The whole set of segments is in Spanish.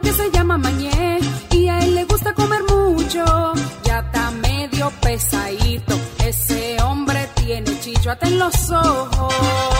que se llama Mañé y a él le gusta comer mucho. Ya está medio pesadito, ese hombre tiene chichote en los ojos.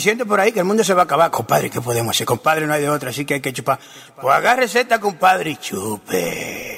diciendo por ahí que el mundo se va a acabar. Compadre, ¿qué podemos hacer? Compadre, no hay de otra, así que hay que chupar. Pues agarre Z, compadre, y chupe.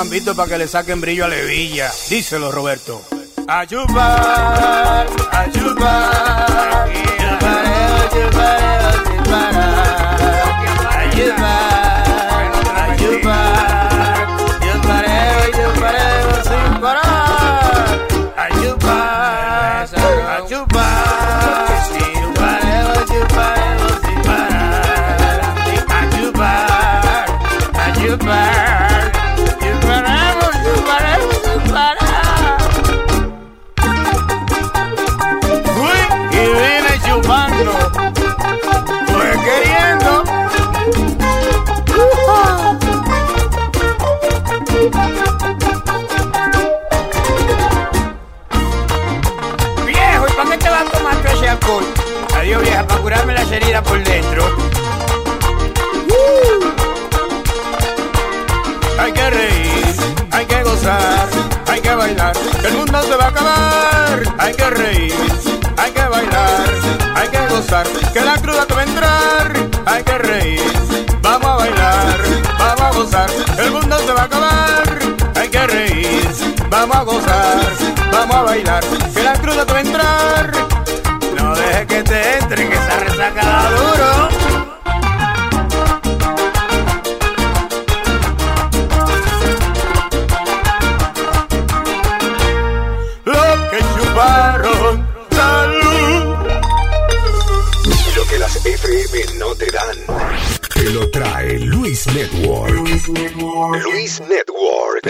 Han visto para que le saquen brillo a Levilla, díselo Roberto. Ayúpa, ayúpa, ayúpa, ayúpa, ayúpa, ayúpa, ayúpa, ayúpa por dentro. Hay que reír, hay que gozar, hay que bailar, el mundo se va a acabar. Hay que reír, hay que bailar, hay que gozar, que la cruda te va a entrar. Hay que reír, vamos a bailar, vamos a gozar, el mundo se va a acabar. Hay que reír, vamos a gozar, vamos a bailar, que la cruda te va a entrar. No dejes que te entre, que esa duro. Lo que chuparon, salud. Lo que las FM no te dan. Te lo trae Luis Network. Luis Network.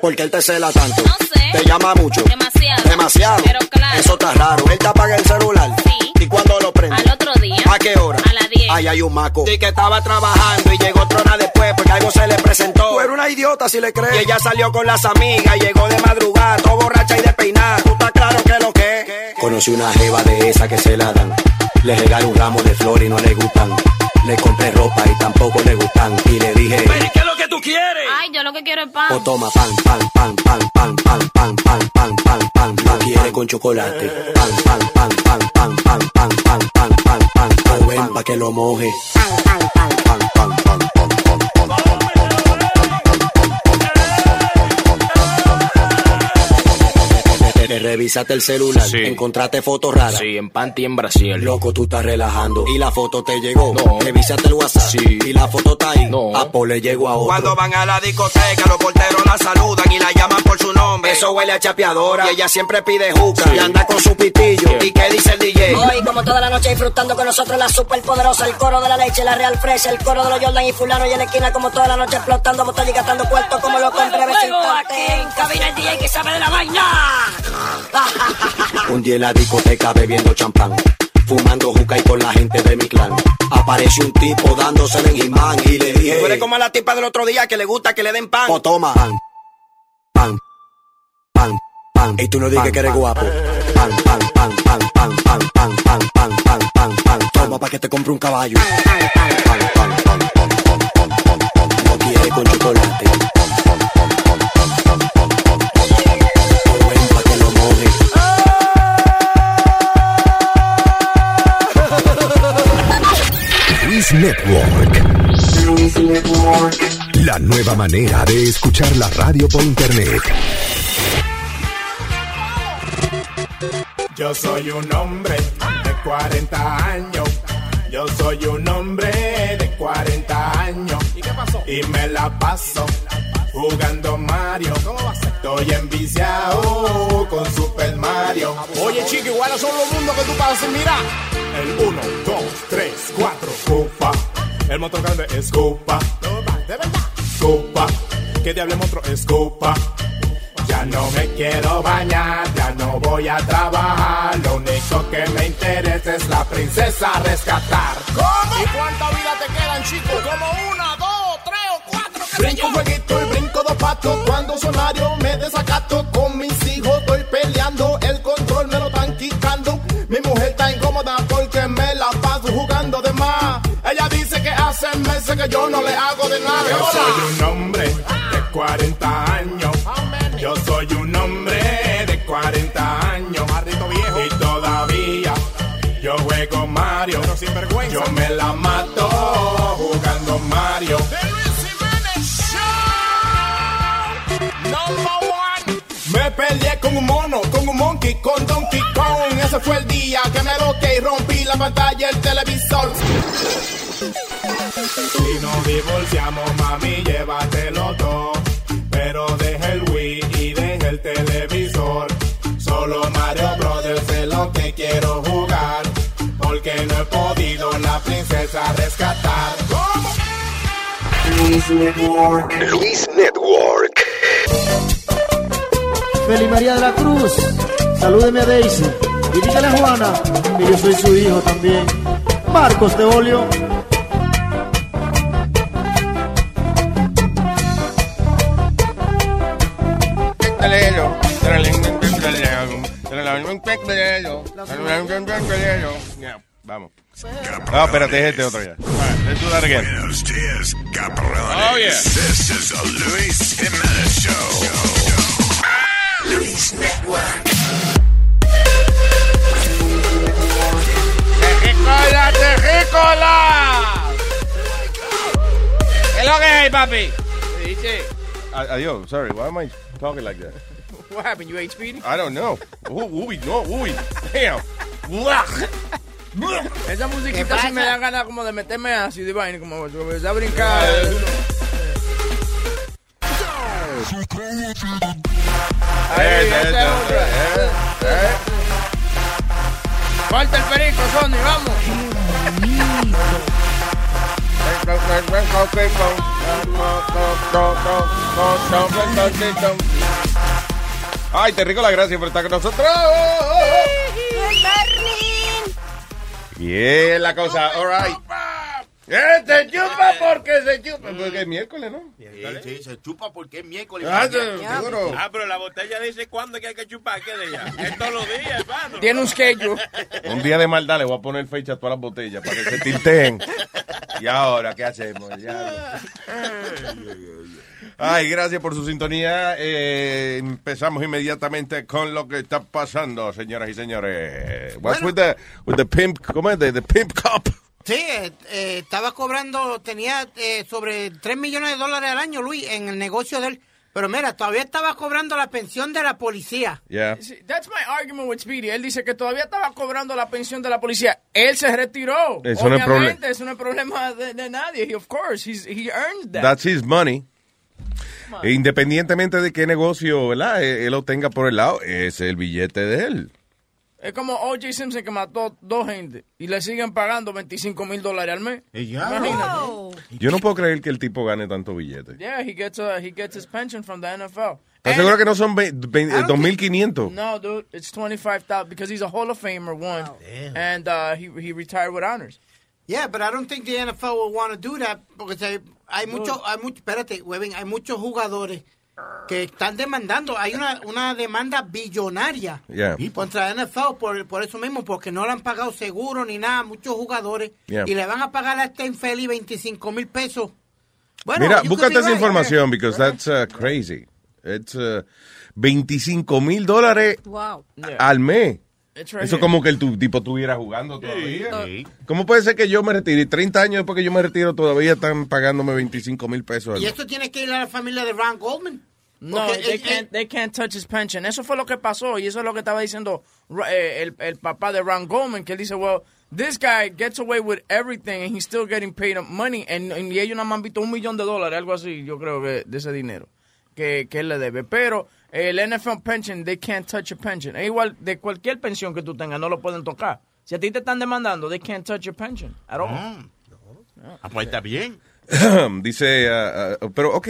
Porque él te cela tanto. No sé. Te llama mucho. Demasiado. Demasiado. Pero claro. Eso está raro. Él te apaga el celular. Sí. ¿Y cuándo lo prende? Al otro día. ¿A qué hora? A las 10. Ahí hay un maco. Y que estaba trabajando y llegó otra hora después porque algo se le presentó. Tú eres una idiota si le crees. Y ella salió con las amigas y llegó de madrugada, todo borracha y despeinada. ¿Tú estás claro que lo que es? Conocí una jeva de esa que se la dan. Le regalé un ramo de flores y no le gustan. Le compré ropa y tampoco le gustan. Y le dije, ¿qué es lo que tú quieres? Ay, yo lo que quiero es pan. O toma pan, pan, pan, pan, pan, pan, pan, pan, pan, pan, pan, pan. Quiere con chocolate. Pan, pan, pan, pan, pan, pan, pan, pan, pan, pan, pan, pan. Ven pa' que lo moje. Pan, pan, pan, pan, pan, pan, pan, pan, Te revisaste el celular, Sí. encontraste fotos raras. Sí, en panty en Brasil. Loco, tú estás relajando. ¿Y la foto te llegó? No. ¿Revisaste el WhatsApp? Sí. ¿Y la foto está ahí? No. Pues le llegó a otro. Cuando van a la discoteca, los porteros la saludan y la llaman por su nombre. Eso huele a chapeadora. Y ella siempre pide juca. Y anda con su pitillo. ¿Y qué dice el DJ? Hoy, como toda la noche, disfrutando con nosotros la super poderosa, el coro de la leche, la real fresh, el coro de los Jordan y fulano y en la esquina, como toda la noche, explotando botella y gastando puertos como lo compré aquí en cabina el DJ que sabe de la vaina. Un día en la discoteca bebiendo champán, fumando juca y con la gente de mi clan. Apareció un tipo dándosele en imán y le dije, Tú eres como la tipa del otro día que le gusta que le den pan. "Oh, toma, pan, pan, pan, pan. Y tú no digas que eres guapo. Pan, pan, pan, pan, pan, pan, pan, pan, pan, pan, pan, pan. Toma pa' que te compre un caballo. Pan, pan, pan, pan, pan, pan, pan, pan, pan, pan. Quiere con chocolate. Moje. Luis Network. La nueva manera de escuchar la radio por internet. Yo soy un hombre de 40 años. Yo soy un hombre de 40 años. ¿Y qué pasó? Y me la paso jugando Mario. ¿Cómo va a ser? Estoy enviciado con Super Mario. Oye, chico, igual son los mundos que tú pasas mirar. El 1, 2, 3, 4, Copa. El motor grande es Copa. De verdad. Copa. ¿Qué diable monstruo es Copa? Ya no me quiero bañar, ya no voy a trabajar. Lo único que me interesa es la princesa a rescatar. ¿Cómo? ¿Y cuánta vida te quedan, chicos? Como una, dos, tres o cuatro. Brinco un pato cuando sonario me desacato. Con mis hijos estoy peleando, el control me lo están quitando. Mi mujer está incómoda porque me la paso jugando de más. Ella dice que hace meses que yo no le hago de nada. Yo soy un hombre de 40 años. Yo soy un hombre de 40 años. Y todavía yo juego Mario. Yo me la mato con un mono, con un monkey, con Donkey Kong. Ese fue el día que me loqué y rompí la pantalla del televisor. Si nos divorciamos, mami, llévatelo todo. Pero deja el Wii y deja el televisor. Solo Mario Brothers es lo que quiero jugar. Porque no he podido la princesa rescatar. ¿Cómo? Luis Network. Luis Network. Feli María de la Cruz, salúdeme a Daisy. Y dígale a Juana que yo soy su hijo también. Marcos de Olio. Vamos. No, espérate, es este otro ya. Let's do that again. Buenos días, cabrones. Oh, yeah. This is the Luis Jimenez Show. Luis Network. ¡Tejícola, tejícola! ¿Qué es lo que hay, papi? ¿Qué dice? Adiós, sorry, why am I talking like that? What happened? You ate Speedy? I don't know. Uy, uy, no, uy. Damn. Esa musiquita sí me da ganas como de meterme así de vaina, como a brincar. Falta el perico, Sony, vamos. Ay, te rico la gracia por estar con nosotros. Bien la cosa, all right. Eh, se chupa porque se chupa. Porque es miércoles, ¿no? Sí, sí, se chupa porque es miércoles. Ah, seguro. Ah, pero la botella dice cuándo que hay que chupar, ¿qué de ella? Es todos los días, hermano. Tiene un schedule. Un día de maldad le voy a poner fecha a todas las botellas para que se tilteen. y ahora, ¿qué hacemos? Ya. Ay, gracias por su sintonía. Eh, empezamos inmediatamente con lo que está pasando, señoras y señores. What's with the, with the pimp, ¿cómo es? The, the pimp cup. Sí, eh, eh, estaba cobrando, tenía eh, sobre 3 millones de dólares al año, Luis, en el negocio de él. Pero mira, todavía estaba cobrando la pensión de la policía. Yeah. Sí, That's my argument with Speedy. Él dice que todavía estaba cobrando la pensión de la policía. Él se retiró. Eso no es Obviamente, problema. eso no es problema de, de nadie. He- of course, he's, he earned that. That's his money. E Independientemente de qué negocio, ¿verdad? Él, él lo tenga por el lado, es el billete de él. Es como O.J. Simpson que mató dos gente y le siguen pagando 25 mil dólares al mes. Yo no puedo creer que el tipo gane tanto billete. Yeah, he gets, uh, he gets his pension from the NFL. ¿Estás seguro que no son ve- ve- 2.500? No, dude, it's 25,000 because he's a Hall of Famer, one. And uh, he, he retired with honors. Yeah, but I don't think the NFL will want to do that porque se- hay muchos, hay mucho, espérate, Webin, hay muchos jugadores que están demandando. Hay una, una demanda billonaria Yeah. contra la NFL por, por eso mismo, porque no le han pagado seguro ni nada, muchos jugadores, Yeah. y le van a pagar a este infeliz 25 mil pesos. Bueno, Mira, búscate esa right, información, yeah. because that's uh, crazy. It's uh, 25 mil dólares Wow. al mes. Right Eso here. como que el tu tipo estuviera jugando todavía. ¿Cómo puede ser que yo me retire? 30 años después que yo me retiro todavía están pagándome 25 mil pesos al Y esto tiene que ir a la familia de Ron Goldman. No, Porque they can't, they can't touch his pension. Eso fue lo que pasó y eso es lo que estaba diciendo eh, el, el papá de Ron Goldman, que él dice, well, this guy gets away with everything and he's still getting paid money and, and- y ellos nada más han visto un millón de dólares, algo así, yo creo que de ese dinero que, que él le debe. Pero el NFL pension, they can't touch your pension. Es igual de cualquier pensión que tú tengas, no lo pueden tocar. Si a ti te están demandando, they can't touch your pension at all. Ah, pues está bien. Dice, uh, uh, pero ok,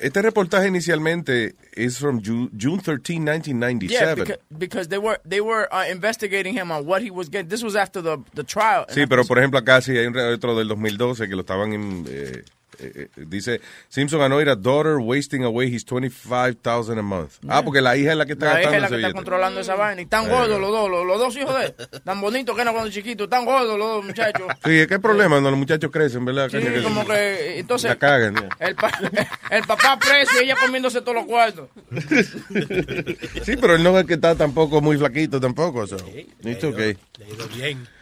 este reportaje inicialmente es from Ju- June 13, Yeah, 1997. because, because they were they were uh, investigating him on what he was getting. This was after the the trial. Sí, pero por ejemplo acá sí hay un otro del 2012 que lo estaban en, eh, eh, eh, dice Simpson annoyed a daughter wasting away his 25,000 a month. Ah, porque la hija es la que está La hija gastando es la que está billete. controlando esa vaina. Y tan Eh. gordos los dos, los, los dos hijos de él. Tan bonitos que eran cuando chiquitos, tan gordos los dos muchachos. Sí, es que hay problema cuando los muchachos crecen, ¿verdad? Sí, como que entonces La cagan. el, pa- el papá preso y ella comiéndose todos los cuartos. Sí, pero él no es que está tampoco muy flaquito tampoco. So. Okay. Le ha ido bien.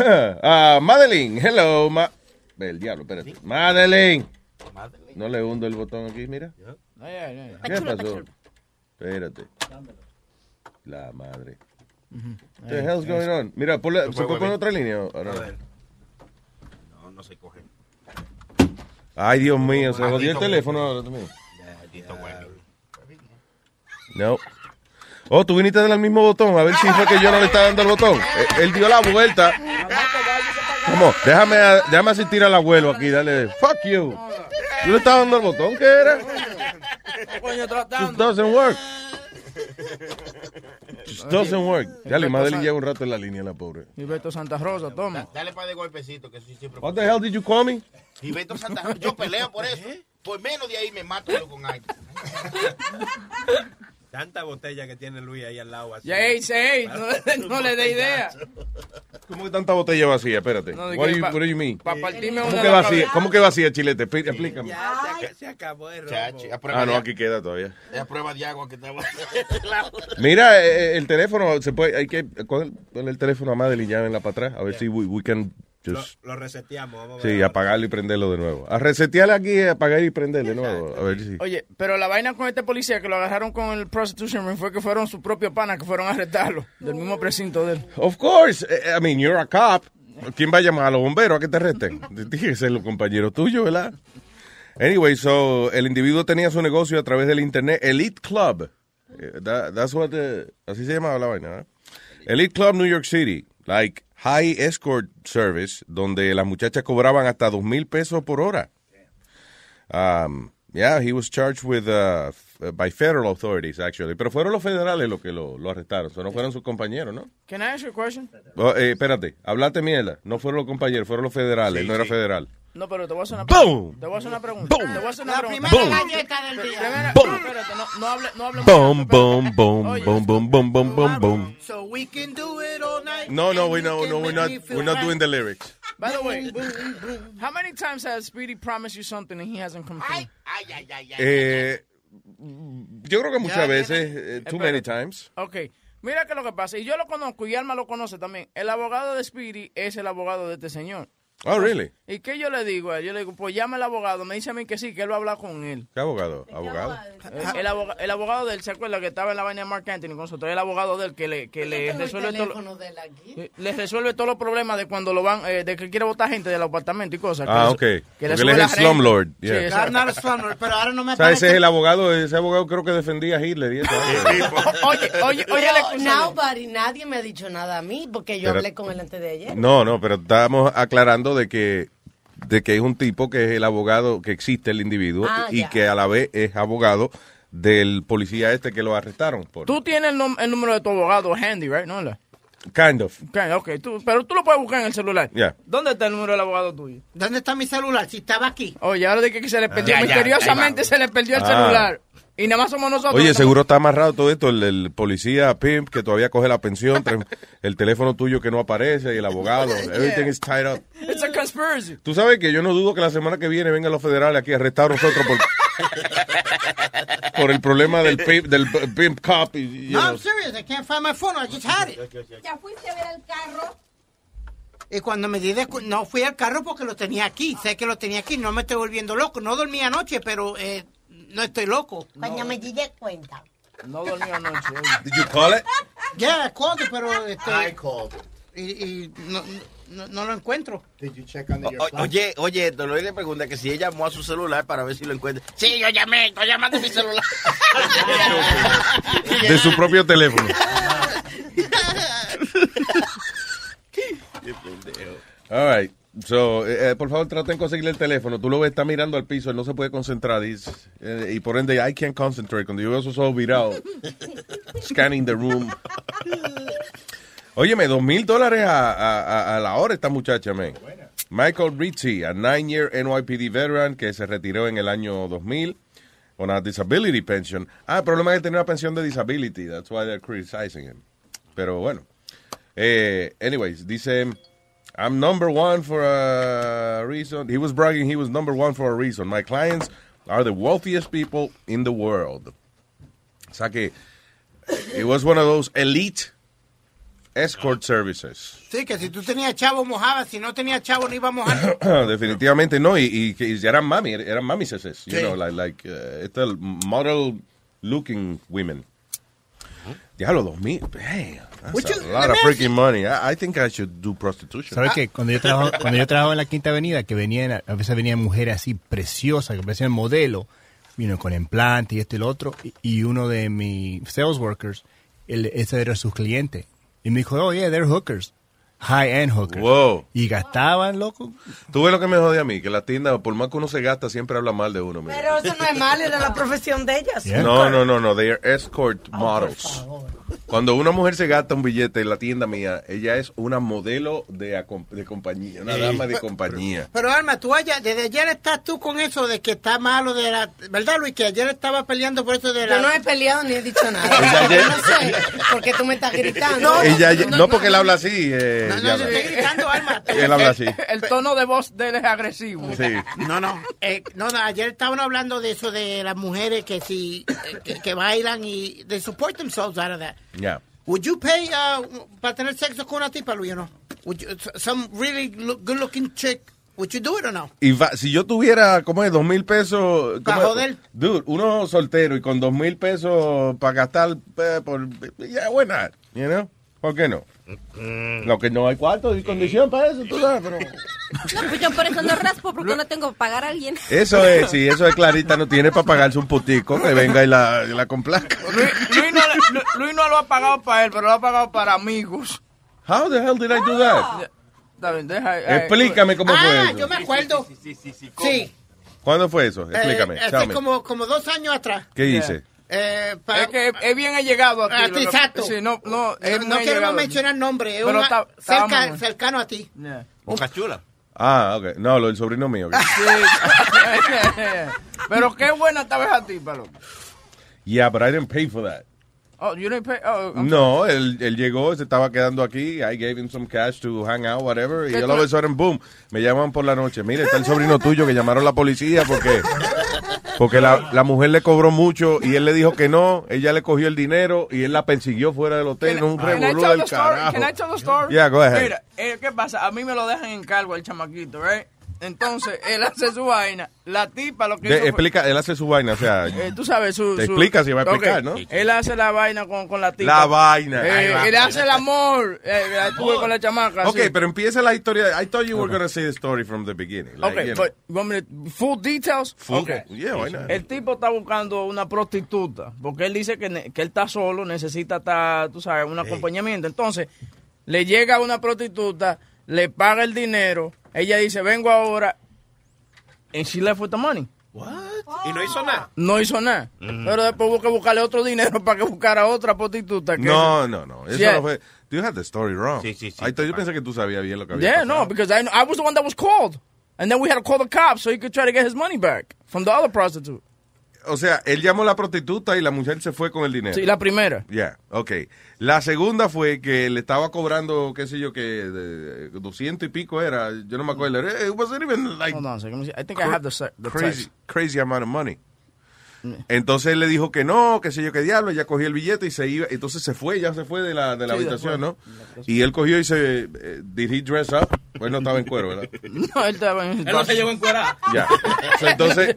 Ah, Madeline, hello. Ma el diablo, espérate. Madeline. No le hundo el botón aquí, mira. ¿Qué pasó? Espérate. La madre. What the hell's going on? Mira, ponle, ¿se puede poner otra línea? o no? No, no se coge. Ay, Dios mío, se jodió el teléfono ahora también. No. Oh, tú viniste al mismo botón. A ver si fue que yo no le estaba dando el botón. Eh, Él dio la vuelta. ¿Cómo? Déjame, déjame asistir al abuelo aquí. Dale. Fuck you. ¿Tú le estabas dando el botón? ¿Qué era? Coño, Just tratando. doesn't work. Just doesn't work. Ya le Madeline lleva un rato en la línea, la pobre. Gilberto Santa Rosa, toma. Dale para de golpecito, que siempre. What the hell did you call me? Gilberto Santa Rosa, yo peleo por eso. Por menos de ahí me mato yo con alguien. Tanta botella que tiene Luis ahí al lado. Así. Ya, no, le- no le dé idea. ¿Cómo que tanta botella vacía? Espérate. No, what, you, pa- what do you mean? pa' partirme ¿Cómo una que vacía? ¿Cómo que vacía, Chilete? Explícame. Se, se acabó el robo. Chachi, Ah, no, aquí queda todavía. Es a prueba de agua que estaba. Mira, eh, el teléfono, se puede, hay que poner el teléfono a Madeline y llámenla para atrás, a ver si we, we can just, lo reseteamos. Vamos a ver. sí, apagarlo y prenderlo de nuevo. A resetearle aquí, apagar y prenderle de nuevo, a ver si. Oye, pero la vaina con este policía que lo agarraron con el prostitution ring fue que fueron sus propios panas que fueron a arrestarlo del mismo precinto de él. Of course, eh, I mean, you're a cop. ¿Quién va a llamar a los bomberos a que te arresten? Que ser los compañeros tuyos, ¿verdad? Anyway, so, el individuo tenía su negocio a través del internet, Elite Club. Eh, that- that's what the- así se llamaba la vaina, ¿eh? Elite Club New York City, like high escort service, donde las muchachas cobraban hasta dos mil pesos por hora. Um, yeah, he was charged with uh, by federal authorities, actually. Pero fueron los federales los que lo, lo arrestaron, so no fueron sus compañeros, ¿no? Can I ask you a question? Oh, eh, espérate, hablate mierda. No fueron los compañeros, fueron los federales. Él no era federal. No, pero te voy a hacer una Boom. pregunta. Te voy a hacer una pregunta. Te voy a hacer una La pregunta. primera Boom. galleta del día. Boom. no, espérate, no, no hable, no hable Boom, boom, boom, boom, boom, boom, boom, boom, boom. So we can do it all night. No, no, we no, no, we're not, we're not doing the lyrics. By the way, how many times has Speedy promised you something and he hasn't come through? Ay, ay, ay, ay. Eh, yo creo que muchas Ya, veces, eh, too many times. Ok, mira que lo que pasa, y yo lo conozco y Alma lo conoce también. El abogado de Speedy es el abogado de este señor. Oh, really? ¿Y qué yo le digo a él? Yo le digo, pues llama al abogado. Me dice a mí que sí, que él va a hablar con él. ¿Qué abogado? Abogado. El, el aboga- el abogado de él, ¿se acuerda que estaba en la vaina de Mark Anthony con nosotros? El abogado de él que le, que le resuelve todo, le resuelve todos los problemas de cuando lo van, eh, de que quiere votar gente del apartamento y cosas. que Ah, le- ok. que le Porque él es el slumlord. Sí, Yeah. I'm not slumlord, pero ahora no me O sea, ese es el abogado, ese abogado creo que defendía a Hitler y eso. Oye, oye, oye, de- nobody, nadie me ha dicho nada a mí porque yo Pero- hablé con él antes de ayer. No, no, pero estábamos aclarando de que de que es un tipo que es el abogado que existe el individuo Ah, y ya. que a la vez es abogado del policía este que lo arrestaron por Tú tienes el, número de tu abogado handy, right? ¿No? la- kind of. Ok, ok, tú- pero tú lo puedes buscar en el celular. Yeah. ¿Dónde está el número del abogado tuyo? ¿Dónde está mi celular? Si estaba aquí. Oye, ahora de que se le perdió, ya, misteriosamente se le perdió el Ah. celular. Y nada más somos nosotros. Oye, seguro está amarrado todo esto, el, el policía pimp que todavía coge la pensión, el teléfono tuyo que no aparece y el abogado, everything is tied up. It's a conspiracy. Tú sabes que yo no dudo que la semana que viene vengan los federales aquí a arrestar a nosotros por, por el problema del pimp, del pimp cop y, No, know. I'm serious. I can't find my phone. I just had it. ¿Ya fuiste a ver el carro? Y cuando me di de no fui al carro porque lo tenía aquí. Sé que lo tenía aquí. No me estoy volviendo loco. No dormí anoche, pero eh, no estoy loco. Cuando me di de cuenta. No dormí anoche. Did you call it? Ya, I called it, pero este, I called. y, y no, no, no lo encuentro. Did you check under your O- phone? oye, oye, Dolores le pregunta que si ella llamó a su celular para ver si lo encuentra. Sí, yo llamé, estoy llamando a mi celular. De su propio teléfono. All right. So, eh, eh, por favor, traten de conseguirle el teléfono. Tú lo ves, está mirando al piso, él no se puede concentrar. He's- eh, y por ende, I can't concentrate. Cuando yo veo esos ojos virados, scanning the room. Óyeme, dos mil dólares a, a- a- a la hora esta muchacha, man. Michael Ritchie, a nine-year NYPD veteran que se retiró en el año 2000 con una disability pension. Ah, el problema es que tenía una pensión de disability. That's why they're criticizing him. Pero bueno. Eh, anyways, dice, I'm number one for a reason. He was bragging he was number one for a reason. My clients are the wealthiest people in the world. O sea que, it was one of those elite escort services. Sí, que si tú tenías chavo mojaba, si no tenías chavo no iba a mojar. Definitivamente no, y, y eran mami, eran mami seses, you Sí. know, like, like uh, model looking women. Diablo, dos mil, damn, that's Would a lot of me freaking money. I, I think I should do prostitution. ¿Sabes qué? Cuando yo trabajo, cuando yo trabajaba en la Quinta Avenida, que venían, a veces venían mujeres así preciosas, que parecían modelo, vino con implante y esto y lo otro, y, y uno de mis sales workers, él, ese era su cliente, y me dijo, oh yeah, they're hookers, high-end hookers. Wow. Y gastaban, loco. Tú ves lo que me jode a mí, que la tienda, por más que uno se gasta, siempre habla mal de uno. mira. Pero eso no es mal, era la profesión de ellas. No, no, no, no, they are escort models. Cuando una mujer se gasta un billete en la tienda mía, ella es una modelo de, de compañía, una Sí. dama de Pero- compañía. Pero Alma, tú allá, desde ayer estás tú con eso de que está malo de la... ¿Verdad, Luis? Que ayer estaba peleando por eso de la... Yo no he peleado ni he dicho nada. Ella ayer- Yo no sé por qué tú me estás gritando. Ella, no, porque él habla así. eh, No, no, yo estoy gritando, Alma. Él habla así. El tono de voz de él es agresivo. Sí. No, no. Eh, no, no, ayer estaban hablando de eso de las mujeres que si eh, que, que bailan y they support themselves out of that. Ya. Would you pay uh, para tener sexo con una tipa, Luis, o no? Would you, some really look, good looking chick, would you do it or no? Y va- si yo tuviera, ¿cómo es? Dos mil pesos. Pa' ¿cómo es? joder. Dude, uno soltero y con dos mil pesos para gastar, eh, por. Ya, why not? You know? ¿Por qué no? Lo que no hay cuarto y condición para eso, tú sabes, pero. No, pues yo por eso no raspo, porque no tengo que pagar a alguien. Eso es, sí, eso es clarita, no tiene para pagarse un putico que venga y la, y la complazca. Luis, Luis no, Luis lo ha pagado para él, pero lo ha pagado para amigos. How the hell did I do that? Está bien, deja, eh, Explícame cómo fue Ah, eso. yo me acuerdo. Sí, ¿Cuándo fue eso? Explícame. Eh, hace tell me. como, como dos años atrás. ¿Qué hice? Eh, Es que es bien llegado a ti. a lo ti, que- exacto. Sí, no, no, es no queremos allegado. mencionar nombre, es Pero una- está- está cerca- cercano a ti. Yeah. Boca chula. Ah, ok. No, lo del sobrino mío. ok. Sí. Pero qué buena esta vez a ti, palo. Yeah, but I didn't pay for that. Oh, you didn't pay. Oh, I'm No, él, él llegó, se estaba quedando aquí. I gave him some cash to hang out, whatever. Y ¿Qué all of tú- a sudden, boom, me llaman por la noche. Mire, está el sobrino tuyo que llamaron la policía porque porque la, la mujer le cobró mucho y él le dijo que no. Ella le cogió el dinero y él la persiguió fuera del hotel. un Can I revolú del carajo. Can I tell the story? Yeah, go ahead. Mira, eh, ¿qué pasa? A mí me lo dejan en cargo el chamaquito, right? Entonces, él hace su vaina. La tipa lo que De- hizo fue- explica, él hace su vaina, o sea, Eh, tú sabes, su, Te su- explica si va a explicar, ¿no? Él hace la vaina con, con la tipa. La vaina. Eh, va. él hace el amor. Eh, la tuve con la chamaca. Ok, pero empieza la historia. I thought you were going to say the story from the beginning. Like, Ok, you know. but, to- full details? Full- Ok. yeah, why not? El tipo está buscando una prostituta, porque él dice que, ne- que él está solo, necesita estar, tú sabes, un acompañamiento. Entonces, le llega una prostituta, le paga el dinero, ella dice, vengo ahora, and she left with the money. Y no hizo nada. No hizo nada. Pero después hubo que buscarle otro dinero para que buscara otra prostituta. Que No, no, no. Eso Yeah. no fue. You had the story wrong. Sí, sí, sí. Yo pensé que tú sabías bien lo que había Yeah, pasado. no, because I, I was the one that was called. And then we had to call the cops so he could try to get his money back from the other prostitute. O sea, él llamó a la prostituta y la mujer se fue con el dinero. Sí, la primera. Ya, ok. La segunda fue que le estaba cobrando, qué sé yo, que de, de 200 y pico era. Yo no me acuerdo. It even like Hold on a second. I think I have the, the crazy, text. crazy amount of money. Entonces él le dijo que no, qué sé yo qué diablo, ella cogió el billete y se iba, entonces se fue, ya se fue de la, de la Sí, habitación, después. ¿no? Y él cogió y se, eh, did he dress up? Pues no estaba en cuero, ¿verdad? No, él estaba en Él no se llegó en cuera. Ya. Entonces,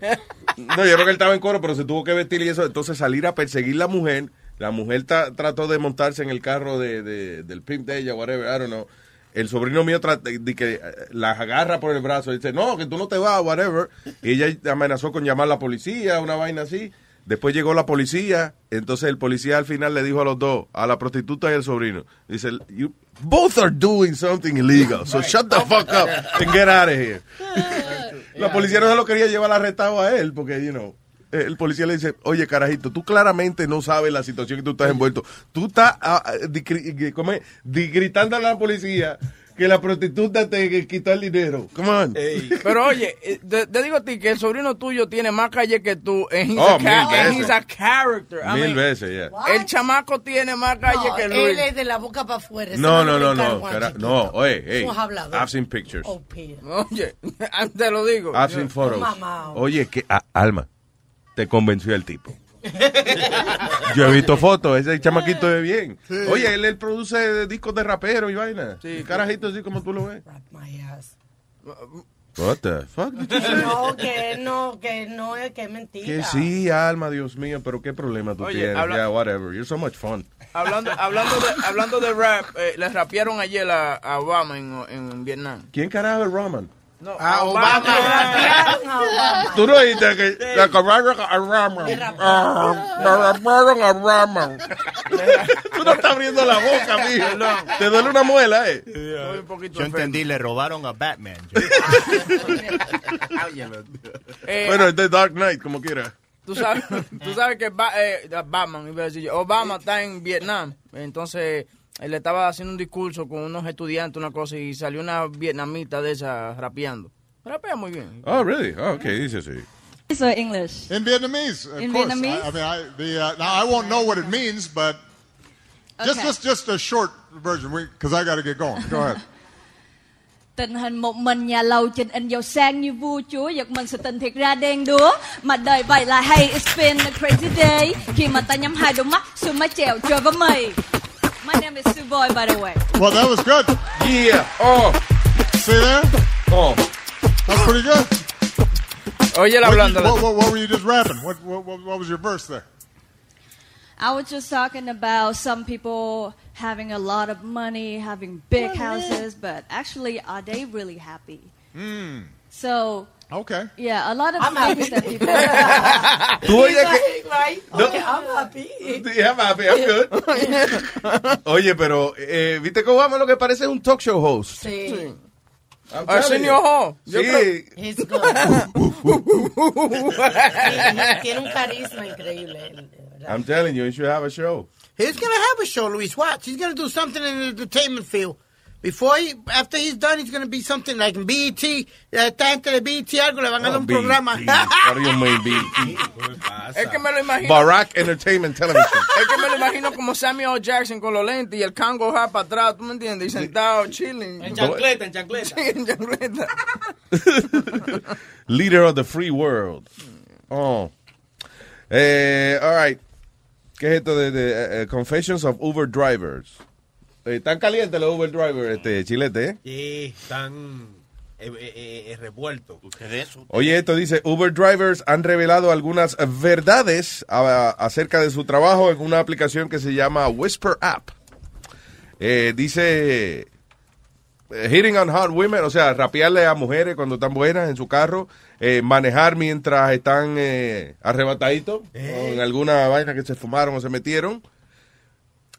no, yo creo que él estaba en coro, pero se tuvo que vestir y eso. Entonces salir a perseguir la mujer. La mujer ta- trató de montarse en el carro de, de- del pimp de ella, whatever, I don't know. El sobrino mío de que eh, las agarra por el brazo y dice, no, que tú no te vas, whatever. Y ella amenazó con llamar a la policía, una vaina así. Después llegó la policía, entonces el policía al final le dijo a los dos, a la prostituta y al sobrino, dice, you both are doing something illegal, so shut the fuck up and get out of here. La policía no se lo quería llevar arrestado a él, porque, you know, el policía le dice, oye, carajito, tú claramente no sabes la situación que tú estás envuelto. Tú estás ah, ah, di- cri- ¿cómo es? Di- gritando a la policía que la prostituta te quitó el dinero. Come on. Pero oye, eh, te, te digo a ti que el sobrino tuyo tiene más calle que tú. He's, Oh, mil veces. he's a character. I Mil mean, veces, ya. El chamaco tiene más calle No, que él Luis. es de la boca para afuera. No, no, no, no. Cara- no, oye, hey. Somos habladores. I've seen pictures. Oh. Oye, te lo digo. I've seen photos. Mamá. Oye, que ah, Alma, te convenció el tipo. Yo he visto fotos, ese chamaquito es bien. Oye, él, él produce discos de rapero y vaina. Sí, carajito así como tú lo ves. What the fuck? did you say? No, que no, que no es que es mentira. Que sí, alma, Dios mío, pero qué problema tú Oye, tienes. habla- Yeah, whatever. You're so much fun. Hablando, hablando, de, hablando de rap, eh, le rapearon ayer a, a Obama en, en Vietnam. ¿Quién carajo es Roman? No, A Obama. Tú no oíste que le rapearon a Roman. Ah, Le rapearon a Roman. Tú no estás abriendo la boca, mijo. Te duele una muela, eh. Estoy un poquito Yo enfermo. entendí, le robaron a Batman. Eh, Bueno, es Dark Knight, como quiera. Tú sabes, tú sabes que Ba- eh, Batman, iba a decir yo, Obama está en Vietnam. Entonces, él estaba haciendo un discurso con unos estudiantes, una cosa, y salió una vietnamita de esa rapeando. Rapea muy bien. Oh, really? Oh, okay, dice sí. So English. In Vietnamese, of In course. Vietnamese? I, I mean, I, the, uh, now I won't know what it means, but just Okay. just just a short version, because I got to get going. Go ahead. Tình hình một mình nhà lầu trình in giàu sang như vua chúa Giật mình sự tình thiệt ra đen đúa Mà đời vậy là hey it's been a crazy day Khi mà ta nhắm hai đôi mắt Xuân mái chèo chơi với mày My name is Sue Boy by the way Well, that was good. Yeah. Oh. See there? Oh. That's pretty good. Oye, What, hablando. you- what, what, what were you just rapping? What, what, what, what was your verse there? I was just talking about some people having a lot of money Having big houses But actually are they really happy? Hmm. So Okay. yeah, a lot of I'm things happy. that people Tú oyes Right, que... right. No. Okay, I'm happy. Yeah, I'm happy, I'm good. Oye, pero, eh, ¿viste que Obama lo que parece es un talk show host? Sí. I'm Al telling you. Ho. Sí. creo- He's good. Sí, tiene un carisma increíble. de verdad. I'm telling you, you should have a show. He's gonna have a show, Luis. Watch. He's gonna do something in the entertainment field. Before he, after he's done, he's gonna be something like in BET. Esta gente de BET algo le van a dar un programa. What do you mean, BET? Es que me lo imagino. Barack Entertainment Television. Es que me lo imagino como Samuel L. Jackson con los lentes y el cango hat para atrás, ¿tú me entiendes? Y sentado, chilling. En chancleta, en chancleta. Sí, en chancleta. Leader of the free world. Oh. Eh, all right. ¿Qué es esto de, de, eh, Confessions of Uber Drivers? Eh, ¿Están calientes los Uber Drivers, este, chilete, eh? Sí, están eh, eh, eh, revueltos. ¿Qué eso? Oye, esto dice, Uber drivers han revelado algunas verdades a- acerca de su trabajo en una aplicación que se llama Whisper App. Eh, dice, eh, hitting on hot women, o sea, rapearle a mujeres cuando están buenas en su carro, eh, manejar mientras están eh, arrebataditos, en alguna vaina que se fumaron o se metieron.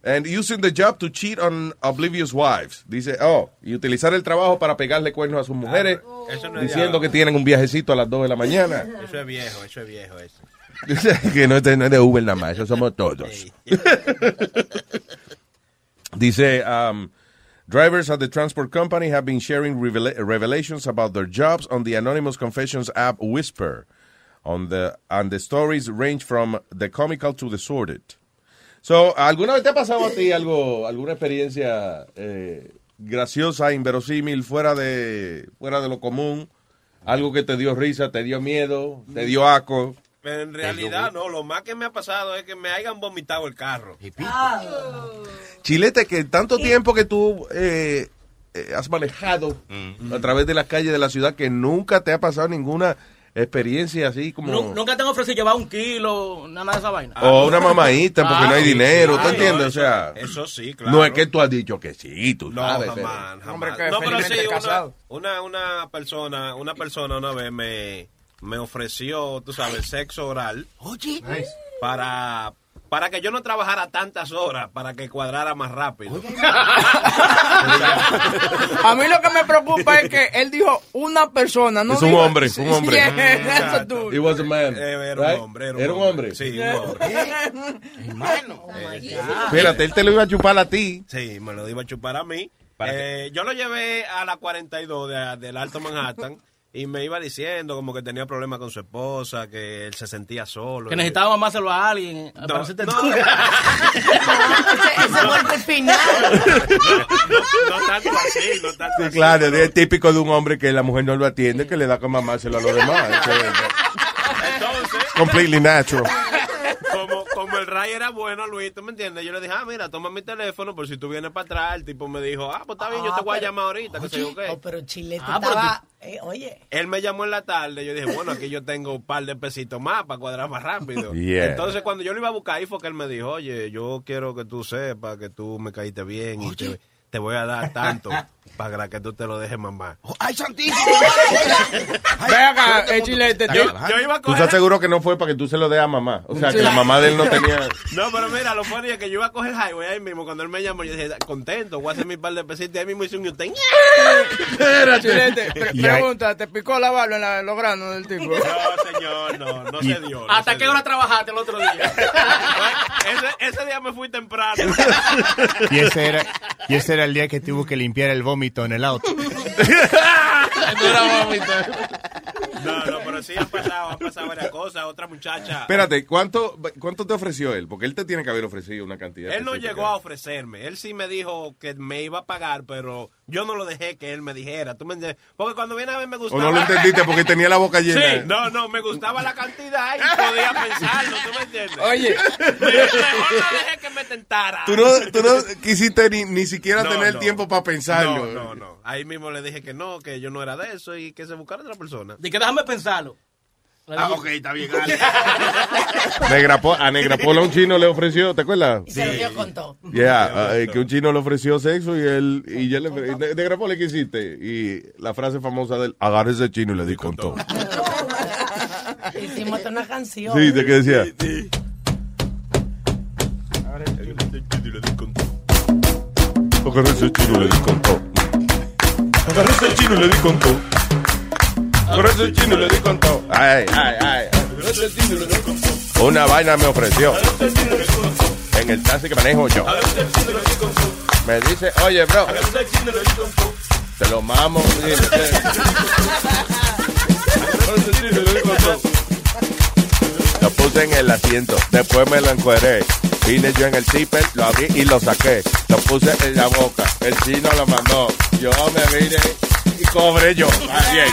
And using the job to cheat on oblivious wives. Dice, oh, y utilizar el trabajo para pegarle cuernos a sus mujeres, Eso no diciendo que tienen un viajecito a las 2 de la mañana. Eso es viejo, eso es viejo. Eso. que no no es de Uber nada más, eso somos todos. Dice, um, drivers at the transport company have been sharing revela- revelations about their jobs on the anonymous confessions app Whisper. On the, and the stories range from the comical to the sordid. So, ¿alguna vez te ha pasado a ti algo, alguna experiencia eh, graciosa, inverosímil, fuera de, fuera de lo común? Algo que te dio risa, te dio miedo, te dio asco. Pero en realidad, no, lo más que me ha pasado es que me hayan vomitado el carro. Chilete, que tanto tiempo que tú eh, eh, has manejado a través de las calles de la ciudad que nunca te ha pasado ninguna experiencia así como... Nu- Nunca te han ofrecido llevar un kilo, nada de esa vaina. O una mamadita porque no hay Ah, dinero, ¿tú sí, entiendes? O eso- sea, eso sí, claro. no es que tú has dicho que sí, tú No, sabes. jamás, jamás. Hombre que no, pero sí, felizmente una, casado. una, una persona, una persona una vez me, me ofreció, tú sabes, sexo oral. Oye. Para, para que yo no trabajara tantas horas, para que cuadrara más rápido. A mí lo que me preocupa es que él dijo una persona, no Es un dijo- hombre, un hombre. Yeah, was a man. Eh, era right? un hombre, Era un hombre. Sí, un hombre. Hermano. Espérate, él te lo iba a chupar a ti. Sí, me lo iba a chupar a mí. Eh, yo lo llevé a la 42 de- del Alto Manhattan y me iba diciendo como que tenía problemas con su esposa, que él se sentía solo. Que necesitaba mamárselo a alguien. No, no. Ese fue el final. No tanto así, no tanto Sí, así. claro, pero- es típico de un hombre que la mujer no lo atiende, que le da con mamárselo a los demás. Entonces, completely natural. Ray era bueno, Luis, ¿tú me entiendes? Yo le dije, ah, mira, toma mi teléfono por si tú vienes para atrás. El tipo me dijo, ah, pues está bien, yo Ah, te voy a llamar ahorita, que sé yo qué. Oh, pero Chilete Ah, pero estaba... eh, oye, Él me llamó en la tarde, yo dije, bueno, aquí yo tengo un par de pesitos más para cuadrar más rápido. Yeah. Entonces, cuando yo lo iba a buscar ahí fue que él me dijo, oye, yo quiero que tú sepas que tú me caíste bien y te, te voy a dar tanto para que tú te lo dejes mamá. ¡Ay, santísimo! Ve acá, Chilete. Yo, tú- yo iba a ¿Tú coger... estás seguro que no fue para que tú se lo des a mamá? O sea, que la mamá de él no tenía... No, pero mira, lo funny es que yo iba a coger highway ahí mismo. Cuando él me llamó, yo dije, contento, voy a hacer mi par de pesitos. Ahí mismo hice un usted. Chilete, pre- pregunta, ¿te picó la barba en, la- en los granos del tipo? No, señor, no, no se dio. no ¿Hasta se qué dio. hora trabajaste el otro día? ese, ese día me fui temprano. Y ese era, y ese era el día que tuvo que limpiar el vómito en el auto. No, no, pero sí han pasado, han pasado varias cosas. Otra muchacha. Espérate, ¿cuánto, ¿cuánto te ofreció él? Porque él te tiene que haber ofrecido una cantidad. Él no llegó a ofrecerme. Él sí me dijo que me iba a pagar, pero yo no lo dejé que él me dijera. ¿Tú me entiendes? Porque cuando viene a ver me O gustaba. no lo entendiste porque tenía la boca llena. Sí, no, no, me gustaba la cantidad y podía pensarlo, ¿tú me entiendes? Oye. mejor no dejé que me tentara. Tú no, tú no quisiste ni, ni siquiera No, tener no. tiempo para pensarlo. No, no, no. Ahí mismo le dije que no, que yo no era de eso y que se buscara otra persona. Y que déjame pensarlo. Ah, ok, está bien. Negra Po- a Negra Pola un chino le ofreció, ¿te acuerdas? y se lo dio con todo. Yeah, eh, que un chino le ofreció sexo y él y ya le de- Negra Pola ¿qué hiciste? Y la frase famosa del agarre ese chino y le di con todo. Hicimos una canción. Sí, ¿de qué decía? Agarre ese chino y le di con todo. Agarre ese chino y le di con todo. Agarre ese chino y le di con todo. Ay, ay, ay. Una vaina me ofreció. En el taxi que manejo yo. Me dice, oye, bro. Te lo mamo. Lo puse en el asiento, después me lo encueré. Vine yo en el zipper, lo abrí y lo saqué. Lo puse en la boca, el chino lo mandó. Yo me vine y cobré yo. Así es.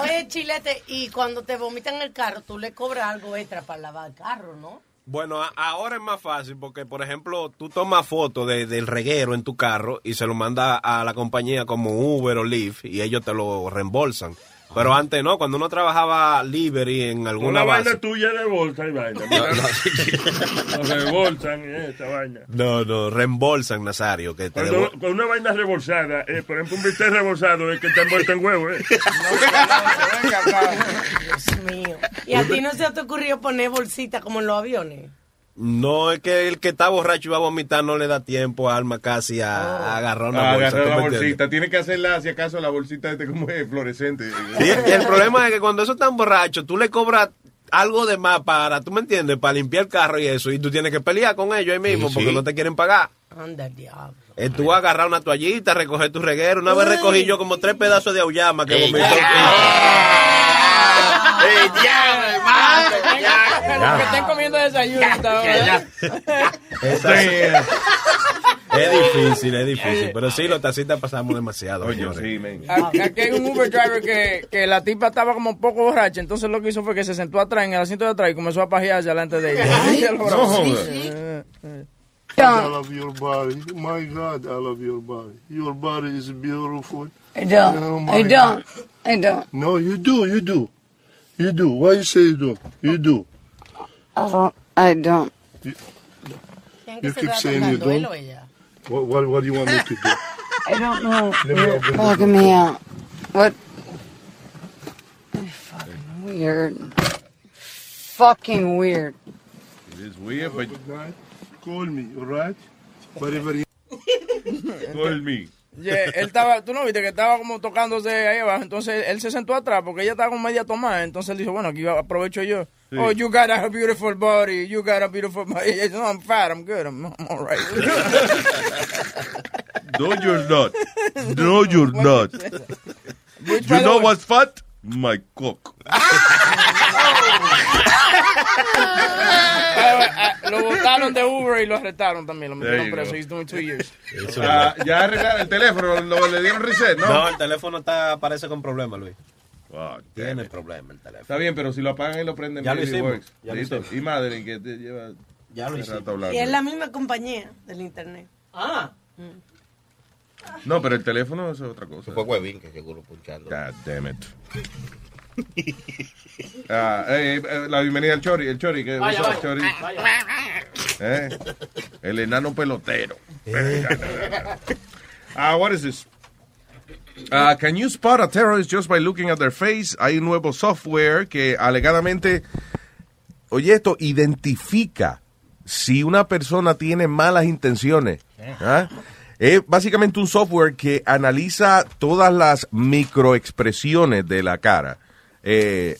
Oye, Chilete, y cuando te vomitan en el carro, tú le cobras algo extra para lavar el carro, ¿no? Bueno, a- ahora es más fácil porque, por ejemplo, tú tomas fotos de- del reguero en tu carro y se lo manda a la compañía como Uber o Lyft y ellos te lo reembolsan. Pero antes no, cuando uno trabajaba livery en alguna Una base. vaina tuya de bolsa y vaina. No, no, rebolsan y vaina. No, no, reembolsan, Nazario. Que te Cuando, cuando una vaina rebolsada, eh, por ejemplo, un bistec rebolsado es que está envuelto en huevo, ¿eh? Dios mío. ¿Y a ti no se te ocurrió poner bolsita como en los aviones? No, es que el que está borracho y va a vomitar no le da tiempo a Alma casi a, a agarrar una Ah, bolsa. agarrar bolsita. Tiene que hacerla, si acaso, la bolsita este como es fluorescente. Sí, y el problema es que cuando eso están borrachos, tú le cobras algo de más para, ¿tú me entiendes? Para limpiar el carro y eso. Y tú tienes que pelear con ellos ahí mismo Sí, porque sí. no te quieren pagar. Anda, el diablo. Eh, tú vas a agarrar una toallita, recoger tu reguero. Una vez recogí yo como tres pedazos de auyama que vomitó. ¡Ey, ya, hermano! Ya. Que estén comiendo desayuno. Esa- Es difícil, es difícil. Pero sí, los taxistas pasamos demasiado. señores. Aquí aquí hay un Uber driver que, que la tipa estaba como un poco borracha, entonces lo que hizo fue que se sentó atrás, en el asiento de atrás, y comenzó a pajearse delante de ella. Eh, eh. I love your body. My God, I love your body. Your body is beautiful. I don't. Oh, I don't. I don't. No, you do, you do. You do. Why you say you do? You do. Oh, I don't. I don't. You keep saying you don't. What, what, what do you want me to do? I don't know. Let me You're open bugging me out. What? Fucking weird. Fucking weird. It is weird, but... Call me, all right? Whatever you... Call me. Yeah, él estaba, tú no viste que estaba como tocándose ahí abajo, entonces él se sentó atrás porque ella estaba con media tomada, entonces él dijo, bueno, aquí aprovecho yo. Sí. Oh, you got a beautiful body, you got a beautiful body. No, I'm fat, I'm good, I'm, I'm all right. No, you're not. No, you're not. Which, You know what's fat? My cock. Ah, lo botaron de Uber y lo arrestaron también, lo metieron preso. He's doing two years. Ah, ya arreglaron el teléfono, lo, le dieron reset, ¿no? No, el teléfono está, parece con problemas, Luis. Tiene problema el teléfono. Está bien, pero si lo apagan y lo prenden, Ya lo hicimos, works. ya lo hicimos. Y Madeline, que te lleva Ya lo hicimos. hablando. Y es la misma compañía del internet. Ah. No, pero el teléfono es otra cosa. Fue Huevín que seguro punchando. God damn it. Ah, eh, eh, la bienvenida al Chori. El Chori, ¿qué Vaya, what's up, vaya, Chori? vaya. Eh, El enano pelotero. Ah, what is this? Ah, can you spot a terrorist just by looking at their face? Hay un nuevo software que alegadamente, oye esto, identifica si una persona tiene malas intenciones. ¿ah? Es básicamente un software que analiza todas las microexpresiones de la cara. Eh,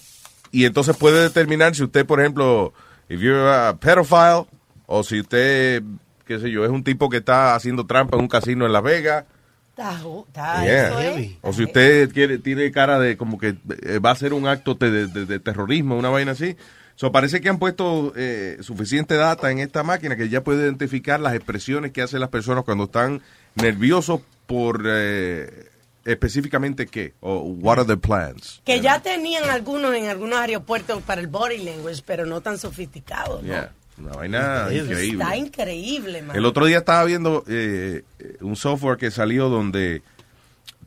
y entonces puede determinar si usted, por ejemplo, if you're a pedophile, o si usted, qué sé yo, es un tipo que está haciendo trampa en un casino en Las Vegas. Yeah. ¿eh? O si usted quiere, tiene cara de como que eh, va a ser un acto de, de- de terrorismo, una vaina así. So, parece que han puesto eh, suficiente data en esta máquina que ya puede identificar las expresiones que hacen las personas cuando están nerviosos por eh, específicamente qué o what are the plans. Que ya tenían algunos en algunos aeropuertos para el body language, pero no tan sofisticados. ¿no? Yeah, una vaina increíble. Está increíble, man. El otro día estaba viendo eh, un software que salió donde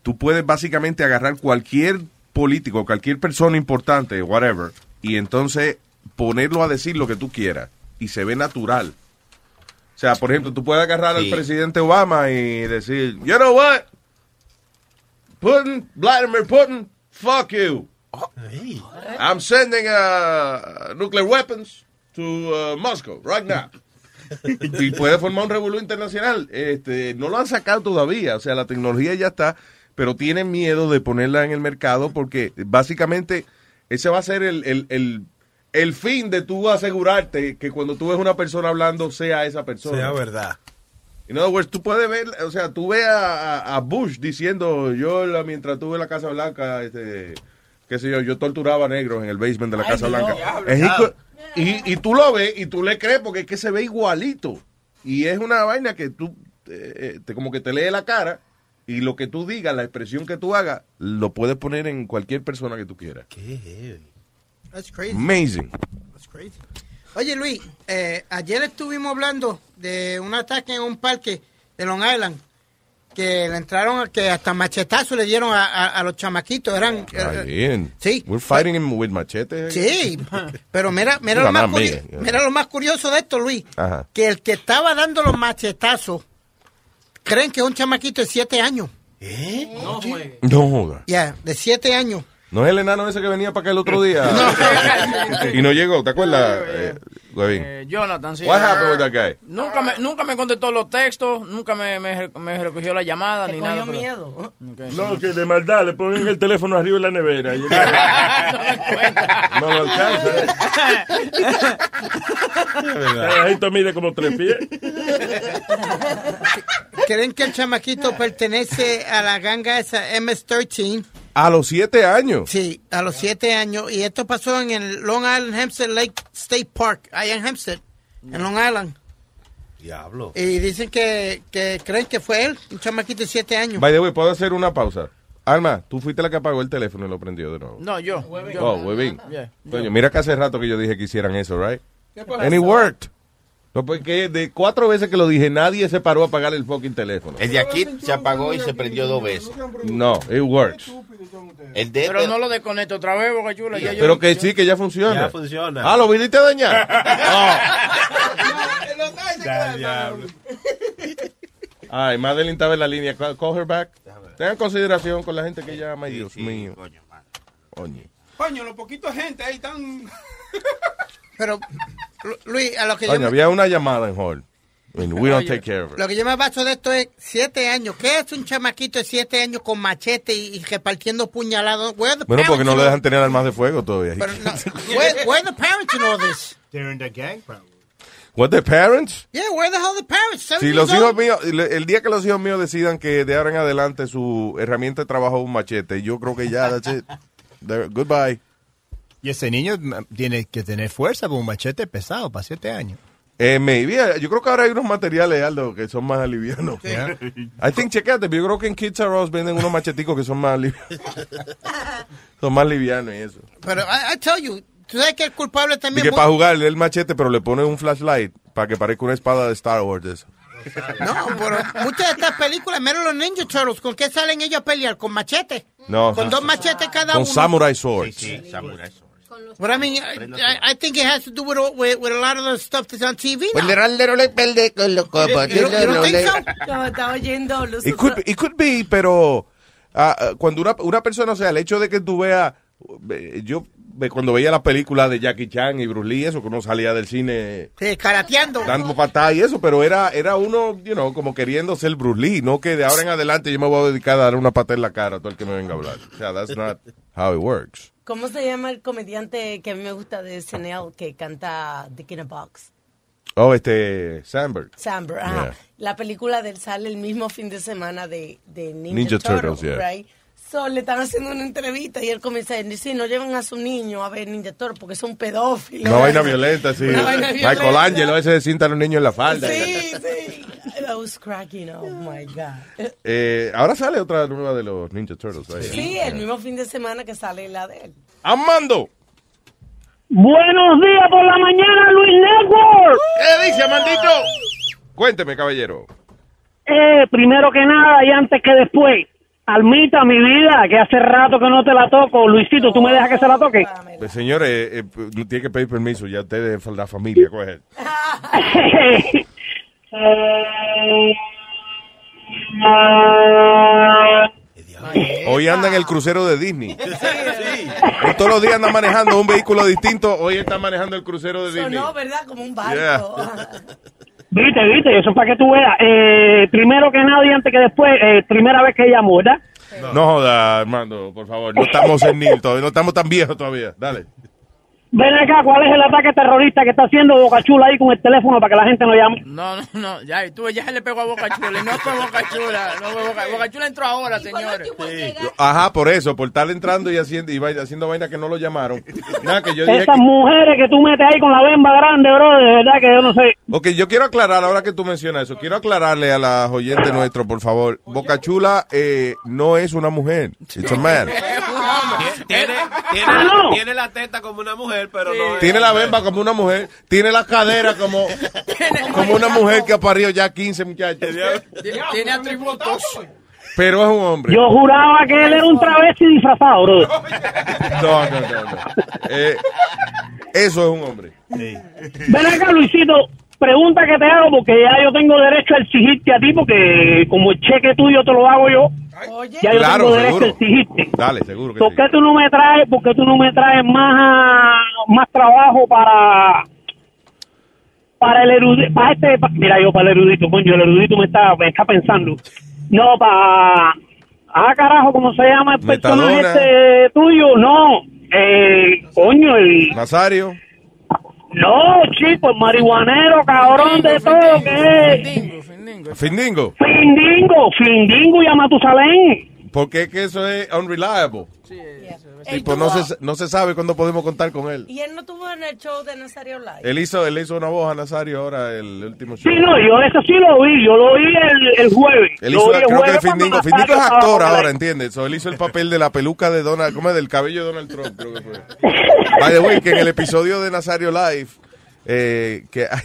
tú puedes básicamente agarrar cualquier político, cualquier persona importante, whatever, y entonces ponerlo a decir lo que tú quieras y se ve natural. O sea, por ejemplo, tú puedes agarrar al presidente Obama y decir, you know what, Putin, Vladimir Putin, fuck you. I'm sending uh, nuclear weapons to uh, Moscow right now. y puede formar un revuelo internacional. Este, no lo han sacado todavía, o sea, la tecnología ya está, pero tienen miedo de ponerla en el mercado porque básicamente ese va a ser el, el, el, el fin de tú asegurarte que cuando tú ves una persona hablando sea esa persona. Sea verdad. En other words, tú puedes ver, o sea, tú ves a, a- Bush diciendo, yo la- mientras tuve la Casa Blanca, este, qué sé yo, yo torturaba a negros en el basement de la Ay, Casa Dios. Blanca. Y, y tú lo ves y tú le crees porque es que se ve igualito. Y es una vaina que tú, eh, eh, te, como que te lee la cara y lo que tú digas, la expresión que tú hagas, lo puedes poner en cualquier persona que tú quieras. That's crazy. Amazing. That's crazy. Oye, Luis, eh, ayer estuvimos hablando de un ataque en un parque de Long Island que le entraron, que hasta machetazo le dieron a, a- a los chamaquitos. Eran, Está eh, bien. Sí. We're fighting him with machetes. Sí, pero mira, mira, lo más not me. curio- mira lo más curioso de esto, Luis, Ajá. que el que estaba dando los machetazos creen que es un chamaquito de siete años. No juegue. No joda. Ya, de siete años. No es el enano ese que venía para acá el otro día. y no llegó, ¿te acuerdas, eh? Eh, Jonathan, sí. What happened with that guy? Nunca me, nunca me contestó los textos, nunca me, me, me recogió la llamada ni nada. pero- miedo. No, que de maldad le ponen el teléfono arriba en la nevera. Y- no lo alcanza. Esto mide como tres pies. Creen que el chamaquito pertenece a la ganga esa MS-13. A los siete años. Sí, a los siete años. Y esto pasó en el Long Island Hempstead Lake State Park, allá en Hempstead, en Long Island. Diablo. Y dicen que, que creen que fue él, un chamaquito de siete años. By the way, ¿puedo hacer una pausa? Alma, tú fuiste la que apagó el teléfono y lo prendió de nuevo. No, yo. yo. Oh, Huevín. Yeah. Coño, mira que hace rato que yo dije que hicieran eso, right? And it worked. No, porque de cuatro veces que lo dije, nadie se paró a apagar el fucking teléfono. El de aquí se apagó y se prendió dos veces. No, it works. El de Pero no lo desconecto otra vez, Boca Chula. ya yo- Pero que yo- sí, que ya funciona. Ya funciona. Ah, ¿lo viniste a dañar? Diablo. Ay, Madeline estaba en la línea. Call, call her back. Tengan consideración con la gente que llama. Ay, Dios mío. Coño. Coño, los poquitos gente ahí están. Pero, Lu- Luis, a lo que, yo Coño, había una llamada en hall. Mean, we don't take care of it. lo que yo me baso de esto es siete años. ¿Qué es un chamaquito de siete años con machete y, y repartiendo puñalados? Where are the Bueno, porque parents no in le all- dejan tener armas de fuego todavía. Pero no, where, where are the parents in all this? They're in the gang, probably. What, the parents? Yeah, where the hell are the parents? Si los old? hijos míos, el día que los hijos míos decidan que de ahora en adelante su herramienta de trabajo es un machete, yo creo que ya, that's it. There- goodbye. Y ese niño tiene que tener fuerza por un machete pesado para siete años. Eh, maybe, eh, yo creo que ahora hay unos materiales, Aldo, que son más alivianos. I think, chequete, yo creo que en Kids R Us venden unos macheticos que son más alivianos. son más livianos y eso. Pero I, I tell you, tú sabes que el culpable Y también... que mu- para jugar el machete, pero le pone un flashlight para que parezca una espada de Star Wars. eso. No, pero muchas de estas películas, menos los Ninja Turtles, ¿con qué salen ellos a pelear? ¿Con machete? No, Con dos machetes cada con uno. samurai swords. But I mean, I, I- I think it has to do with, with, with a lot of the stuff that's on TV Pues now. You don't- you don't think so? No, estaba oyendo los It could, be- it could be, pero ah, cuando una, una persona, o sea, el hecho de que tú veas, yo cuando veía las películas de Jackie Chan y Bruce Lee, eso que uno salía del cine Sí, karateando. dando patadas y eso, pero era, era uno, you know, como queriendo ser Bruce Lee, no que de ahora en adelante yo me voy a dedicar a dar una patada en la cara a todo el que me venga a hablar. O sea, that's not how it works. ¿Cómo se llama el comediante que a mí me gusta de SNL que canta Dick in a Box? Oh, este, Sandberg. Samber, ajá. Yeah. La película del sale el mismo fin de semana de, de Ninja, Ninja Turtles, Turtles, yeah. right? So, le están haciendo una entrevista y él comienza a decir, sí, no llevan a su niño a ver Ninja Turtles porque son pedófilos. Una vaina violenta, sí. Una vaina violenta. Michelangelo ese de cinta a los niños en la falda. Sí, sí. That was cracking, oh my God. Eh, ahora sale otra nueva de los Ninja Turtles. right? Sí, el mismo fin de semana que sale la de él. Amando. Buenos días por la mañana, Luis Network. ¿Qué dice, Amandito? Cuénteme, caballero. Eh, primero que nada y antes que después, Almita, mi vida, que hace rato que no te la toco. Luisito, ¿tú me dejas que se la toque? Pues, señores, eh, eh, no tiene que pedir permiso, ya ustedes, la familia, coge. Hoy anda en el crucero de Disney. No Todos los días anda manejando un vehículo distinto, hoy está manejando el crucero de Disney. Sonó, ¿verdad? Como un barco. Yeah. Viste, viste, eso es para que tú veas. Eh, primero que nada y antes que después, eh, primera vez que llamo, ¿verdad? No joda, Armando, por favor. No estamos en Nil todavía, no estamos tan viejos todavía. Dale. Ven acá, ¿cuál es el ataque terrorista que está haciendo Boca Chula ahí con el teléfono para que la gente no llame? No, no, no, ya, tú, ya se le pegó a Boca Chula, y no fue Boca Chula, no fue Boca, Boca Chula entró ahora, señores. Ajá, por eso, por estar entrando y haciendo, y vaina- haciendo vaina que no lo llamaron. Nada, que yo dije Esas que- mujeres que tú metes ahí con la bemba grande, bro, de verdad que yo no sé. Ok, yo quiero aclarar, ahora que tú mencionas eso, quiero aclararle a las oyentes nuestros, por favor. Boca Chula eh, no es una mujer, it's a man. Tiene, tiene, Ah, no. tiene la teta como una mujer, pero no es- Tiene la bemba como una mujer, tiene la cadera como, como una mujer que ha parido ya 15 muchachos. Tiene atributos. Pero es un hombre. Yo juraba que él era un travesti disfrazado, bro. No, no, no, no. Eh, eso es un hombre. Ven acá, Luisito, pregunta que te hago porque ya yo tengo derecho a exigirte a ti porque como el cheque tuyo te lo hago yo, ya yo Claro, tengo derecho a exigirte. Dale, seguro que ¿Por sí. qué tú no me traes, por qué tú no me traes más, más trabajo para para el erudito, para este, pa- mira yo para el erudito, coño, el erudito me está, me está pensando. No, para, ah carajo, ¿cómo se llama el personaje este tuyo? No, eh, coño, el, Nazario. No, chico, el marihuanero, cabrón de todo, que es Findingo. Findingo, Findingo y a Matusalén. Porque es que eso es unreliable. Tipo, no se, no se sabe cuándo podemos contar con él. Y él no tuvo en el show de Nazario Live. Él hizo, él hizo una voz a Nazario ahora, el último show. Sí, no, yo eso sí lo vi, yo lo vi el, el jueves. Él Lo hizo, el creo que jueves cuando Findingo. Es actor ahora, ¿entiendes? So, él hizo el papel de la peluca de Donald, ¿cómo es? Del cabello de Donald Trump, creo que fue. By the way, que en el episodio de Nazario Live, eh, que ay,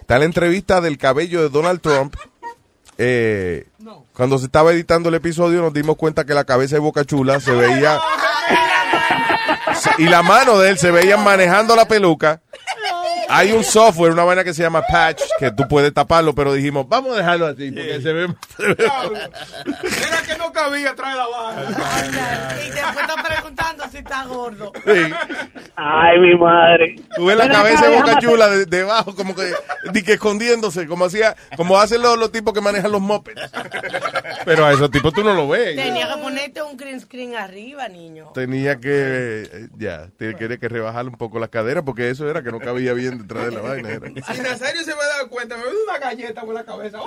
está la entrevista del cabello de Donald Trump. eh, Cuando se estaba editando el episodio, nos dimos cuenta que la cabeza de Boca Chula se veía. y la mano de él se veían manejando la peluca. Hay un software, una vaina que se llama Patch, que tú puedes taparlo, pero dijimos, vamos a dejarlo así, porque se ve. se ve- Era que no cabía atrás de la barra. Y después está preguntando si está gordo. Sí. Ay, mi madre. Tú ves la cabeza de Boca Chula de- debajo, como que, que escondiéndose, como hacía, como hacen los, los tipos que manejan los mopeds. Pero a esos tipos tú no lo ves. Tenía que ponerte un green screen arriba, niño. Tenía que, eh, ya, tenía que rebajar un poco las caderas, porque eso era que no cabía bien detrás de la vaina. era. Si Nazario se me ha dado cuenta, me dio una galleta por la cabeza.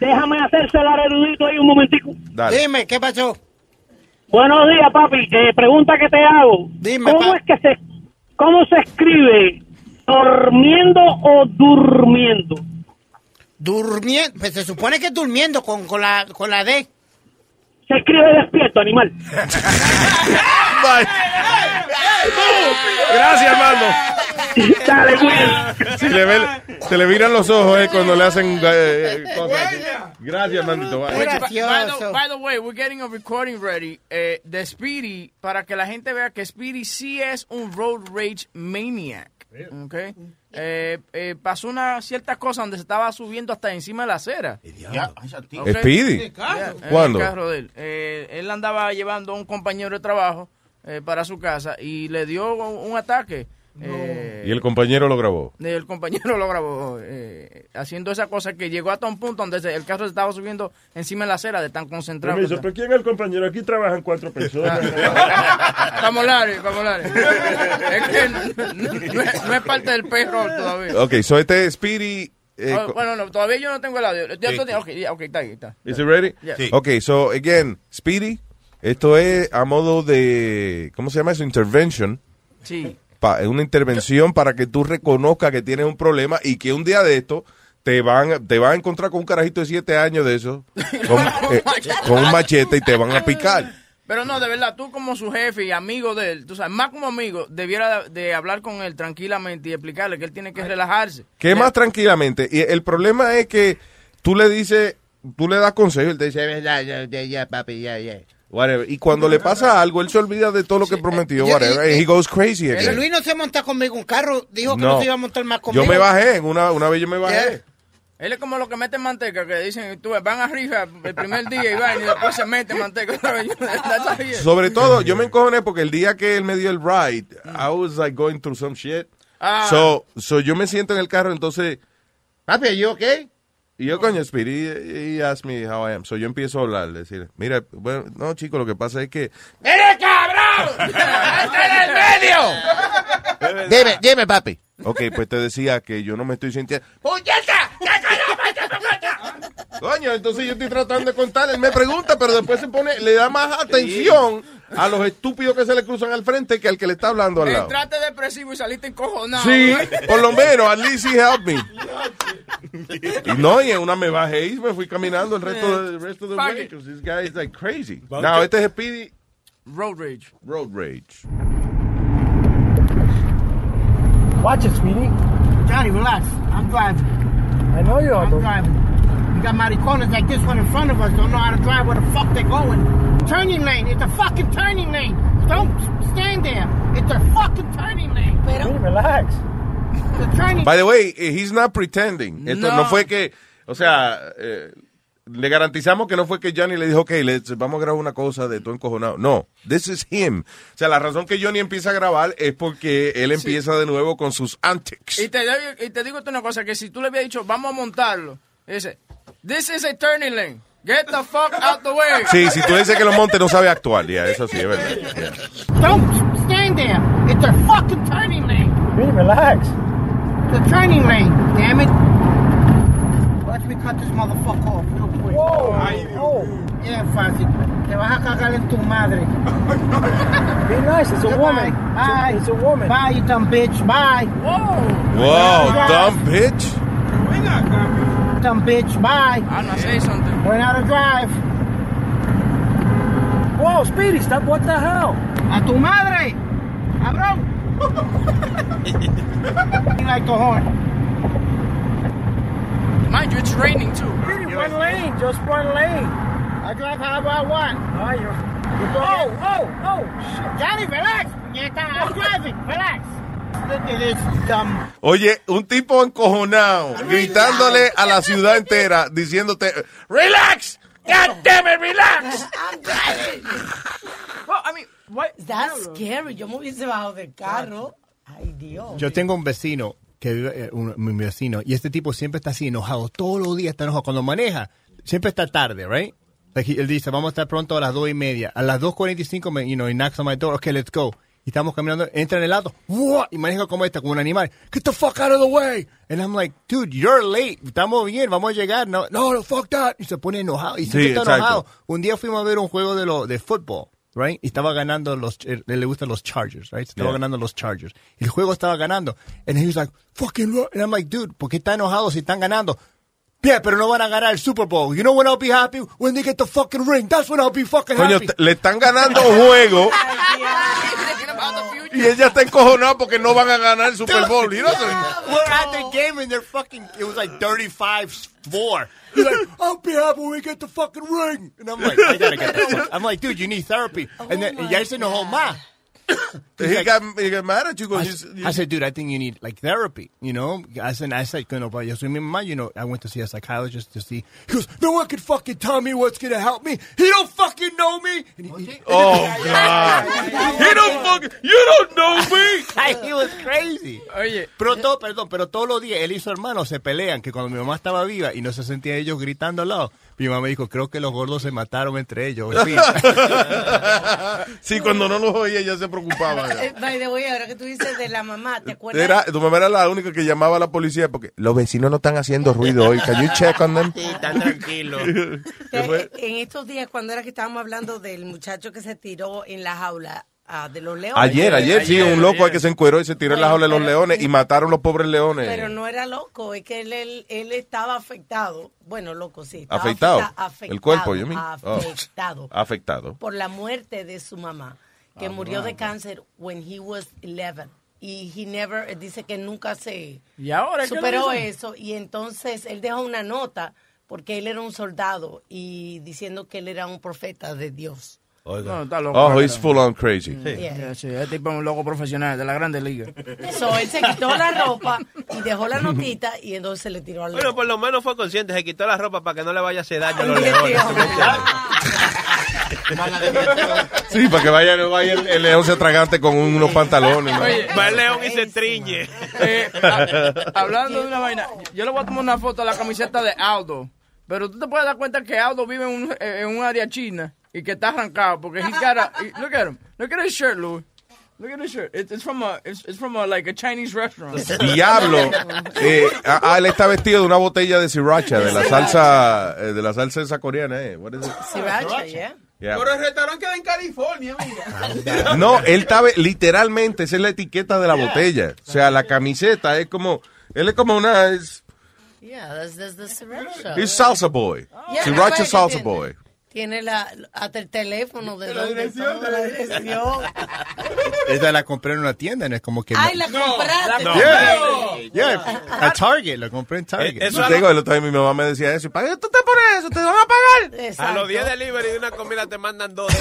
Déjame hacérsela al erudito ahí un momentico. Dime, ¿qué pasó? Buenos días, papi. Eh, pregunta que te hago. Dime, ¿Cómo es que se ¿Cómo se escribe? ¿Dormiendo o durmiendo? Durmiendo, pues se supone que es durmiendo con, con, la, con la D. Se escribe despierto, animal. Gracias, Armando. Dale, Will. Se le, ve- se le miran los ojos eh, cuando le hacen eh, cosas. Gracias, Armandito. Bye. By the, by the way, we're getting a recording ready eh, de Speedy para que la gente vea que Speedy sí es un road rage maniac. Okay. Eh, eh, pasó una cierta cosa donde se estaba subiendo hasta encima de la acera. Okay. Speedy. ¿Cuándo? el carro de él. Eh, él andaba llevando a un compañero de trabajo eh, para su casa y le dio un, un ataque. Eh, Y el compañero lo grabó. el compañero lo grabó eh, haciendo esa cosa que llegó hasta un punto donde el carro se estaba subiendo encima de la acera de tan concentrado. Permiso. ¿pero quién es el compañero? Aquí trabajan cuatro personas. Vamos, Larry, vamos, Larry. Es que no, no- no es, no es parte del perro todavía. Ok, so este es Speedy. eh, Oh, co- bueno, no, todavía yo no tengo el audio. Sí. tienes- ok, ya, ok, está ahí, está. Is it ready? Yeah. Sí. Ok, so again, Speedy, esto es a modo de, ¿cómo se llama eso? Intervention. Sí. Pa- es una intervención para que tú reconozcas que tienes un problema y que un día de esto te van, te van a encontrar con un carajito de siete años de eso, con, eh, con un machete y te van a picar. Pero no, de verdad, tú como su jefe y amigo de él, tú sabes, más como amigo, debiera de, hablar con él tranquilamente y explicarle que él tiene que relajarse. Que más tranquilamente. Y el problema es que tú le dices, tú le das consejo y él te dice, ya, ya, ya, ya, papi, ya, ya. Whatever. Y cuando le pasa algo, él se olvida de todo lo que prometió, Yo- whatever, y- and he goes crazy Pero again. Luis no se monta conmigo un carro, dijo que No. no, se iba a montar más conmigo. Yo me bajé, en una, una vez yo me bajé. Yeah. Él es como los que meten manteca, que dicen, tú van arriba el primer día y van y después se meten manteca. Sobre todo, yo me encojoné porque el día que él me dio el ride, I was like going through some shit. Ah. So, so yo me siento en el carro, entonces, papi, ¿you okay? Y yo, coño, Speedy, he, he asked me how I am. So yo empiezo a hablar, decir, mira, bueno, no, chico, lo que pasa es que... ¡Mire, cabrón! ¡Entra en el medio! Dime, dime, papi. Ok, pues te decía que yo no me estoy sintiendo... ¡Puñeta! Coño, entonces yo estoy tratando de contarle. Él me pregunta, pero después se pone, le da más atención a los estúpidos que se le cruzan al frente que al que le está hablando al lado. Entraste depresivo y saliste encojonado. Sí, por lo menos, at least he helped me. Y no, y en una me bajé y me fui caminando el resto del resto del way, because this guy is like crazy. Now, este es Speedy Road rage. Road Rage. Watch it, Speedy. Johnny, relax. I'm driving. I know you are. I'm driving. You got mariconas like this one in front of us don't know how to drive where the fuck they're going. Turning lane. It's a fucking turning lane. Don't stand there. It's a fucking turning lane. Pero, relax. The turning By the way, he's not pretending. Esto no, No. fue que, o sea, eh, le garantizamos que no fue que Johnny le dijo, ok, let's- vamos a grabar una cosa de todo encojonado. No, this is him. O sea, la razón que Johnny empieza a grabar es porque él empieza de nuevo con sus antics. Y te, digo- y te digo una cosa, que si tú le habías dicho, vamos a montarlo, dice, this is a turning lane. Get the fuck out the way. Sí, si tú dices que los montes no sabe actuar, ya, eso sí, es verdad. yeah. Don't stand there. It's a fucking turning lane. Really, relax. The turning lane, damn it. Watch me cut this motherfucker off real quick. Whoa. Yeah, fácil. Te vas a cagar en tu madre. Be nice, it's a woman. Bye. It's a woman. Bye, you dumb bitch. Bye. Whoa. Wow, dumb bitch. Dumb bitch. Bye. I'm not saying something. Learn how to drive. Whoa, Speedy, stop. What the hell? A tu madre. Cabrón. you like the horn. Mind you, it's raining too. One lane, just one lane. I drive however I want. Oh, you're. oh, oh, oh, shit. Johnny, relax. I'm driving. Relax. Oye, un tipo encojonado, gritándole a la ciudad entera, diciéndote, relax, God damn it, relax. Well, I mean, what? That's scary. Yo me hubiese bajado del carro. Ay, Dios. Yo tengo un vecino que vive, eh, un- mi vecino, y este tipo siempre está así enojado, todos los días está enojado. Cuando maneja, siempre está tarde, right? Like, he- él dice, vamos a estar pronto a las dos y media. A las 2.45, me, you know, he knocks on my door, okay, let's go. Y estamos caminando, entra en el auto, ¡buah! y maneja como esta, como un animal. Get the fuck out of the way. And I'm like, dude, you're late. Estamos bien, vamos a llegar. No, no, no, fuck that. Y se pone enojado. Y siempre Sí, está exacto. enojado. Un día fuimos a ver un juego de, lo, de fútbol. right? Y estaba ganando los, eh, le gustan los Chargers, right? Estaba Yeah. ganando los Chargers. Y el juego estaba ganando. And he was like, fucking, lo-" and I'm like, dude, ¿por qué está enojado si están ganando? Yeah, pero no van a ganar el Super Bowl. You know when I'll be happy? When they get the fucking ring. That's when I'll be fucking Coño, happy. te- le están ganando juego y ella está encojonada porque no van a ganar el Super Bowl. You know, We're at the game and they're fucking, it was like 35-4. He's like, I'll be happy when we get the fucking ring. And I'm like, I gotta get the fuck. I'm like, dude, you need therapy. and then, y ya se enojó más. He, got, he got mad at you. I, I said, dude, I think you need like therapy, you know? I said, I said, you know, but yo soy mi mamá, you know, I went to see a psychologist to see. He goes, no one can fucking tell me what's gonna help me. He don't fucking know me. And he, he- Oh, God. He don't fucking, you don't know me. he was crazy. Oye. Pero todo, perdón, pero todos los días él y su hermano se pelean, que cuando mi mamá estaba viva y no se sentían ellos gritando al lado, mi mamá me dijo, creo que los gordos se mataron entre ellos. Sí. Sí, cuando no los oía ya se preocupaba. Eh, By the way, ahora que tú dices de la mamá, ¿te acuerdas? Era, tu mamá era la única que llamaba a la policía porque los vecinos no están haciendo ruido hoy. Can you check on them? Sí, están tranquilos. Eh, en estos días, cuando era que estábamos hablando del muchacho que se tiró en la jaula ah, de los leones. Ayer, ayer, sí, un loco que se encueró y se tiró en la jaula de los leones y mataron los pobres leones. Pero no era loco, es que él, él, él estaba afectado. Bueno, loco, sí. afecta- afectado. El cuerpo, yo mismo. Afectado. Afectado. Por la muerte de su mamá, que Ah, murió de cáncer when he was 11. Y he never, dice que nunca se ¿Y ahora qué le superó eso. Y entonces él dejó una nota porque él era un soldado y diciendo que él era un profeta de Dios. No, está loco. Oh, he's full on crazy. Sí, yeah, sí, este tipo es un loco profesional de la Grande Liga. So, él se quitó la ropa y dejó la notita y entonces se le tiró al Bueno, por lo menos fue consciente, se quitó la ropa para que no le vaya a hacer daño a los. Sí, para que vaya, no vaya el, el león se atragante con unos pantalones. ¿no? Va el león y se triñe. Eh, ha- hablando de una vaina, yo le voy a tomar una foto a la camiseta de Aldo. Pero tú te puedes dar cuenta que Aldo vive en un, en un área china y que está arrancado porque he's got a, he- look at him, look at his shirt, Louis. Look at his shirt. It's, it's from a, it's, it's from a, like a Chinese restaurant. Diablo. Eh, ah, él está vestido de una botella de sriracha, de la salsa, eh, de la salsa esa coreana, eh. What is it? Sriracha, yeah. Yeah. Pero el restaurante queda en California, mira. No, él está literalmente, esa es la etiqueta de la botella. O sea, la camiseta es como, él es como una, es, Yeah, that's, that's the sriracha. es salsa boy. Yeah, Sriracha salsa boy. Tiene la, hasta el teléfono de la dirección. De la dirección. Esta la compré en una tienda, no es como que... Ay, la compraste. No. también. Yeah, a Target, la compré en Target. Eh, Yo tengo, el otro día mi mamá me decía eso. ¿y ¿Para qué tú te pones eso? ¿Te van a pagar? A los 10 delivery de una comida te mandan dos.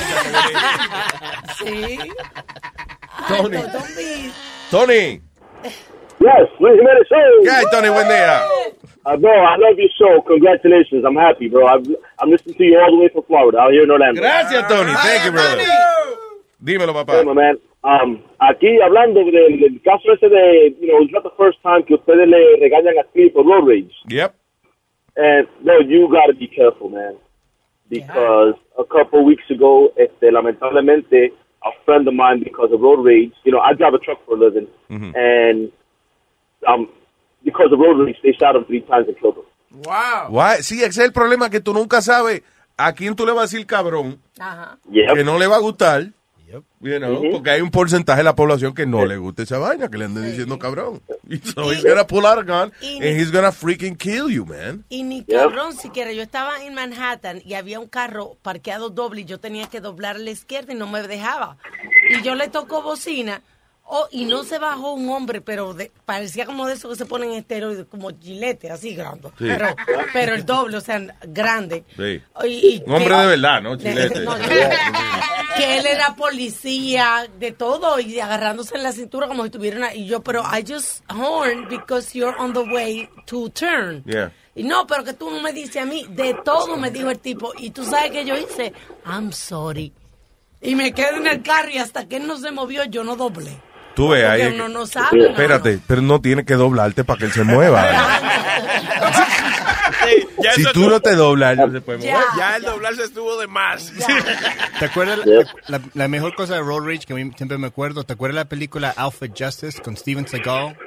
Sí. Tony. Be- Tony. Yes, Luis Jimenez Show. ¿Qué hay, Tony? Buen día. Uh, bro, I love your show. Congratulations. I'm happy, bro. I've, I'm listening to you all the way from Florida, out here in Orlando. Gracias, Tony. Thank you, brother. Dímelo, papá. Hey, my man. Um, aquí hablando del, del caso ese de, you know, it's not the first time que ustedes le regañan a Steve por road rage. Yep. And, no, you gotta be careful, man. Because a couple weeks ago, este, lamentablemente, a friend of mine, because of road rage, you know, I drive a truck for a living, and um, because of road rage, they shot him three times and killed him. Wow. Why? Sí, ese es el problema que tú nunca sabes a quién tú le vas a decir cabrón, Ajá. que no le va a gustar. You know, Ujú. Porque hay un porcentaje de la población que no le gusta esa vaina, que le anden diciendo cabrón. Y so he's gonna pull out a gun Y- and he's gonna freaking kill you, man. Y ni Yeah. cabrón siquiera. Yo estaba en Manhattan y había un carro parqueado doble y yo tenía que doblar a la izquierda y no me dejaba. Y yo le tocó bocina. Oh, y no se bajó un hombre, pero de- parecía como de esos que se ponen esteroides, como gilete, así grande. Sí. Pero, pero el doble, o sea, grande. Sí. Y- y Un hombre que- de verdad, ¿no? Chilete. No, que él era policía, de todo, y agarrándose en la cintura como si tuviera una... Y yo, pero I just horn because you're on the way to turn. Yeah. Y no, pero que tú no me dices a mí, de todo me dijo el tipo. Y tú sabes que yo hice, I'm sorry. Y me quedé en el carro y hasta que él no se movió, yo no doblé. Tú ves ahí. Uno no sabe, ¿no? Espérate, pero no tiene que doblarte para que él se mueva. Ya si tú no te doblas, no se puede mover. Ya el doblarse estuvo de más. ¿Te acuerdas la, la- la mejor cosa de Road Rage que a mí siempre me acuerdo? ¿Te acuerdas la película Alpha Justice con Steven Seagal?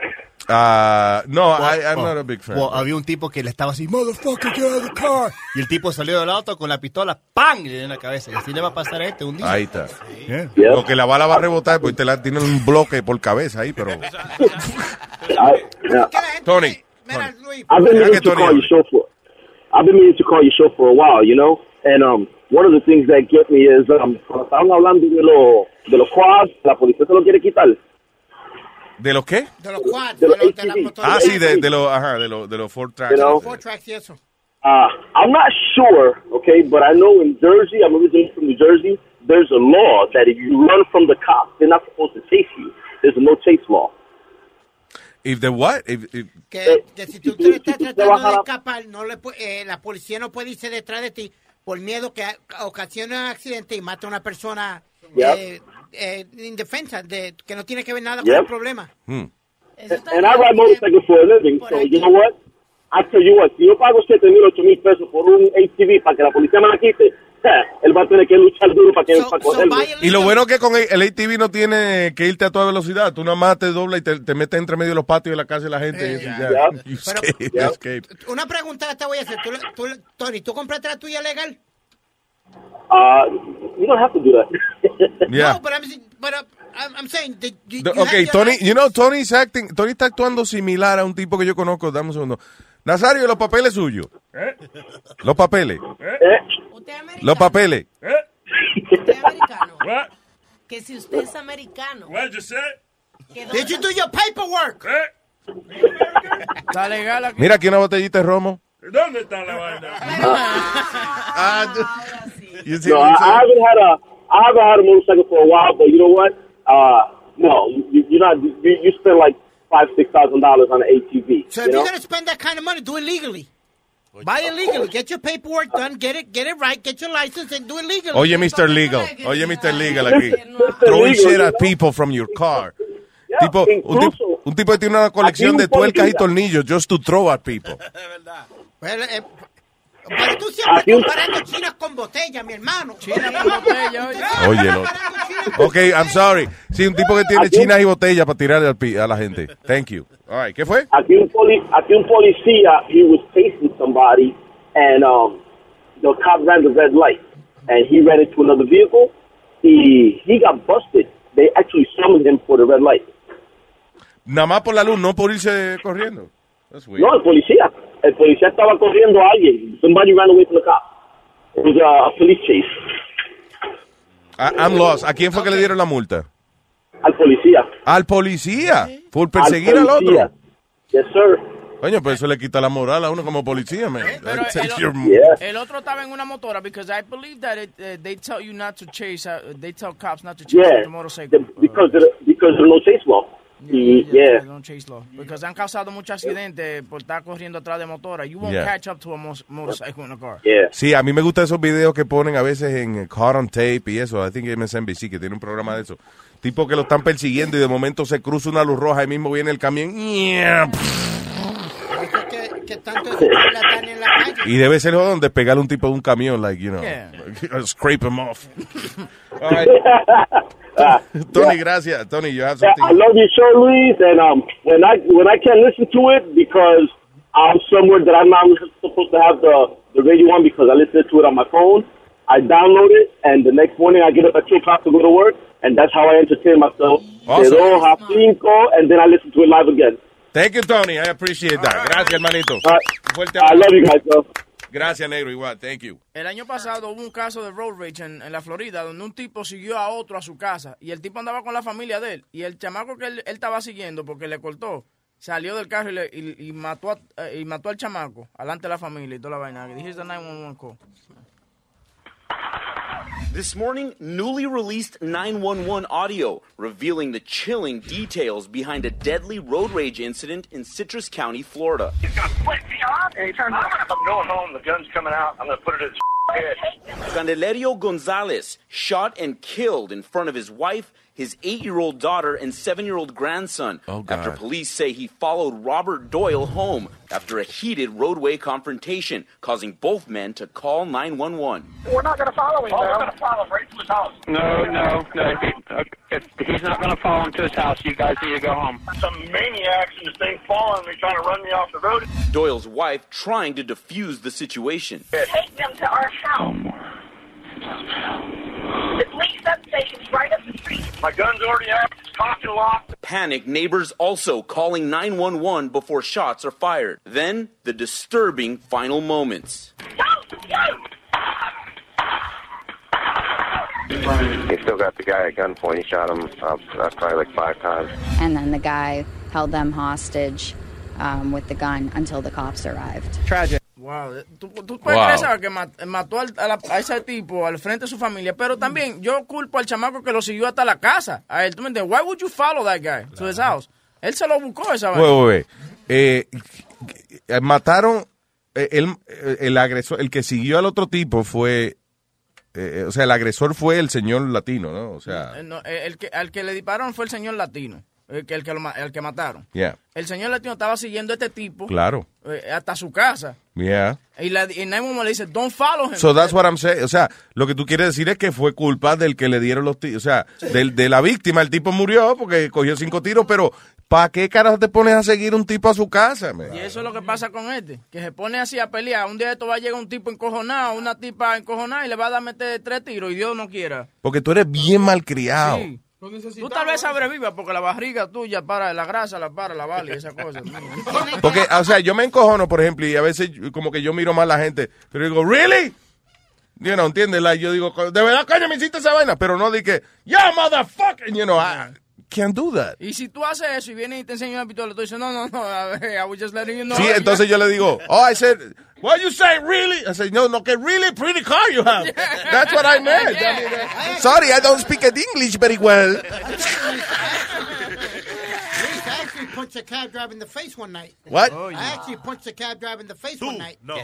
Ah, no, I, I'm not a big fan. O había un tipo que le estaba así, motherfucker, get out of the car. Y el tipo salió del auto con la pistola, ¡pam! Y le dio en la cabeza. Y así le va a pasar a este un día. Ahí está. Yeah. Porque la bala va a rebotar, pues te la tiene un bloque por cabeza ahí, pero. Tony. I've been meaning que to Tony call your show for. I've been meaning to call your show for a while, you know. And um, one of the things that get me is um, cuando estaban hablando de los de los quads, la policía se lo quiere quitar. ¿De los qué? De los quads, De de, los los- de. Ah, sí, de, de los, ajá, de los, de los Ford Tracks. You know? Four tracks y eso. Uh, I'm not sure, okay, but I know in Jersey, I'm originally from New Jersey, there's a law that if you run from the cops, they're not supposed to chase you. There's a no chase law. If the what? If, if- Que, que si tú te estás tratando de escapar, no le eh, la policía no puede irse detrás de ti por miedo que ocasione un accidente y mate a una persona Yep. eh, eh, indefensa, de, que no tiene que ver nada con Yep. el problema. hmm. And I ride motorcycles for a living, so you know what? I tell you what, si yo pago 7 mil, 8 mil pesos por un ATV para que la policía me la quite, eh, él va a tener que luchar duro para, que, para cogerlo. Y lo bueno que con el, el ATV no tiene que irte a toda velocidad. Tú nada más te dobla y te, te metes entre medio de los patios de la casa de la gente. y eso ya. Yeah. You Pero- escape, you escape. Una pregunta que te voy a hacer. ¿Tú, tú, Tony, ¿tú compraste la tuya legal? Uh, you don't have to do that. Yeah. No, but I'm, but I'm, I'm saying that you, The- you okay, Tony, you know, Tony's acting, Tony está actuando similar a un tipo que yo conozco. Dame un segundo. Nazario, los papeles suyos. ¿Eh? Los papeles. Eh, Los papeles. What? Que si usted es americano. What you say? Did you do your paperwork? Está legal aquí. Mira aquí una botellita de romo. ¿Dónde está la vaina? You see no, what I, haven't had a I haven't had a motorcycle for a while, but you know what? Uh, no, you, you're not. You, you spend like five, six thousand dollars on an ATV. So you if know? you're gonna spend that kind of money, do it legally. Buy it legally. Get your paperwork done. Get it. Get it right. Get your license and do it legally. Oye, Mr. Legal. Oye, Mr. Legal aquí. Throwing shit at people from your car. Tipo, un, tip- un tipo que tiene una colección de tuercas y tornillos just to throw at people. Well, eh, pero tú siempre comparando chinas con botella, mi hermano. Chinas con botella, Oye, el otro. Ok, I'm sorry. Sí, un tipo que tiene chinas y botellas para tirarle al pi- a la gente. Thank you. All right, ¿qué fue? Aquí un, poli, aquí un policía, he was chasing somebody, and um, the cop ran the red light, and he ran into another vehicle. He he got busted. They actually summoned him for the red light. Nada más por la luz, no por irse corriendo. That's weird. No, el policía. El policía estaba corriendo a alguien. Somebody ran away from the cop. It was a, a police chase. I- I'm lost. ¿A quién fue que le dieron la multa? Al policía. Al policía. Por perseguir al, policía. otro. Yes, sir. Coño, pues eso le quita la moral a uno como policía, man. Pero takes el, your- el otro estaba en una motora because I believe that it, uh, they tell you not to chase. Uh, they tell cops not to chase Yeah. the motorcycle. The- because the, because of the no chase law. Y- yeah. Don't chase law. Because han causado muchos accidentes por estar corriendo atrás de motora. You won't Yeah. catch up to a mo- motorcycle in a car. Sí, a mí me gustan esos videos que ponen a veces en Caught on Tape y eso. I think MSNBC, que tiene un programa de eso. Tipo que lo están persiguiendo y de momento se cruza una luz roja y mismo viene el camión. Que, que tanto ese charlatán en la calle. Y debe ser jodón despegarle un tipo de un camión, like, you know, Yeah. scrape him off. All right. Tony, gracias. Tony, you have something. I love your show, Luis, and um, when I when I can't listen to it because I'm somewhere that I'm not supposed to have the the radio on because I listen to it on my phone, I download it, and the next morning I get up at two o'clock to go to work, and that's how I entertain myself. Awesome. De dos a cinco, and then I listen to it live again. Thank you, Tony. I appreciate that. Gracias, hermanito. Fuerte I love you guys, bro. Gracias, negro. Igual. Thank you. El año pasado hubo un caso de road rage en, en la Florida donde un tipo siguió a otro a su casa y el tipo andaba con la familia de él y el chamaco que él, él estaba siguiendo porque le cortó salió del carro y, le- y- y mató a, eh, y mató al chamaco alante de la familia y toda la vaina. The 911 call. This morning, newly released 911 audio revealing the chilling details behind a deadly road rage incident in Citrus County, Florida. He's gonna split me off, And he turns around. I'm going home. The gun's coming out. I'm going to put it at his head. Candelario Gonzalez shot and killed in front of his wife his eight year old daughter, and seven year old grandson. Oh, after police say he followed Robert Doyle home after a heated roadway confrontation, causing both men to call 911. We're not going to follow him. Oh, we're going to follow him right to his house. No, no, no. If he's not going to follow him to his house, you guys need to go home. Some maniacs in this thing following me, trying to run me off the road. Doyle's wife trying to defuse the situation. Take them to our house. The police substation's right up the street. My gun's already out. It's cocked and locked. Panic neighbors also calling 911 before shots are fired. Then the disturbing final moments. He still got the guy at gunpoint. He shot him uh, uh, probably like five times. And then the guy held them hostage um, with the gun until the cops arrived. Tragic. Wow. ¿Tú, tú puedes Wow. creer ¿sabes? que mat- mató al- a, la- a ese tipo al frente de su familia, pero también yo culpo al chamaco que lo siguió hasta la casa. A él, ¿tú me entiendes? Why would you follow that guy to his house? Él se lo buscó esa Wait, vaina. wait, wait. Eh, eh, mataron eh, el, eh, el agresor, el que siguió al otro tipo fue, eh, o sea, el agresor fue el señor latino, ¿no? O sea, Eh, no, eh, el que, al que le dispararon fue el señor latino, el que, el que, lo el que mataron. yeah, El señor latino estaba siguiendo a este tipo claro, eh, hasta su casa. yeah. Y, la, y 911 le dice, don't follow him. So that's what I'm saying. O sea, lo que tú quieres decir es que fue culpa del que le dieron los tiros. O sea, del, de la víctima. El tipo murió porque cogió cinco tiros, pero ¿para qué carajo te pones a seguir un tipo a su casa? man? Y eso es lo que pasa con este, que se pone así a pelear. Un día de esto va a llegar un tipo encojonado, una tipa encojonada y le va a dar meter tres tiros y Dios no quiera. Porque tú eres bien malcriado. Sí. Tú tal vez sobrevivas porque la barriga tuya para, la grasa la para, la vale y esas cosas. Porque, o sea, yo me encojono, por ejemplo, y a veces como que yo miro más a la gente, pero digo, ¿really? You know, ¿entiendes? Like, yo digo, de verdad, coño, me hiciste esa vaina, pero no di que, yeah, motherfucker, you know, I can't do that. Y si tú haces eso y vienes y te enseñas una pistola, tú dices, no, no, no, a ver, I was just letting you know. Sí, entonces yo le digo, oh, I said, what you say, really? I said, no, no, que really pretty car you have. That's what I meant. I mean, uh, sorry, I don't speak English very well. Luis, I actually punched a cab driver in the face one night. What? I actually punched a cab driver in the face one night. No.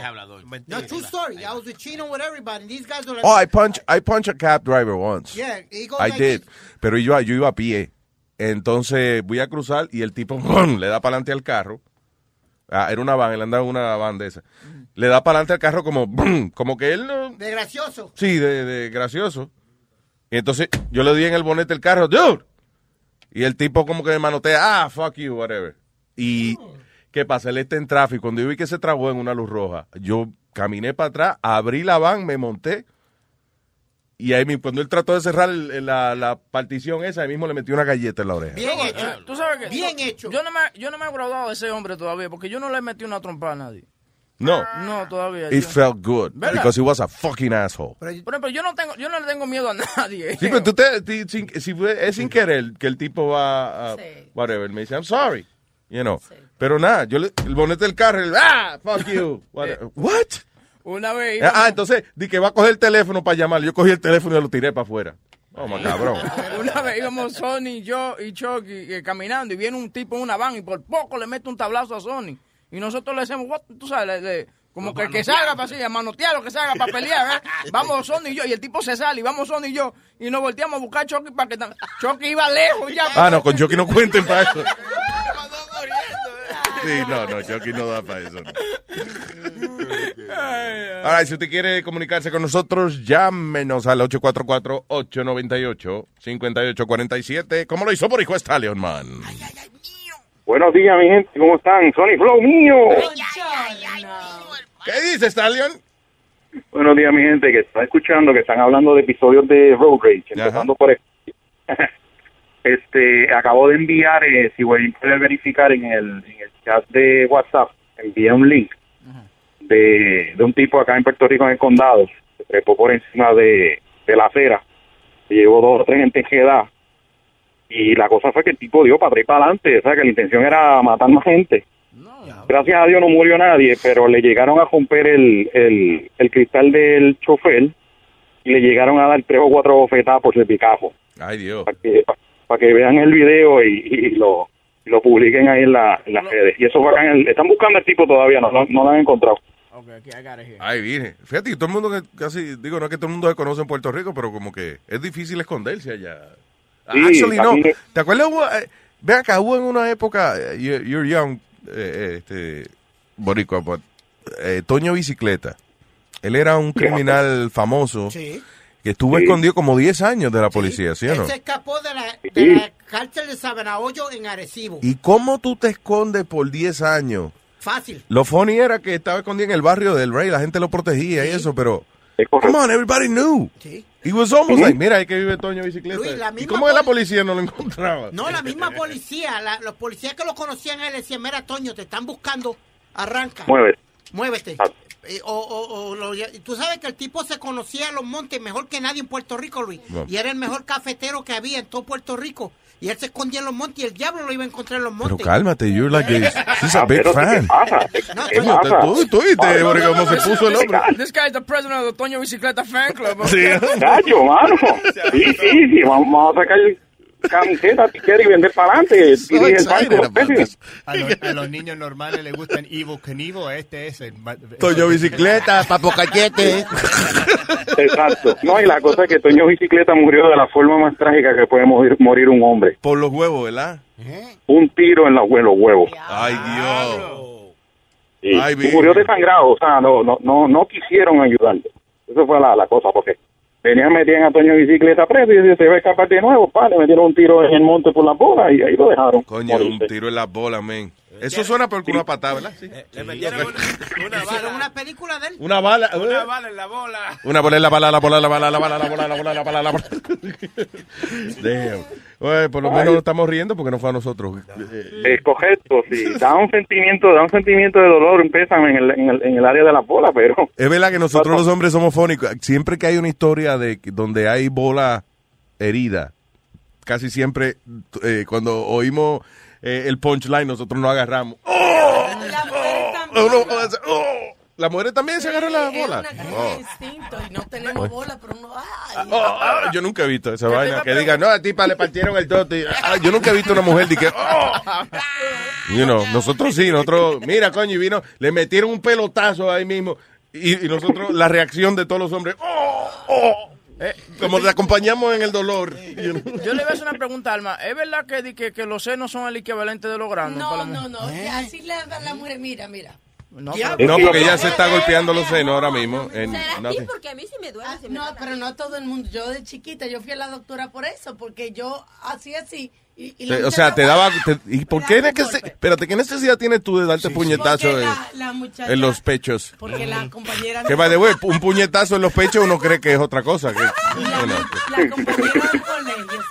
No, true story. I was with Chino with everybody. And these guys were like, Oh, I punch, I punch a cab driver once. Yeah, he goes I like did. this. Pero yo, yo iba a pie. Entonces voy a cruzar y el tipo le da para adelante al carro. Ah, era una van, él andaba en una van de esa. Le da para adelante al carro como, como que él no. De gracioso. Sí, de, de gracioso. Y entonces yo le di en el bonete del carro, dude. Y el tipo como que me manotea, ah, fuck you, whatever. Y, ¿qué pasa? Él está en tráfico. Cuando yo vi que se trabó en una luz roja, yo caminé para atrás, abrí la van, me monté. Y ahí mismo, cuando él trató de cerrar el- la, la partición esa, ahí mismo le metió una galleta en la oreja. Bien hecho. Tú sabes que Bien no, hecho. Yo no, me, yo no me he graduado de ese hombre todavía porque yo no le metí una trompa a nadie. No. No, todavía. It yo- felt good. ¿Verdad? Because he was a fucking asshole. Por ejemplo, yo no tengo, yo no le tengo miedo a nadie. Sí, pero tú te, ti- sin- si fue- es sin querer que el tipo va a, whatever, me dice, I'm sorry, you know. Pero nada, yo le, el bonete del carro, el, ah, fuck you. What? Una vez Ah, íbamos- entonces, di que va a coger el teléfono para llamar. Yo cogí el teléfono y lo tiré para afuera. Oh, my cabrón. Una vez íbamos Sony, yo y Chucky eh, caminando y viene un tipo en una van y por poco le mete un tablazo a Sony. Y nosotros le decimos, what, tú sabes, le- le- como que, que salga para así, a manotearlo, que salga para pelear, ¿eh? Vamos Sony y yo, y el tipo se sale, y vamos Sony y yo, y nos volteamos a buscar a Chucky para que... Chucky iba lejos ya. Ah, no, con Chucky no cuenten para eso. Sí, no, no, Chucky no da para eso. no. Ahora, si usted quiere comunicarse con nosotros, llámenos al 844-898-5847. ¿Cómo lo hizo por hijo Stallion, man? Buenos días, mi gente. ¿Cómo están? Sony Flow mío. ¿Qué dice Stallion? Buenos días, mi gente, que está escuchando, que están hablando de episodios de Road Rage, empezando por este. acabo de enviar, eh, si voy a poder verificar en el, en el chat de WhatsApp, envié un link de, de un tipo acá en Puerto Rico, en el condado, se trepó por encima de, de la acera, y llevó dos o tres gente en edad, y la cosa fue que el tipo dio para atrás y para adelante, o sea que la intención era matar más gente. Gracias a Dios no murió nadie, pero le llegaron a romper el, el, el cristal del chofer y le llegaron a dar tres o cuatro bofetadas por el picajo. Ay, Dios. Para que, para que vean el video y, y lo, y lo publiquen ahí en, la, en las redes. Y eso fue acá en el- Están buscando al tipo todavía, no, no, no lo han encontrado. Ay, vine. Fíjate, que todo el mundo que casi, digo, no es que todo el mundo se conoce en Puerto Rico, pero como que es difícil esconderse allá. Sí, Actually, no. ¿Te acuerdas? Hubo, eh, ve acá, hubo en una época, eh, you- you're young, eh, este, boricua, but, eh, Toño Bicicleta. Él era un criminal famoso Sí. Que estuvo Sí. escondido como 10 años de la policía, ¿sí o Él no? se escapó de la, de Sí. la cárcel de Sabanahoyo en Arecibo. ¿Y cómo tú te escondes por 10 años? Fácil. Lo funny era que estaba escondido en el barrio del Rey, la gente lo protegía y eso, pero... Come on, everybody knew. He was almost like, mira, ahí que vive Toño Bicicleta. Luis, la ¿Y misma cómo que la poli- policía no lo encontraba? No, la misma policía, la- los policías que lo conocían él decían, mira, Toño, te están buscando, arranca. Muévete. Muévete. Ah. Eh, o, o- o lo- tú sabes que el tipo se conocía en los montes mejor que nadie en Puerto Rico, Luis. No. Y era el mejor cafetero que había en todo Puerto Rico. Y él se escondía en los montes y el diablo lo iba a encontrar en los montes. Pero cálmate, you're like a, he's a Ah, big pero ¿qué fan. No, tú, tú viste, porque cómo se puso el hombre. This guy is the president of the Toño Bicicleta fan club. Sí. Mano. Sí, sí, sí. Vamos, vamos a sacar camiseta, tiquera y vender para adelante. Dirige el banco. A, los- a los niños normales les gustan Evo Knievel, este es el... Toño Bicicleta, Papo Cachete. Exacto. No, y la cosa es que Toño Bicicleta murió de la forma más trágica que puede morir, morir un hombre. Por los huevos, ¿verdad? Un tiro en los, huevos. Ay, Dios. Sí, Ay, murió desangrado, o sea, no, no, no, no quisieron ayudarle. Eso fue la, la cosa, porque venían, metían a Toño Bicicleta preso y se va a escapar de nuevo, pa, le metieron un tiro en el monte por la bola y ahí lo dejaron. Coño, un tiro en la bola, men. Eso suena por una patada, ¿verdad? Sí. Le metieron una, una bala. una película de él. Una bala. Una bala en la bola. Una bola en la bala, la bola, la bala, la bala, la bola, la bola, la bala, la bola. Damn. Oye, por lo menos nos estamos riendo porque no fue a nosotros. Es correcto, sí. Da un sentimiento, da un sentimiento de dolor, pésame en el, en el, en el área de la bola, pero... Es verdad que nosotros los hombres somos fónicos. Siempre que hay una historia de que- donde hay bola herida, casi siempre eh, cuando oímos eh, el punchline nosotros nos agarramos. Oh, oh, La mujer también se agarra la bola. Oh. instinto y no tenemos bola, pero uno... ay. Oh, oh, yo nunca he visto esa vaina que diga, no, a ti pa, le partieron el tote. Ah, yo nunca he visto una mujer de que, oh. You know, nosotros sí, nosotros, mira, coño, y vino, le metieron un pelotazo ahí mismo. Y, y nosotros, la reacción de todos los hombres, oh, oh. Eh, como le acompañamos en el dolor. you know. Yo le voy a hacer una pregunta, Alma. ¿Es verdad que, di que, que los senos son el equivalente de los grandes? para la No, no, no. Así le da la mujer, mira, mira. No, No, porque ella se está golpeando los senos ahora mismo. en nothing. porque a mí sí me duele. no, pero no todo el mundo. Yo de chiquita, yo fui a la doctora por eso, porque yo hacía así. Y, y la o sea, te daba... te- ¿Y por qué? nece- espérate, ¿qué necesidad tienes tú de darte puñetazo Porque en, la- la muchacha- en los pechos? Porque la compañera. Que va de wey, un puñetazo en los pechos uno cree que es otra cosa. Que, bueno, La compañera del colegio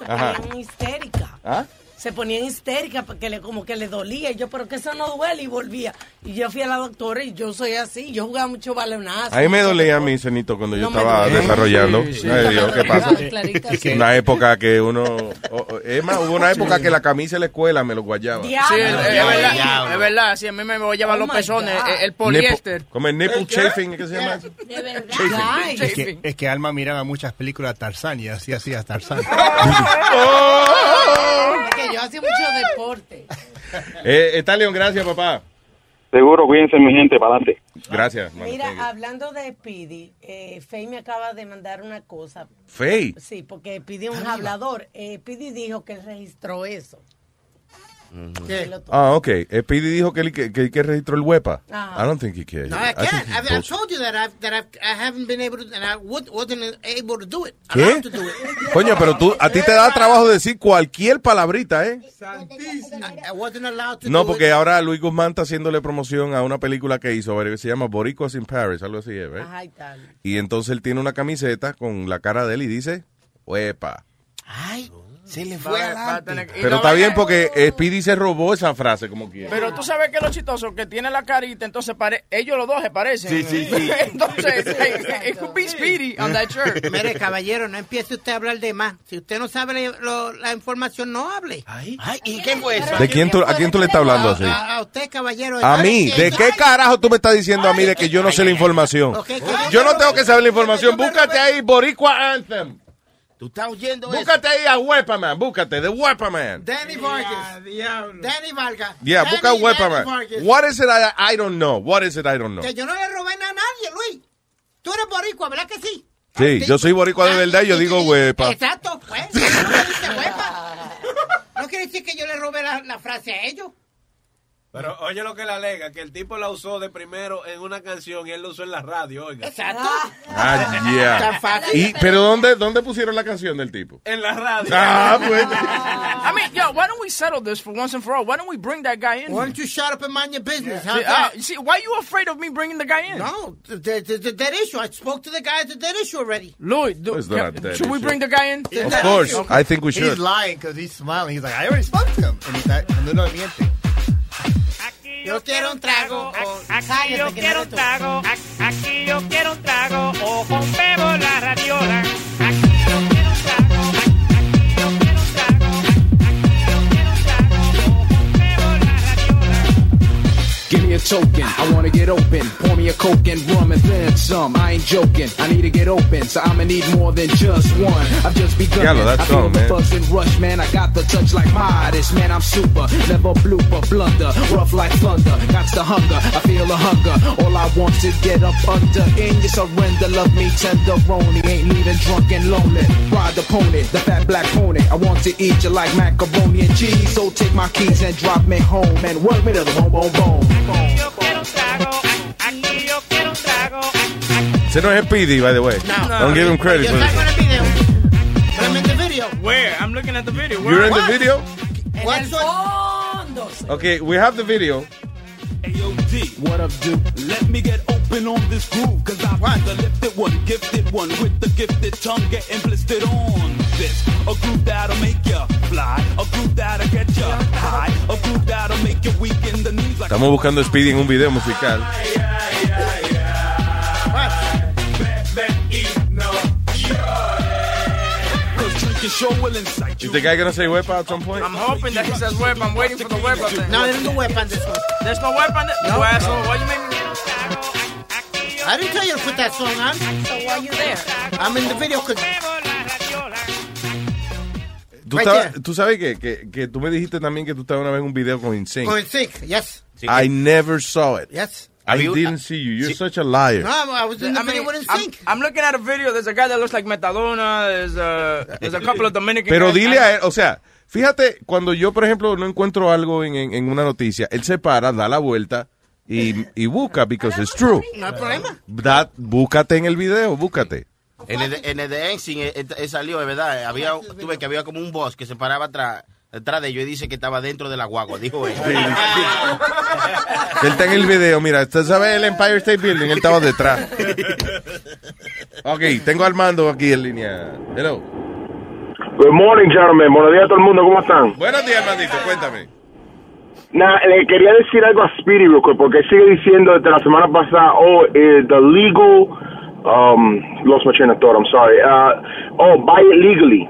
se histérica. ¿Ah? Se ponían histérica porque le, como que le dolía. Y yo, pero que eso no duele. Y volvía. Y yo fui a la doctora y yo soy así. Yo jugaba mucho balonazo. A mí me dolía mi cenito cuando yo No estaba duele. desarrollando. Sí, sí. Ay, Dios, ¿qué pasa? Clarita, sí. Una época que uno... o- o- es más, hubo una época que la camisa de la escuela me lo guayaba. Sí, es, es verdad, es verdad, sí, a mí me voy a llevar los pezones, el, el poliéster. Como el nipple chafing, ¿qué se llama? De verdad. Chafing. Es que, es que Alma miraba muchas películas Tarzán y así hacía Tarzán. que yo hacía mucho deporte. Eh, está León, gracias, papá. Seguro, cuídense mi gente, para adelante. Gracias, mano. Thank you. Mira, hablando de Speedy, eh, Faye me acaba de mandar una cosa. Faye. Sí, porque Speedy es un hablador. Eh, Speedy dijo que él registró eso. ¿Qué? Ah, ok. Eh, Speedy dijo que, él- que, que, que registró el huepa. Ajá. I don't think he cares. No, I I can't. he's I've, I've told you that I've, that I've, I haven't been able to, and I would, wasn't able to do it. ¿Qué? Allowed to do it. Coño, pero tú, a ti te da trabajo decir cualquier palabrita, ¿eh? I, I wasn't allowed to No, do porque it. ahora Luis Guzmán está haciéndole promoción a una película que hizo, que se llama Boricuas in Paris, algo así, ¿eh? Ajá, y tal. Y entonces él tiene una camiseta con la cara de él y dice, huepa. Ay, se le fue adelante. Pero está bien porque eh, Speedy se robó esa frase como quiera. Pero tú sabes que lo chistoso, que tiene la carita, entonces pare ellos los dos se parecen. Sí, sí, sí. entonces, hey, it could be Speedy on that shirt. Mire, caballero, no empiece usted a hablar de más. Si usted no sabe lo- la información, no hable. Ay, ¿y qué fue eso? ¿De quién tú, ¿A quién tú le estás hablando así? A, a usted, caballero. A mí, ¿de qué carajo tú me estás diciendo a mí de que yo no sé la información? Yo no tengo que saber la información. Búscate ahí Boricua Anthem. ¿Tú estás oyendo eso? Búscate ahí a Wepaman. Búscate, de Wepaman. Danny Vargas. Danny Vargas. Yeah, Danny- busca Wepaman. Vargas. What is it I, I don't know? What is it I don't know? Que yo no le robé nada a nadie, Luis. Tú eres boricua, ¿verdad que sí? Sí, yo soy boricua de verdad y yo digo huepa. Exacto, pues. ¿no? No quiere decir que yo le robé la, la frase a ellos. Pero oye lo que le alega, que el tipo la usó de primero en una canción y él lo usó en la radio, oiga. Exacto. Ah, yeah. Tan fácil. Y, pero ¿dónde, ¿dónde pusieron la canción del tipo? En la radio. Ah, pues. I mean, yo, why don't we settle this for once and for all? Why don't we bring that guy in? Why don't you shut up and mind your business? See, How's uh, that? see, why are you afraid of me bringing the guy in? No, the, the, the dead issue. I spoke to the guy at the dead issue already. Louis, do, not can- a dead should we issue. bring the guy in? Of course, I think we He's should. lying because he's smiling. He's like, I already spoke to him. And he's not, uno miente. Yo quiero un trago. Aquí yo quiero un trago, aquí yo quiero un trago, o rompemos la radiola. Give me a token, I wanna get open. Pour me a coke and rum and then some. I ain't joking, I need to get open, so I'ma need more than just one. I've just begun. Diablo, that I feel song, the buzz and rush, man. I got the touch like Midas, man. I'm super, never blooper, blunder, rough like thunder. Got the hunger, I feel the hunger. All I want to get up under in your surrender. Love me tenderoni, ain't leaving drunk and lonely. Ride the pony, the fat black pony. I want to eat you like macaroni and cheese. So take my keys and drop me home and work me to the bone, bone, bone. Yo quiero un trago, ac- aquí yo quiero un trago, Ese no es Speedy, by the way. No. Don't give him credit You're for not this. going to be there. But I'm in the video. Where? I'm looking at the video. You're in the What? video? What's what? Okay, we have the video. What up, dude? Let me get open on this groove, cause I'm the lifted one, gifted one, with the gifted tongue getting blistered on this. A groove that'll make ya fly, a groove that'll get ya high, a groove that'll make you weak in the knees like Estamos buscando a Speedy en un video musical. Cause drinking sure Is the guy gonna say huepa at some point? I'm hoping that he says weapon. I'm waiting for the weapon thing. No, there's no weapon this one. There's no weapon. No. No, asshole. Why you make me? I didn't tell you to put that song on. So why are you there? I'm in the video because ¿Tú, Right estabas- there. tú sabes que, que, que tú me dijiste también que tú estabas una vez en un video con Insane. going sick. Yes. I never saw it. Yes. I didn't see you. You're such a liar. No, I was in the I mean, with I'm, sync. I'm looking at a video. There's a guy that looks like Metadona. There's a, there's a couple of Dominican Pero guys. dile a él, o sea, fíjate, cuando yo, por ejemplo, no encuentro algo en, en- en una noticia, él se para, da la vuelta y, y busca, because it's true. No hay problema. Da- búscate en el video, búscate. En el, en el de Ensign eh, eh, salió, es verdad. Había, tuve que había como un boss que se paraba atrás, detrás de ellos y dice que estaba dentro de la guagua, dijo él. Él está en el video, mira, usted sabe el Empire State Building, él estaba detrás. Ok, tengo a Armando aquí en línea. Hello. Good morning, gentlemen. Buenos días a todo el mundo. ¿Cómo están? Buenos días, Armandito, cuéntame. Nah, le quería decir algo a Speedy, real quick, porque sigue diciendo desde la semana pasada, oh, eh, the legal, um, lost my train of thought, I'm sorry. Uh, oh, buy it legally.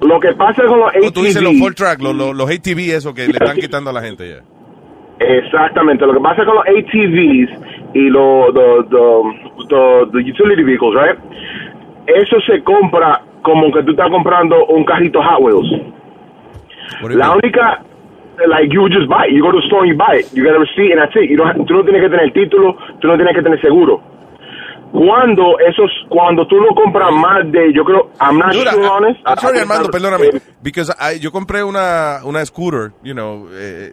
Lo que pasa con los Oh, tú dices los full track, los, los, los ATV, eso que le están quitando a la gente ya. exactamente, lo que pasa con los ATVs y los the, the, utility vehicles, right? Eso se compra como que tú estás comprando un carrito Hot Wheels. La única, like, you just buy it. You go to the store and you buy it. You get a receipt and that's it. You don't, have- tú no tienes que tener título, tú no tienes que tener seguro. Cuando esos, cuando tú lo compras más de, yo creo, I'm not Dude, sure I- honest. I'm sorry, I- Armando, I- perdóname. Because I- yo compré una, una scooter, you know, eh,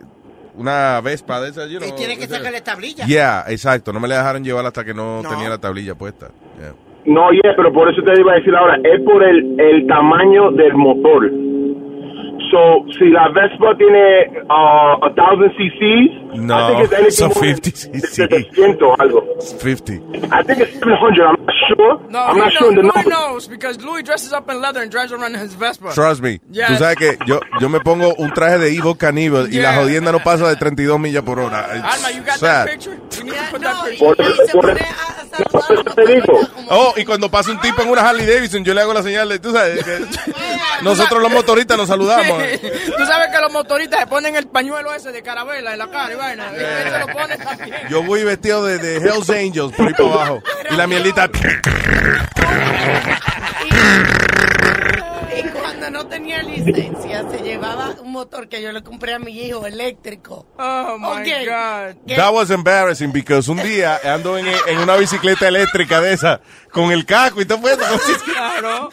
una Vespa de esas, you know. Y tiene que sacarle tablilla. Yeah, exacto. No me la dejaron llevar hasta que no, No. tenía la tablilla puesta. Yeah. No, yeah, pero por eso te iba a decir ahora, es por el, el tamaño del motor. So, si la Vespa tiene uh, a thousand cc's, I No, think it's than 50 cc. 700 o algo. 50. I think it's 700, I'm not sure. No, I'm not sure in the knows, Louis number. knows because Louis dresses up in leather and drives around in his Vespa. Trust me. Yes. Tú sabes que yo, yo me pongo un traje de Evil Cannibal y la Yeah. jodienda no pasa de 32 millas por hora. It's Alma, you got sad. that picture? You need to put that picture. Por, por, por eso te digo. Oh, y cuando pasa un tipo en una Harley Davidson, yo le hago la señal de, tú sabes, que nosotros los motoristas nos saludamos. Tú sabes que los motoristas se ponen el pañuelo ese de carabela en la cara y vaina. Y él se lo pone también. Yo voy vestido de, de Hells Angels por ahí para abajo. Y la mierdita. Y cuando cuando no tenía licencia, se llevaba un motor que yo le compré a mi hijo eléctrico. Oh, my. God. That was embarrassing because un día ando en, en una bicicleta eléctrica de esa con el casco y todo puesto. Claro.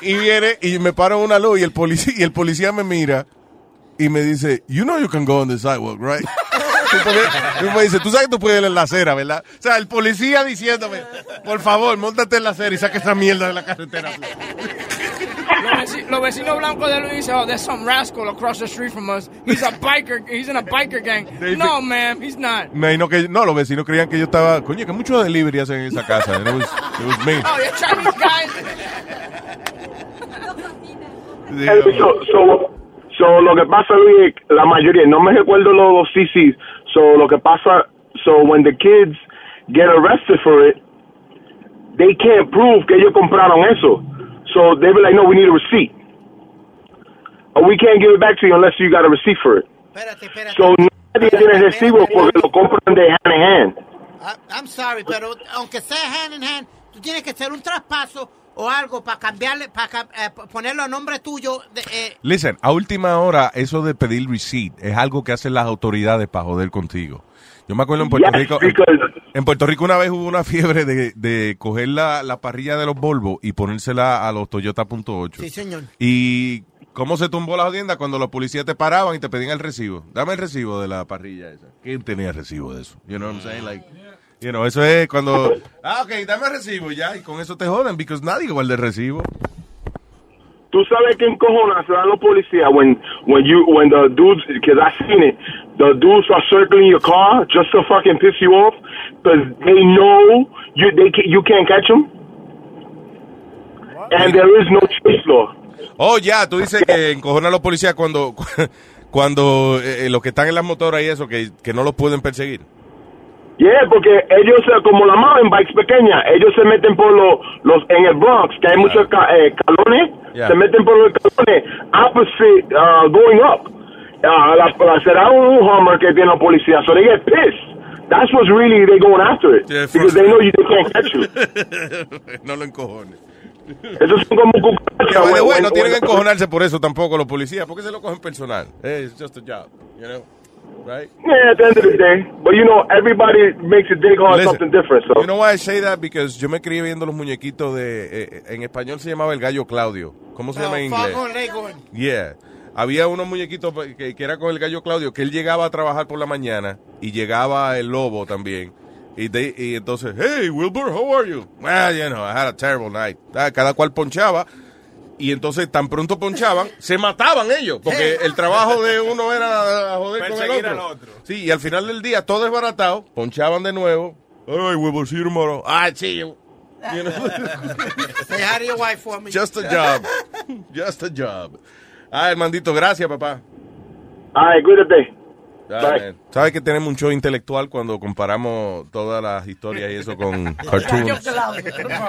Y viene y me paro en una luz y el policía, y el policía me mira y me dice, you know you can go on the sidewalk, right? Y me dice, tú sabes que tú puedes ir en la acera, ¿verdad? O sea, el policía diciéndome, por favor, montate en la acera y saca esa mierda de la carretera. Los, veci- los vecinos blancos de Luis dicen, oh, there's some rascal across the street from us. He's a biker. He's in a biker gang. They- No, man, he's not. Me imagino que, no, los vecinos creían que yo estaba, coño, que mucho delivery hacen en esa casa. It was, it was me. Oh, you're Chinese guys. Eh, So, so, so, lo que pasa, Luis, la mayoría, no me recuerdo los, los CCs. So, lo que pasa, so, when the kids get arrested for it, they can't prove que ellos compraron eso. So, they be like, no, we need a receipt. Or we can't give it back to you unless you got a receipt for it. So, nadie tiene recibo porque lo compran de hand in hand. I- I'm sorry, pero aunque sea hand in hand, tú tienes que hacer un traspaso o algo para cambiarle, para ponerlo a nombre tuyo. De, eh, Listen, a última hora, eso de pedir receipt es algo que hacen las autoridades para joder contigo. Yo me acuerdo en Puerto Yes, Rico. because- En Puerto Rico una vez hubo una fiebre de, de coger la, la parrilla de los Volvo y ponérsela a los Toyota punto .8. sí, señor. ¿Y cómo se tumbó la jodienda cuando los policías te paraban y te pedían el recibo? Dame el recibo de la parrilla esa. ¿Quién tenía el recibo de eso? You know what I'm saying? Like, you know, eso es cuando... Ah, ok, dame el recibo ya. Y con eso te joden, because nadie guarda el recibo. Tú sabes que encojona se dan los policías when when you when the dudes because I seen it the dudes are circling your car just to fucking piss you off because they know you they you can't catch them and there is no chase law. Oh, ya, tú dices que encojona a los policías cuando, cuando eh, eh, los que están en las motoras y eso, que, que no los pueden perseguir. Yeah, porque ellos eh, como la mountain bikes pequeñas, ellos se meten por los los en el Bronx que hay muchos ca- eh, calones, Yeah. se meten por los calones opposite uh, going up. Uh, la, la, será un Hummer que tiene la policía, so they get pissed. That's what's really they going after it because they know you they can't catch you. no lo encojones. Esos son como way, no tienen que encojonarse por eso tampoco los policías, porque se lo cogen personal. Hey, it's just a job, you know, right? Yeah, at the end of the day, but you know everybody makes it dig on Listen, something different. So You know why I say that? Because yo me crié viendo los muñequitos de... eh, en español se llamaba el gallo Claudio. ¿Cómo se llama en inglés? Yeah. Había unos muñequitos que, que era con el gallo Claudio, que él llegaba a trabajar por la mañana y llegaba el lobo también. Y, de- y entonces, hey, Wilbur, how are you? Well, you know, I had a terrible night. Ah, Cada cual ponchaba. Y entonces, tan pronto ponchaban, se mataban ellos. Porque el trabajo de uno era joder con el otro. Sí, y al final del día, todo desbaratado, ponchaban de nuevo. Ay, Wilbur, see you tomorrow. Ah, sí. You know? Say hi to your wife for me. Just a job. Just a job. Ah, Hermandito, gracias, papá. Ay, cuídate. Ah. ¿Sabes que tenemos un show intelectual cuando comparamos todas las historias y eso con Gallo cartoons? Claudio.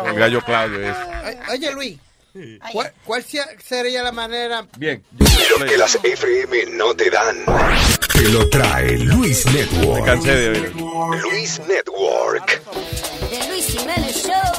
El gallo Claudio es. Oye, Luis, ¿cuál, cuál sea- sería la manera? Bien. Lo que las FM no te dan. Te lo trae Luis Network. Me cansé de oírlo. Luis Network. The Luis Jiménez Show.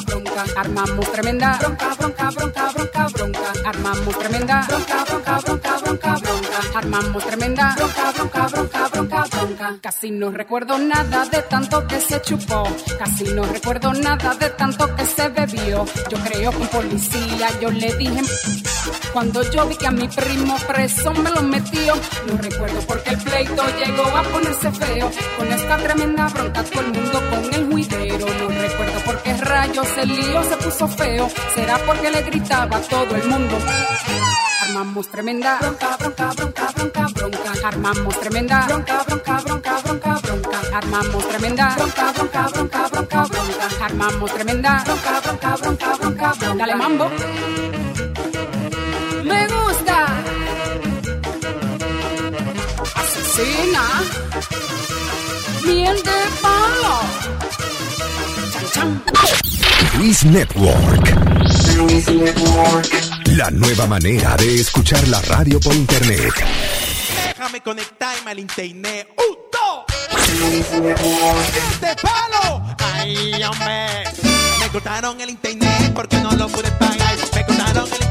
bronca. Armamos tremenda bronca, bronca, bronca, bronca, bronca. Armamos tremenda bronca, bronca, bronca, bronca, bronca. Armamos tremenda bronca, bronca, bronca, bronca, bronca. Casi no recuerdo nada de tanto que se chupó. Casi no recuerdo nada de tanto que se bebió. Yo creo que un policía yo le dije cuando yo vi que a mi primo preso me lo metió. No recuerdo porque el pleito llegó a ponerse feo. Con esta tremenda bronca todo el mundo con el juidero. No rayos el lío se puso feo. Será porque le gritaba a todo el mundo. Armamos tremenda bronca, bronca, bronca, bronca, bronca. Armamos tremenda bronca, bronca, bronca, bronca, bronca. Armamos tremenda bronca, bronca, bronca, bronca, bronca. Armamos tremenda bronca, bronca, bronca, bronca, bronca. Dale mambo. Me gusta. Asesina. Miel de palo. Luis Network. La nueva manera de escuchar la radio por internet. Déjame conectarme al internet. ¡Un, dos! ¡De palo! ¡Ay, hombre! Me cortaron el internet porque no lo pude pagar. Me cortaron el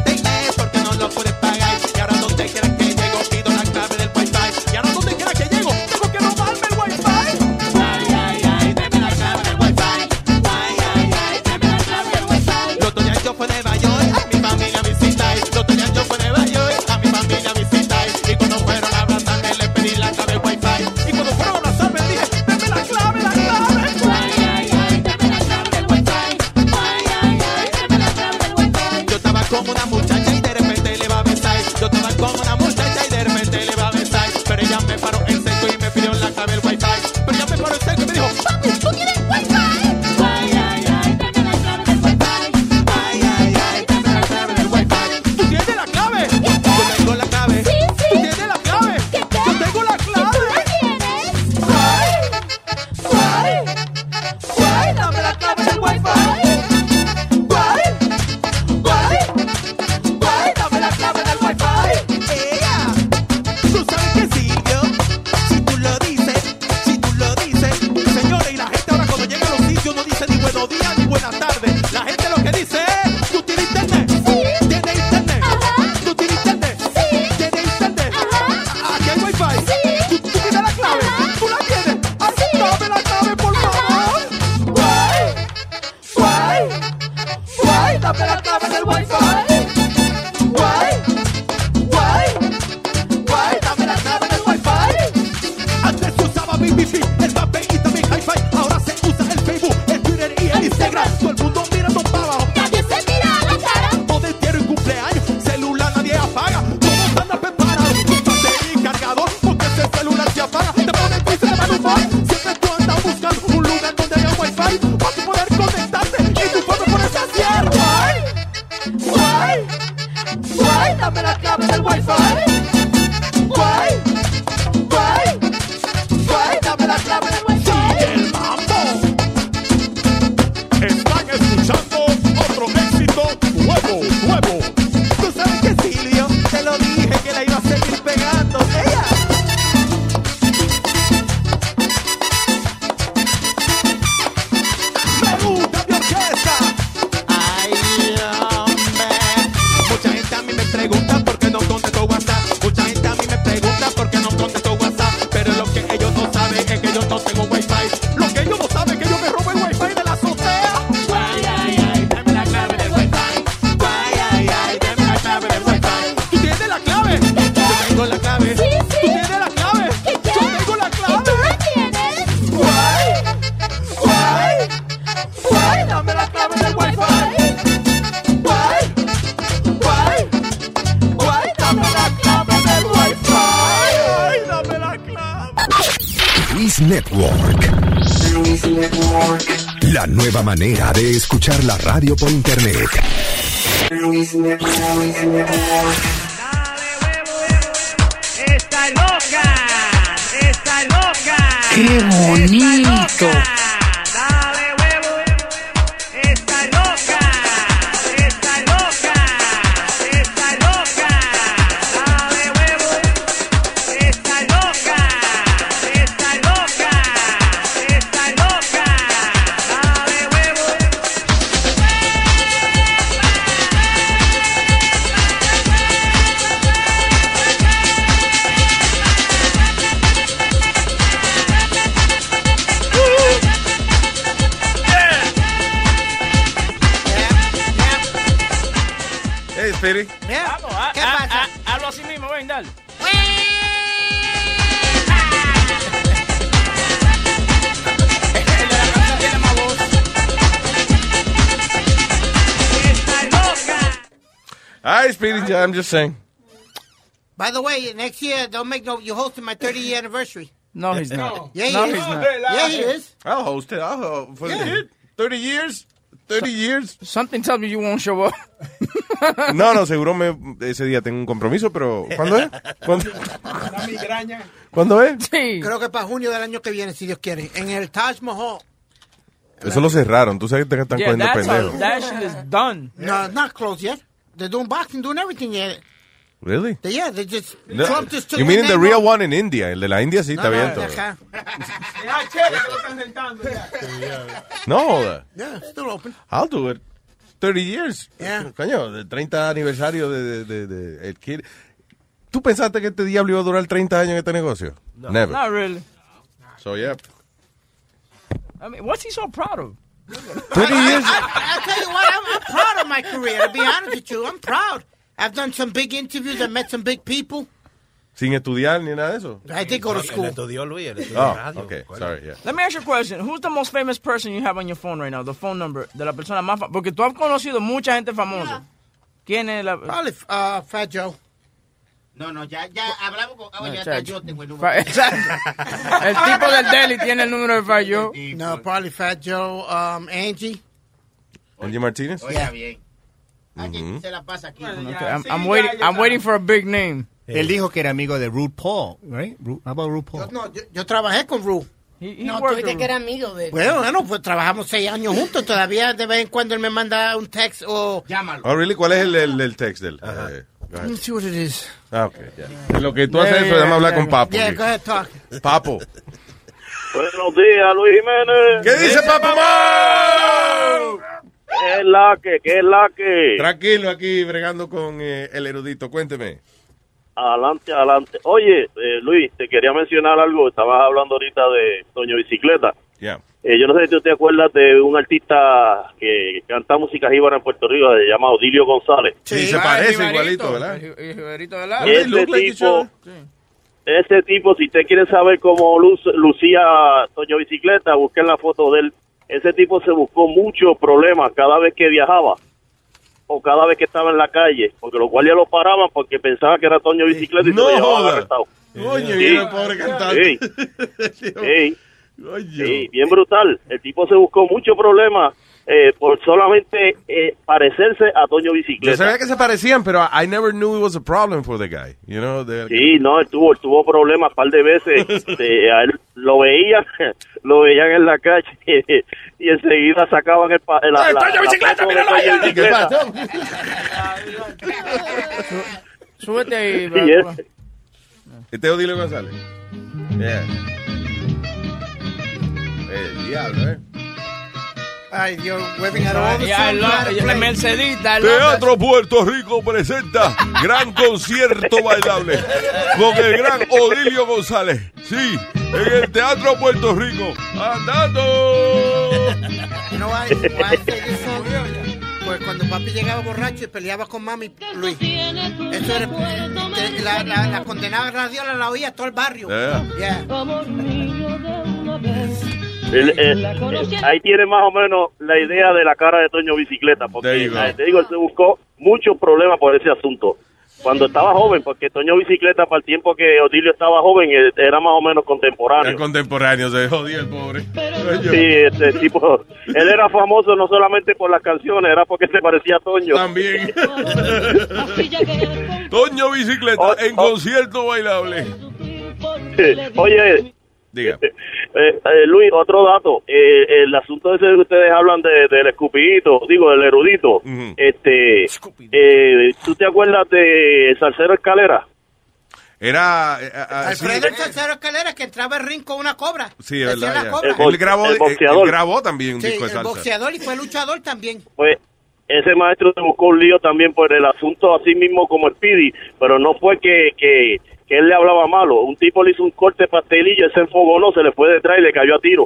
Network. La nueva manera de escuchar la radio por internet. Está loca, está loca. ¡Qué bonito! I'm just saying. By the way, next year, don't make no, you're hosting my 30 year anniversary. No, he's not. Yeah, he No, is. he's not. Yeah, he is. I'll host it. I'll host for Yeah. 30 years. 30 years. Something tells me you won't show up. No, no, seguro me, ese día tengo un compromiso, pero ¿cuándo es? ¿Cuándo, La migraña. ¿cuándo es? Creo que para junio del año que viene, si Dios quiere. En el Taj Mahal. Eso lo cerraron. Tú sabes que te están Yeah, cogiendo that's pendejo. all, that shit is done. No, not closed yet. They're doing boxing, doing everything yet. Really? They, yeah, they just. No. Trump just took You mean the real one in India? El de la India sí No, está no, bien todo. acá. No. Yeah, still open. I'll do it. 30 years. Yeah. Coño, el 30 aniversario de, de, de, de el kid. ¿Tú pensaste que este diablo iba a durar 30 años en este negocio? Never. Not really. So, yeah. I mean, what's he so proud of? 30 years. I, I, I tell you what, I'm, I'm proud of my career. To be honest with you, I'm proud. I've done some big interviews. I met some big people. Sin estudiar ni nada de eso. I did go to school. estudió Luis, Oh, radio. okay. Sorry, yeah. Let me ask you a question. Who's the most famous person you have on your phone right now? The phone number de la persona más fa- Porque tú has conocido mucha gente famosa. ¿Quién es la...? Probably uh, Fat Joe. No, no, ya, ya hablamos con. Ah, No, ya yo tengo el número. Exacto. El tipo del deli tiene el número de Fallo. No, probably Fat Joe. Um, Angie. Angie Martínez? Oiga bien. Se la pasa aquí. Okay, I'm, I'm waiting, I'm waiting for a big name. Él dijo que era amigo de Ruth Paul, right? Ru- How about Ruth Paul? No, yo, yo trabajé con No, tú dijiste que era amigo de él. Bueno, bueno, pues trabajamos seis años juntos. Todavía de vez en cuando él me manda un text o... Llámalo. Oh, really? ¿Cuál es el, el, el text del? Eh. Let me see what it is. Ah, ok, ya. En lo que tú haces Yeah, eso, déjame hablar yeah, con Papo. Yeah, go ahead, talk. Papo. Buenos días, Luis Jiménez. ¿Qué dice Papo? ¿Qué es la que? ¿Qué es la que? Tranquilo aquí, bregando con eh, el erudito. Cuénteme. Adelante, adelante. Oye, eh, Luis, te quería mencionar algo. Estabas hablando ahorita de Toño Bicicleta. Ya. Eh, yo no sé si tú te acuerdas de un artista que canta música jíbara en Puerto Rico, se llama Odilio González. Sí, se parece igualito, ¿verdad? Ese tipo, ese tipo, si usted quiere saber cómo luz- lucía Toño Bicicleta, busquen la foto de él. Ese tipo se buscó muchos problemas cada vez que viajaba o cada vez que estaba en la calle, porque los guardias lo paraban porque pensaban que era Toño Bicicleta y No se lo llevaban arrestado. Oye, Sí. mira pobre cantante. Sí. Sí. Sí, bien brutal. El tipo se buscó muchos problemas eh, por solamente eh, parecerse a Toño Yo Bicicleta. sabía que se parecían, pero I never knew it was a problem for the guy. You know, the- Sí, no, él tuvo, él tuvo problemas un par de veces. Este, a él lo veían, lo veían en la calle y enseguida sacaban el pa- la, la, ¡Toño Bicicleta, míralo! Bicicleta. Súbete ahí, Sí, bro. es- Este es Odilio González. Yeah. El diablo, ¿eh? Ay, Dios, webbing all the. Mercedita. Teatro Puerto Rico presenta gran concierto bailable con el gran Odilio González. Sí, en el Teatro Puerto Rico. ¡Andando! You know why, why? Pues cuando papi llegaba borracho y peleaba con mami, Luis. Eso era, eh, la, la, la condenada radiola la oía todo el barrio. Yeah. Yeah. El- el- el- ahí tiene más o menos la idea de la cara de Toño Bicicleta, porque eh, te digo, él se buscó muchos problemas por ese asunto. cuando estaba joven, porque Toño Bicicleta para el tiempo que Odilio estaba joven eh, era más o menos contemporáneo. El contemporáneo se jodió el pobre. Sí, este tipo, él era famoso no solamente por las canciones, era porque se parecía a Toño. También. Toño Bicicleta en concierto bailable. Oye, Diga. eh, eh, Luis, otro dato. Eh, el asunto ese que ustedes hablan de, del escupidito, digo, del erudito. este, eh, ¿Tú te acuerdas de Salcero Escalera? Era. eh, ah, Alfredo el tercero escalera que entraba el ring con una cobra. sí, es verdad. Él grabó, el boxeador. él grabó también un Sí, disco de el boxeador y fue luchador también. Pues ese maestro se buscó un lío también por el asunto así mismo como Speedy, pero no fue que, que, que él le hablaba malo. Un tipo le hizo un corte de pastelillo, él se enfogonó, se le fue detrás y le cayó a tiro.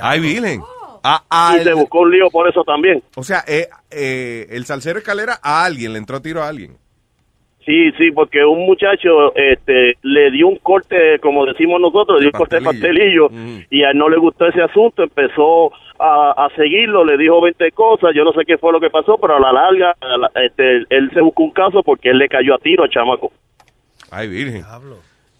Ay, Virgen. Ah, ah, y se el- buscó un lío por eso también. o sea, eh, eh, el salsero escalera a alguien, le entró a tiro a alguien. Sí, sí, porque un muchacho este, le dio un corte, como decimos nosotros, le dio un corte de pastelillo y a él no le gustó ese asunto, empezó a, a seguirlo, le dijo 20 cosas, yo no sé qué fue lo que pasó, pero a la larga a la- este, él se buscó un caso porque él le cayó a tiro al chamaco. Ay, Virgen.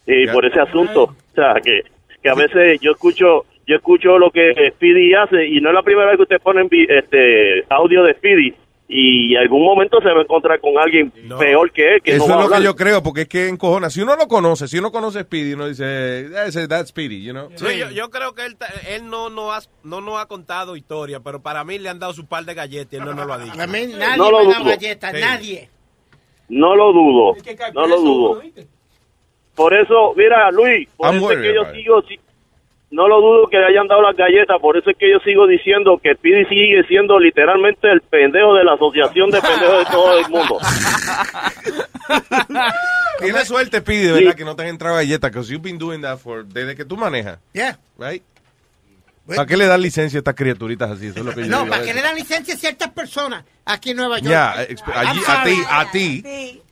y Ya. por ese asunto, o sea, que, que a veces yo escucho yo escucho lo que Speedy hace y no es la primera vez que usted pone este audio de Speedy y en algún momento se va a encontrar con alguien peor que él que Eso no va es a lo que yo creo, porque es que encojona. Si uno lo conoce, si uno conoce a Speedy, uno dice, that's, that's Speedy, you know. Sí, yo, yo creo que él, él no, no, ha, no nos ha contado historia, pero para mí le han dado su par de galletas y él no nos lo ha dicho. A mí nadie No me lo ha dado galletas, Sí. nadie. No lo dudo, no lo dudo. Por eso, mira, Luis, por I'm eso es que yo sigo, si- no lo dudo que le hayan dado las galletas, por eso es que yo sigo diciendo que Speedy sigue siendo literalmente el pendejo de la asociación de pendejos de todo el mundo. Tienes suerte, de verdad, que no te han entrado galletas, because you've been doing that for, desde que tú manejas, Yeah. right? ¿Para qué le dan licencia a estas criaturitas así? Eso es lo que yo No, digo a para que veces. le dan licencia a ciertas personas aquí en Nueva York. Ya, exp- allí, I'm a ti,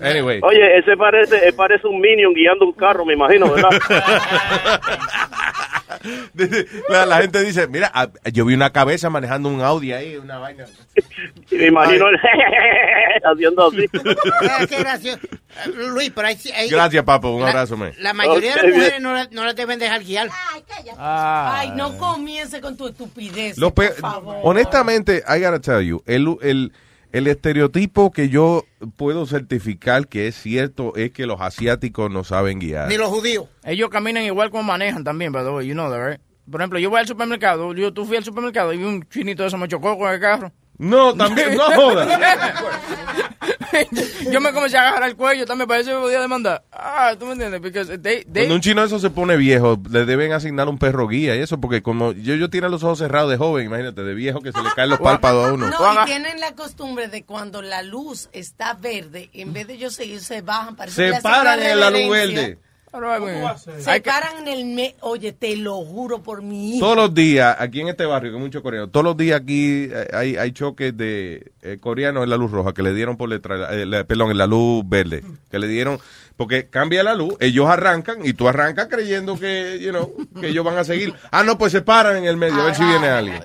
Anyway. Oye, ese parece, él parece un minion guiando un carro, me imagino, ¿verdad? la, la gente dice, mira, yo vi una cabeza manejando un Audi ahí, una vaina. me imagino él haciendo así. Ah, qué gracioso. Eh, Luis, pero ahí, sí- ahí- Gracias, papo, un La- abrazo, man. La mayoría de las mujeres no, la- no las deben dejar guiar. Ay, no comience con tu estupidez. Por favor. honestamente, I gotta tell you, el, el, el estereotipo que yo puedo certificar que es cierto es que los asiáticos no saben guiar. Ni los judíos. Ellos caminan igual como manejan también, by the way, you know that, right? Por ejemplo, yo voy al supermercado, yo tú fui al supermercado y vi un chinito de eso me chocó con el carro. No, también, no jodas. yo me comencé a agarrar el cuello, también parece que me podía demandar. Ah, tú me entiendes, porque they, they, Cuando un chino eso se pone viejo, le deben asignar un perro guía y eso, porque como yo, yo tiene los ojos cerrados de joven, imagínate, de viejo que se le caen los párpados a uno. No, y tienen la costumbre de cuando la luz está verde, en vez de ellos seguir, se bajan. que Se paran en la luz verde. Se Hay que- paran en el... Me Oye, te lo juro por mi hijo. Todos los días, aquí en este barrio, que hay muchos coreanos, todos los días aquí eh, hay, hay choques de eh, coreanos en la luz roja que le dieron por letra, eh, la- perdón, en la luz verde, que le dieron, porque cambia la luz, ellos arrancan y tú arrancas creyendo que, you know, que ellos van a seguir. Ah, no, pues se paran en el medio a ver si viene alguien.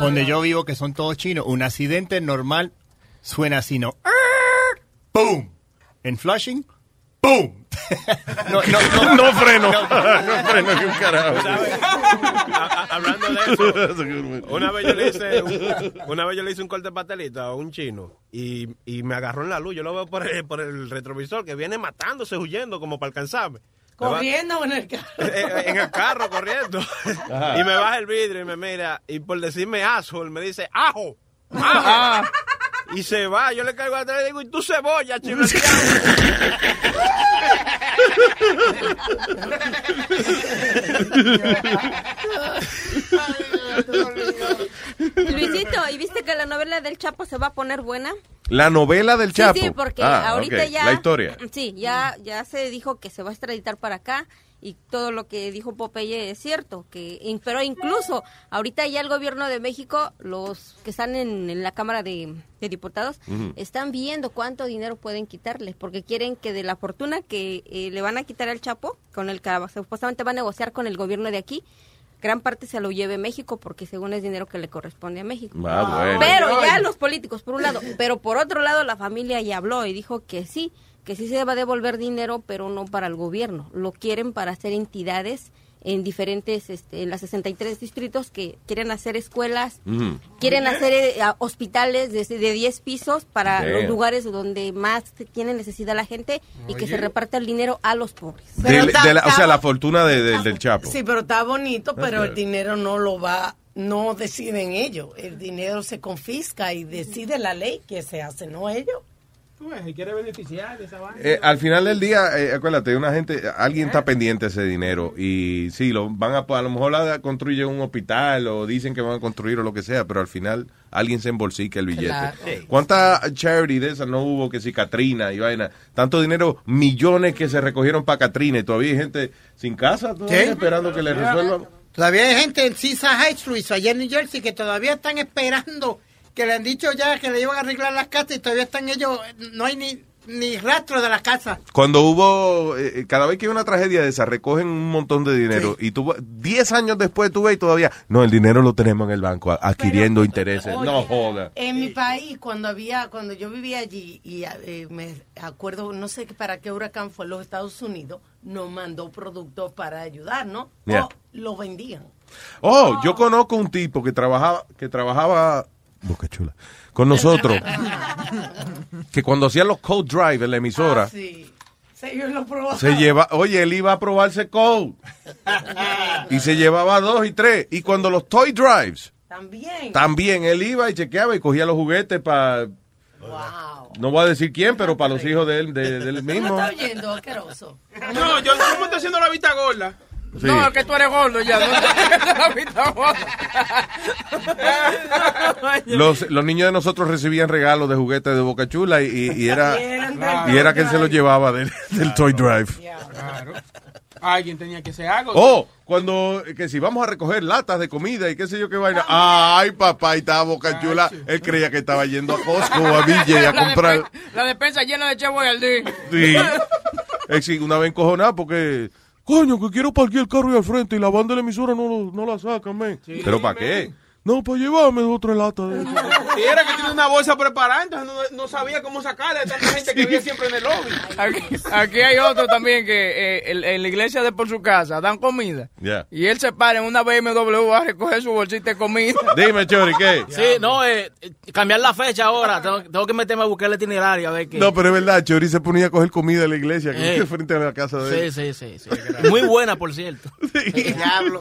Donde yo vivo, que son todos chinos, un accidente normal suena así, ¿no? ¡Boom! En Flushing, ¡boom! no, no, no, No freno. No freno que un carajo. A- a- hablando de eso, una vez yo le hice un, una vez yo le hice un corte de pastelita a un chino y, y me agarró en la luz. Yo lo veo por el, por el retrovisor que viene matándose, huyendo como para alcanzarme. Me va- Corriendo en el carro. eh, eh, en el carro corriendo Ajá. y me baja el vidrio y me mira y por decirme asshole me dice ajo ajo y se va yo le caigo atrás y digo y tú cebolla chico Luisito, ¿y viste que la novela del Chapo se va a poner buena? La novela del Chapo. Sí, sí, porque Ah, ahorita ok, ya... La historia. Sí, ya, ya se dijo que se va a extraditar para acá y todo lo que dijo Popeye es cierto. que Pero incluso ahorita ya el gobierno de México, los que están en, en la Cámara de, de Diputados, están viendo cuánto dinero pueden quitarle, porque quieren que de la fortuna que eh, le van a quitar al Chapo, con el que supuestamente va a negociar con el gobierno de aquí, gran parte se lo lleve México porque según es dinero que le corresponde a México. Ah, bueno. Pero ya los políticos, por un lado. Pero por otro lado, la familia ya habló y dijo que sí, que sí se va a devolver dinero, pero no para el gobierno. Lo quieren para hacer entidades en diferentes, este, en las 63 distritos que quieren hacer escuelas, quieren hacer eh, hospitales de, de 10 pisos para Damn. los lugares donde más tiene necesidad la gente y que se reparta el dinero a los pobres. De- de la- o sea, la fortuna de- de- del Chapo. Sí, pero está bonito, pero el dinero no lo va, no deciden ellos. El dinero se confisca y decide la ley que se hace, no ellos. Si quiere beneficiar de esa vaina. Eh, al final del día, eh, acuérdate, una gente, alguien está pendiente de ese dinero y sí, lo van a, a lo mejor la construyen un hospital o dicen que van a construir o lo que sea, pero al final alguien se embolsica el billete. Claro. Sí. ¿Cuánta charity de esas no hubo que si Katrina y vaina? Tanto dinero, millones que se recogieron para Katrina y todavía hay gente sin casa todavía Sí. esperando que le resuelvan. Todavía hay gente en Seaside Heights, Luis, allá en New Jersey, que todavía están esperando, que le han dicho ya que le iban a arreglar las casas y todavía están ellos, no hay ni, ni rastro de la casa. Cuando hubo, eh, cada vez que hay una tragedia de esa, recogen un montón de dinero y tú, 10 años después tú ves y todavía, no, el dinero lo tenemos en el banco, adquiriendo intereses. Oye, no joda. En mi país, cuando había, cuando yo vivía allí, y eh, me acuerdo, no sé para qué huracán fue en los Estados Unidos, nos mandó productos para ayudar, ¿no? Yeah. O lo vendían. Oh, yo conozco un tipo que trabajaba, que trabajaba, Boca Chula, con nosotros, que cuando hacía los code drive en la emisora, Ah, Sí. Yo lo probaba. se lleva, oye, él iba a probarse code y se llevaba dos y tres. Y cuando los toy drives, También. también él iba y chequeaba y cogía los juguetes para, no voy a decir quién, pero para los hijos de él, de, de él ¿No mismo. está oyendo, asqueroso? No, yo ¿cómo está haciendo la vista gorda? Sí. No, es que tú eres gordo ya. No. Los, los niños de nosotros recibían regalos de juguetes de Boca Chula y, y- y era, del y era que él se los llevaba del, del Toy Drive. Claro. Alguien tenía que hacer algo. Oh, cuando, que si vamos a recoger latas de comida y qué sé yo qué vaina. Ay, papá, y estaba Boca Chula. Él creía que estaba yendo a Costco o a Ville a La comprar. despen- La despensa llena de chevo y. Sí. Una vez encojonado porque, coño, que quiero parquear el carro ahí al frente y la banda de la emisora no, lo- no la sacan, men. ¿Pero para qué? No, para llevarme otra lata de eso. Y era que tiene una bolsa preparada, entonces no, no sabía cómo sacarla de tanta gente que había siempre en el lobby. Aquí, aquí hay otro también que eh, en, en la iglesia de por su casa dan comida. Y él se para en una BMW a recoger su bolsita de comida. Dime, Chori, ¿qué? Sí, no, eh, cambiar la fecha ahora. Tengo, tengo que meterme a buscar el itinerario a ver qué. No, pero es verdad, Chori se ponía a coger comida en la iglesia, que Eh. frente a la casa de él. Sí, sí, sí, sí. Muy buena, por cierto. Diablo.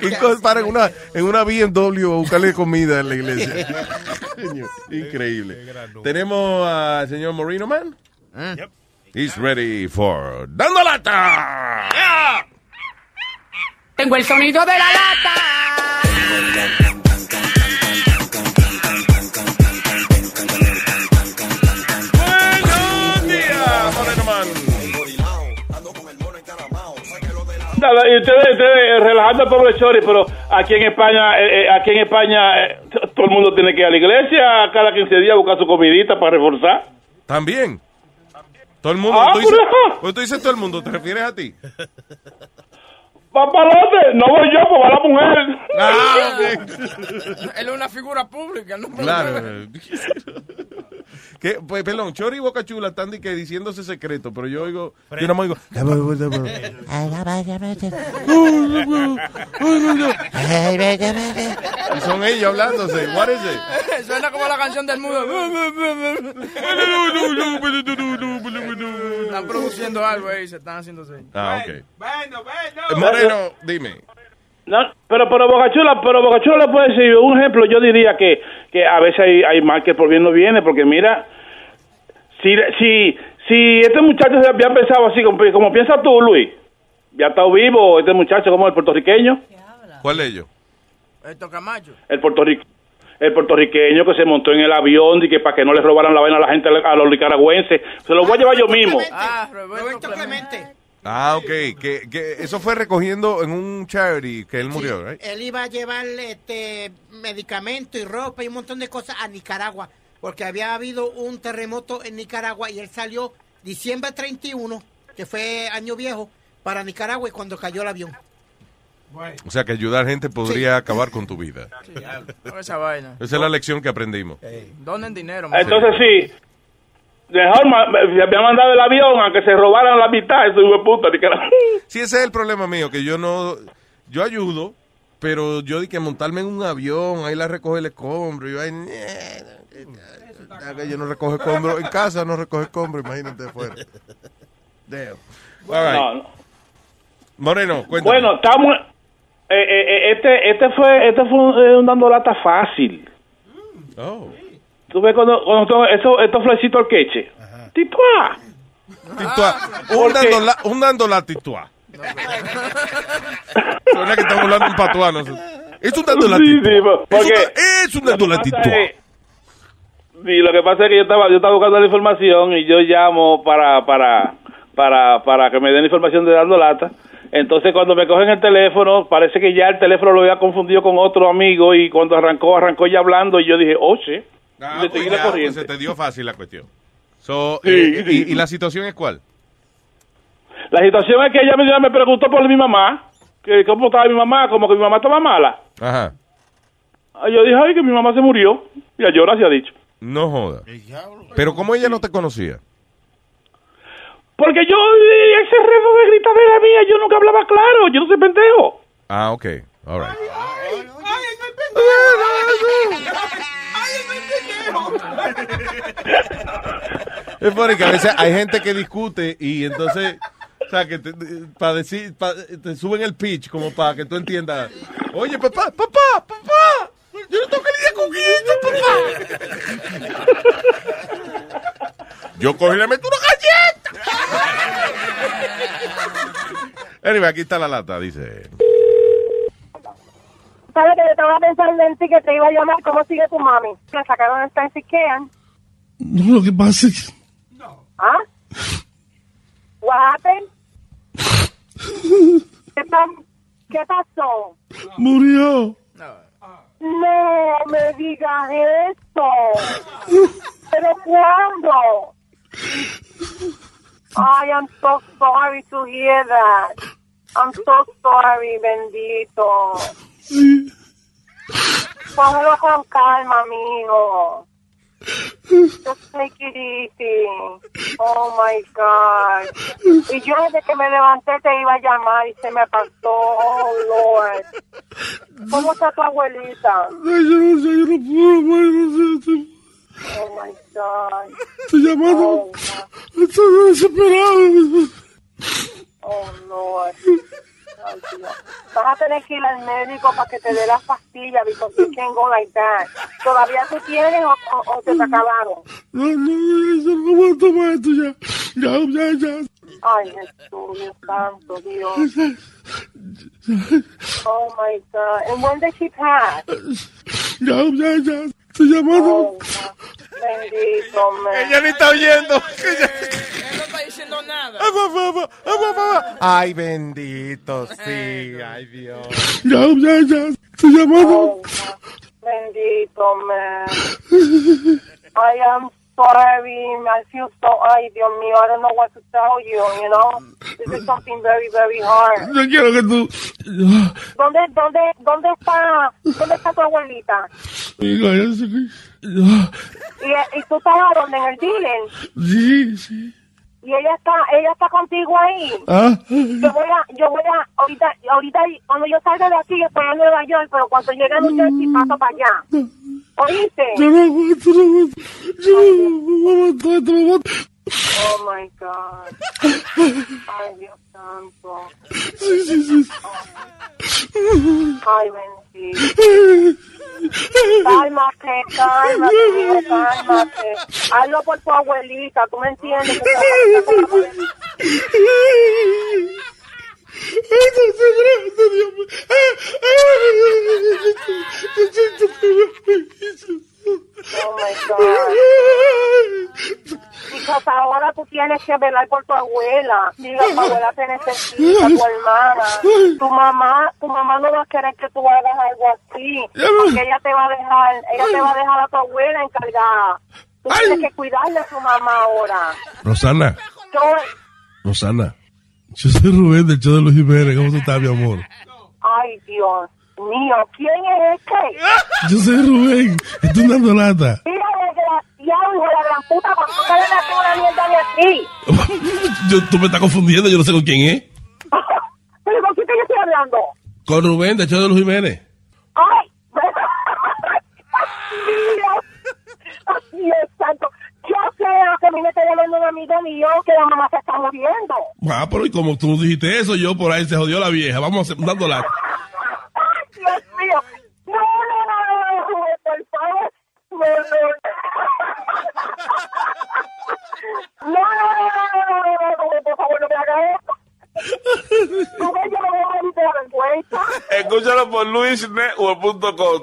Y para en una, en una BMW buscarle comida en la iglesia. Increíble. Tenemos al señor Moreno Man. He's ready for Dando Lata. Tengo el sonido de la lata. Nada, y ustedes, ustedes eh, relajando al pobre Chori, pero aquí en España, eh, eh, aquí en España, eh, todo el mundo tiene que ir a la iglesia cada 15 días a buscar su comidita para reforzar. También. Todo el mundo. Ah, tú, dices, pues tú dices todo el mundo, ¿te refieres a ti? Papalote, no voy yo, pues va la mujer. Ah, Él es una figura pública, ¿no? Claro. que, pues, perdón, Chori y Boca Chula están que diciéndose secreto, pero yo oigo, yo no me oigo. Y son ellos hablándose. What is it? Suena como la canción del mudo. Están produciendo algo ahí, se están haciendo así. Ah, ok. Bueno, bueno. Moreno, dime. No, pero, pero Bocachula, pero Bocachula le puede decir, un ejemplo, yo diría que, que a veces hay, hay mal que por bien no viene, porque mira, si, si, si este muchacho ya había pensado así, como, como piensas tú, Luis, ya está vivo este muchacho como el puertorriqueño, ¿Cuál de ellos? Esto Camacho. el puertorriqueño. El puertorriqueño que se montó en el avión y que para que no le robaran la vaina a la gente, a los nicaragüenses, se lo voy a llevar yo mismo. Ah, Roberto, Clemente. Ah, ok. Que, que eso fue recogiendo en un charity que él murió, right? Él iba a llevar este medicamento y ropa y un montón de cosas a Nicaragua, porque había habido un terremoto en Nicaragua y él salió diciembre 31, que fue año viejo, para Nicaragua y cuando cayó el avión. O sea que ayudar gente podría acabar con tu vida. Esa vaina. Esa es la lección que aprendimos. Donen dinero. Entonces sí, mejor me había mandado el avión a que se robaran la mitad, eso hijo puta. Sí, ese es el problema mío, que yo no, yo ayudo, pero yo di que montarme en un avión, ahí la recoge el escombro, y yo ahí, yo no recoge escombro, en casa no recoge escombro, imagínate afuera. Damn. All right. No, no. Moreno, cuéntame. Bueno, estamos. eh, eh, eh, este, este fue, este fue un, eh, un dando lata fácil. Oh. Tú ves cuando, cuando son esos, estos flecitos al queche. Tipo A. Titua, un, dando la, un dando la. Suena que estamos hablando un patuano. Es un dando la porque es un, es un dando la es- Sí, lo que pasa es que yo estaba, yo estaba buscando la información y yo llamo para, para, para, para que me den la información de dando lata. Entonces cuando me cogen el teléfono, parece que ya el teléfono lo había confundido con otro amigo y cuando arrancó, arrancó ya hablando y yo dije, oye, Ah, pues la pues se te dio fácil la cuestión. So, Sí, eh, sí. y, y la situación es cuál? La situación es que ella me, me preguntó por mi mamá, que cómo estaba mi mamá, como que mi mamá estaba mala. Ajá. Ah, Yo dije, ay, que mi mamá se murió. Y a llorar se ha dicho. No joda. Pero como ella no te conocía. Porque yo, eh, ese rezo de gritadera mía, yo nunca hablaba claro, yo no soy pendejo. Ah, ok. All right. Es funny que a veces hay gente que discute y entonces, o sea, que te, para decir, pa- te suben el pitch como para que tú entiendas. Oye, papá, papá, papá, yo no tengo que lidiar con esto, papá. Yo cogí y le metí una galleta. Anyway, aquí está la lata, dice. ¿Sabes que yo estaba pensando en ti que te iba a llamar? ¿Cómo sigue tu mami? La sacaron de Stancy Kean. No, lo que pasa es que ¿Ah? What happened? ¿Qué, pa- ¿Qué pasó? murió. No me digas eso. ¿Pero cuándo? I am so sorry to hear that. I'm so sorry, bendito. Cógelo con calma, amigo. Just take it easy. Oh my God. Y yo desde que me levanté te iba a llamar y se me pasó. Oh Lord. ¿Cómo está tu abuelita? Yo no sé, yo no puedo, no sé, Oh my God. estoy llamando. Estoy desesperado. Oh Lord. Vas a tener que ir al médico para que te dé las pastillas because you can't go like that. ¿Todavía tú tienes o, o, o te te acabaron? No, no, yo no voy a tomar esto ya. Ya, ya, ya. Ay, Jesús, Dios santo, Dios. Oh my God. And when did she pass? Ya, ya, ya. Estoy llamando. Oh, bendito, man. Ella ni está oyendo. Diciendo nada. Ay, bendito, sí, ay, Dios. Ya, ya, ya. Estoy llamando. Oh, bendito, man. I am sorry. I feel so, ay, Dios mío, I don't know what to tell you, you know? This is something very, very hard. Yo quiero que tú. ¿Dónde, dónde, dónde está, dónde está tu abuelita? Mira, ya sé que. ¿Y, y tú estás a dónde? ¿En el dealer? Sí, sí. Y ella está ella está contigo ahí Ah. yo voy a yo voy a ahorita ahorita cuando yo salga de aquí estoy en Nueva York pero cuando llegue a New Jersey paso para allá oíste Yo no aguanto, no aguanto. Yo no aguanto esto, no aguanto. oh my God ay Dios santo Sí, sí, sí. ay bendito Cálmate, cálmate, cálmate. Hazlo por tu abuelita, tú me entiendes. Oh my God. Because ahora tú tienes que velar por tu abuela. Diga, tu abuela te necesita, tu hermana. Tu mamá, tu mamá no va a querer que tú hagas algo así. Porque ella te va a dejar, ella te va a dejar a tu abuela encargada. Tú tienes que cuidarle a tu mamá ahora. Rosana, Yo, Rosana. Yo soy Rubén del show de los Jiménez. ¿Cómo tú estás, mi amor? Ay, Dios mío, ¿quién es este? Yo soy Rubén. Estoy dando lata. Mira, desgraciado, hijo de la gran puta, ¿por qué le una mierda de aquí? Yo, tú me estás confundiendo, yo no sé con quién es. ¿Pero con quién te estoy hablando? Con Rubén, de hecho de los Jiménez. ¡Ay! Dios, Dios santo. Yo sé que a mí me está llamando un amigo mío que la mamá se está muriendo. Ah, pero y como tú dijiste eso, yo por ahí se jodió la vieja. Vamos a hacer- dando lata. ¡Ay, Dios mío! No, no, no, no, no, por favor. No, no. No, no, no, no, no, no, no, por favor, no me hagas yo no voy a morir de vergüenza. Escúchalo por luisnetwork.com.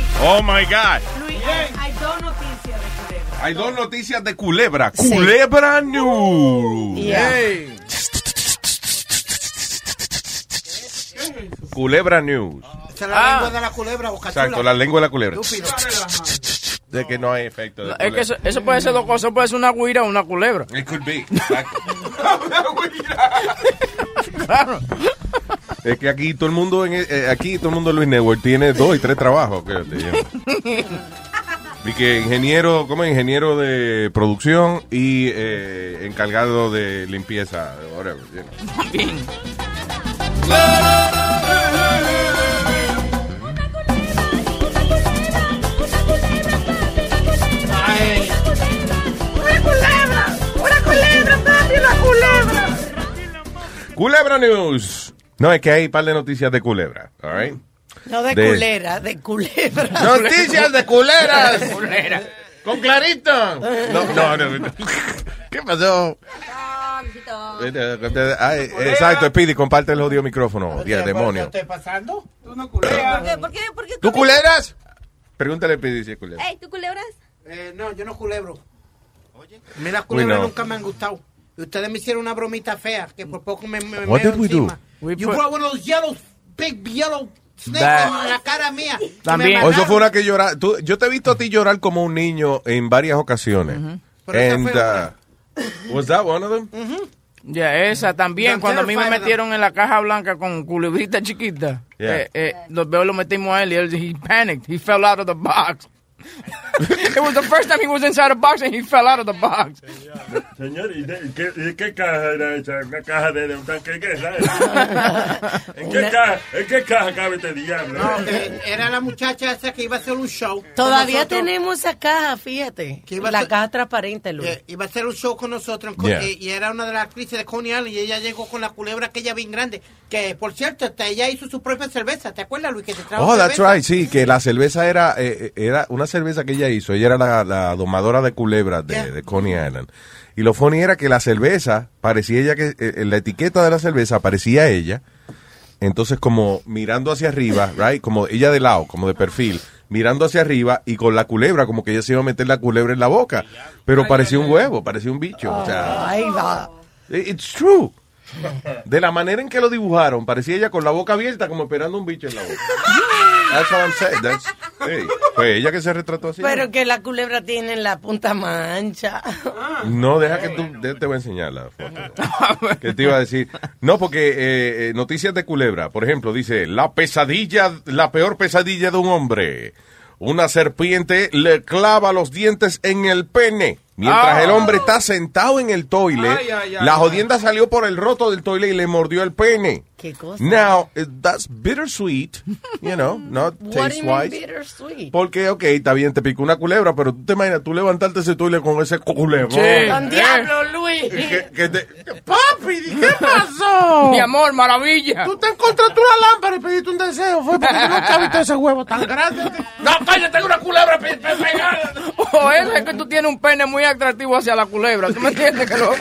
Oh, my God. Luis, hay, hay dos noticias de culebra. Hay dos noticias de Culebra. Culebra News. Yeah. Hey. Culebra News. Es la lengua de la culebra, boca Exacto, la lengua de la culebra. De que no hay efecto. De Es que eso, eso puede ser dos cosas. Puede ser una guira o una culebra. It could be. Claro. Es que aquí todo el mundo, en, eh, aquí todo el mundo en Luis Network tiene dos y tres trabajos. que te digo. Y que ingeniero, como ingeniero de producción y eh, encargado de limpieza. whatever, you know. Bien. Culebra News. No, es que hay un par de noticias de culebra. All right? No de, De- culera, de culebra. Noticias de culeras. Culera. Con clarito. No, no, no. no. ¿Qué pasó? Ay, exacto, Speedy, comparte el odio micrófono. Ya, demonio. ¿Qué está pasando? ¿Por qué? ¿Por qué? ¿Por qué? ¿Tú culeras? Pregúntale a Speedy si es culebra. Ey, ¿tú culebras? Eh, no, yo no culebro. A mí las culebras nunca me han gustado. Ustedes me hicieron una bromita fea que por poco me, me What did we do? We you put- brought one of those yellow, big yellow snakes That- en la cara mía. que me También. O eso amarraron. fue una que llora. tú- yo te he visto a ti llorar como un niño en varias ocasiones. Pero esa And, fue uh, was that one of them? Ya, esa también. Don't Cuando a mí me terrify them. metieron en la caja blanca con culebrita chiquita, Yeah. eh, eh, los veo lo metimos a él y él, he panicked. He fell out of the box. It was the first time he was inside a box and he fell out of the box. Señor, ¿y de- qué, y qué caja era esa? ¿Una caja de, de un tanque de guerra? ¿En, qué caja, ¿En qué caja cabe este diablo? No, eh, era la muchacha esa que iba a hacer un show. Todavía tenemos esa caja, fíjate. Que iba a La ser- caja transparente, Luis. Eh, iba a hacer un show con nosotros en Co- Yeah. y era una de las actrices de Coney Island y ella llegó con la culebra aquella bien grande que por cierto hasta ella hizo su propia cerveza ¿te acuerdas Luis que te trajo Oh, that's cerveza? right, sí, que la cerveza era, eh, era una cerveza que ella hizo. Ella era la, la domadora de culebras de, Yeah. de Coney Island. Y lo funny era que la cerveza, parecía ella que, eh, en la etiqueta de la cerveza parecía ella. Entonces, como mirando hacia arriba, right? Como ella de lado, como de perfil, mirando hacia arriba y con la culebra, como que ella se iba a meter la culebra en la boca. Pero parecía un huevo, parecía un bicho. O sea, Ahí va. it's true. De la manera en que lo dibujaron, parecía ella con la boca abierta, como esperando un bicho en la boca. That's what I'm saying. That's, hey, fue ella que se retrató así. Pero que la culebra tiene la punta mancha. No, deja que tú, de- te voy a enseñar la foto. ¿Qué te iba a decir? No, porque eh, eh, noticias de culebra, por ejemplo, dice, la pesadilla, la peor pesadilla de un hombre. Una serpiente le clava los dientes en el pene. Mientras Ah. el hombre está sentado en el toile, Ay, ay, ay, la jodienda salió por el roto del toile y le mordió el pene. ¿Qué cosa? Now, eh, that's bittersweet, you know, not What do you mean taste-wise. bittersweet? Porque, ok, está bien, te picó una culebra, pero tú te imaginas, tú levantarte ese toile con ese culebro. ¡Con diablo, Luis! Que, que te- papi ¿qué pasó? Mi amor, maravilla. tú te encontraste una lámpara y pediste un deseo fue porque yo nunca he visto ese huevo tan grande No, cállate, tengo una culebra pe- pe- pegada. O eso es que tú tienes un pene muy atractivo hacia la culebra. ¿Tú me entiendes? Que lo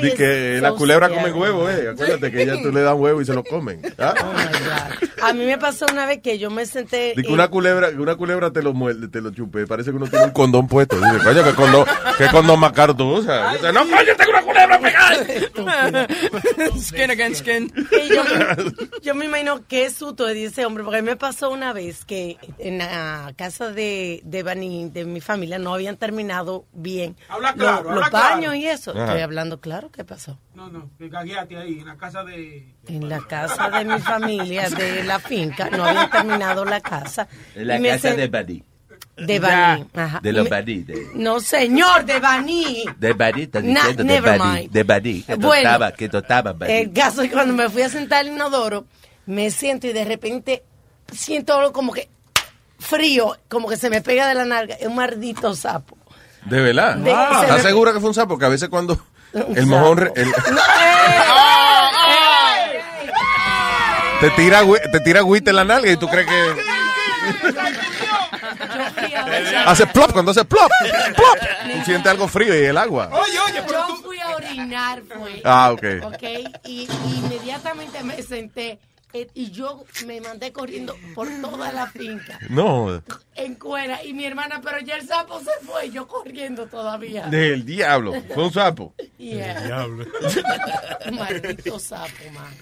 Di is que la so culebra scary. come huevo, eh. Acuérdate que ya tú le das huevo y se lo comen. ¿ah? A mí me pasó una vez que yo me senté. Una culebra, una culebra te lo muerde, te lo chupe. Parece que uno tiene un condón puesto. Dice, coño, ¿qué condón, qué condón más caro tú usas? Dice, no, coño, tengo una culebra pegada. skin against skin. Y yo, me, yo me imagino qué susto de ese hombre, porque a mí me pasó una vez que en la casa de, de Bani, de mi familia, no habían terminado bien Habla lo- claro, los habla baños claro. y eso. Ajá. Estoy hablando claro, ¿qué pasó? No, no, que cagueate ahí, en la casa de... En la casa de mi familia, de la finca, no habían terminado la casa. En la casa sen- de Buddy. De Bani. ajá. De los. De, No, señor, de Bani. de Buddy, estás Na- diciendo de mind. De Buddy. Que Bueno. tostaba, que tostaba Buddy. El caso es que cuando me fui a sentar al inodoro, me siento y de repente siento algo como que frío, como que se me pega de la nalga. Es un maldito sapo. De verdad. De- se ¿Estás me- segura que fue un sapo? Porque a veces cuando el sapo. mojón re- el- te tira te tira agüita en la nalga y tú crees que hace plop cuando hace plop, plop. Tú sientes algo frío y el agua. Oye, oye, yo fui a orinar, fue. Ah, ok. Ok, y, y inmediatamente me senté y yo me mandé corriendo por toda la finca No, en cuera y mi hermana, pero ya el sapo se fue, yo corriendo todavía. del diablo. Fue un sapo. Yeah. Maldito sapo, man.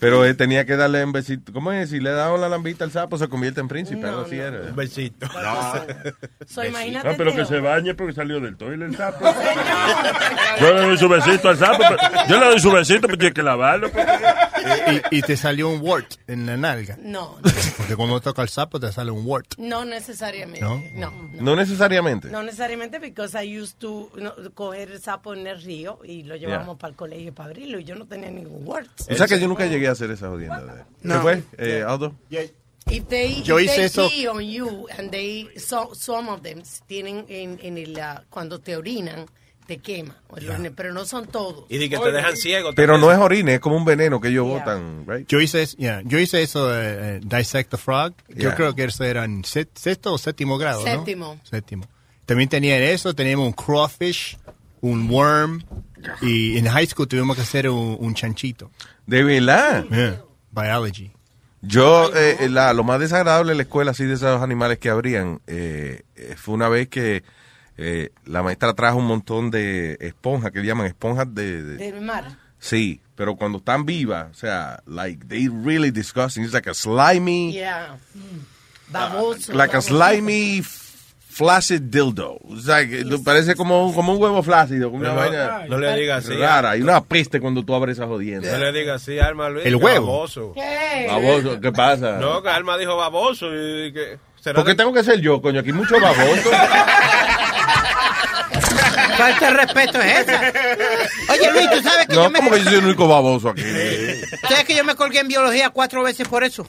Pero él tenía que darle un besito. ¿Cómo es? Si le daban la lambita al sapo, se convierte en príncipe. así era. Un besito. So, imagínate Ah, pero que se bañe porque salió del toilet el sapo. Yo le doy su besito al sapo. pero- yo le doy su besito, pero tiene que lavarlo. Y, y te salió un wart en la nalga. No, Porque cuando toca el sapo te sale un wart. no necesariamente. ¿No? No, No necesariamente. no necesariamente, porque I used to no, coger el sapo en el río y lo llevamos para el colegio para abrirlo y yo no tenía ningún word. O sea que yo nunca llegué a hacer esa jodienda. De... ¿Qué No. fue, eh, Aldo? If they, Yo if hice they eso- pee on you and they, so- some of them tienen en, en el, ah, cuando te orinan, te quema. o el- Pero no son todos. Y di que te dejan ciego. Pero no es orina, es como un veneno que ellos botan, right? Yo hice, yeah, yo hice eso, eh, eh, Dissect the Frog. Yo creo que eso era en sexto o séptimo grado, ¿no? Séptimo. Séptimo. También tenían eso, teníamos un crawfish, un worm, y en high school tuvimos que hacer un, un chanchito. De verdad. Yeah, biology. Yo, eh, la, lo más desagradable en la escuela, así de esos animales que habrían, eh, eh, fue una vez que eh, la maestra trajo un montón de esponjas, que le llaman esponjas de... de- Del mar. sí, pero cuando están vivas, o sea, like, they really disgusting. It's like a slimy, Yeah. Baboso. like a slimy flaccid dildo. O sea, que parece como, como un huevo flácido, como una No, vaina no le digas así. rara. Y una peste cuando tú abres esa jodienda. No le digas así, Alma Luis. El que huevo. Baboso. Baboso, ¿qué pasa? No, que Alma dijo baboso. Y que será ¿Por qué de- tengo que ser yo, coño? Aquí hay mucho baboso. Falta de respeto es esa. Oye, Luis, tú sabes que No, yo me... como que yo soy el único baboso aquí. ¿Sabes que yo me colgué en biología cuatro veces por eso?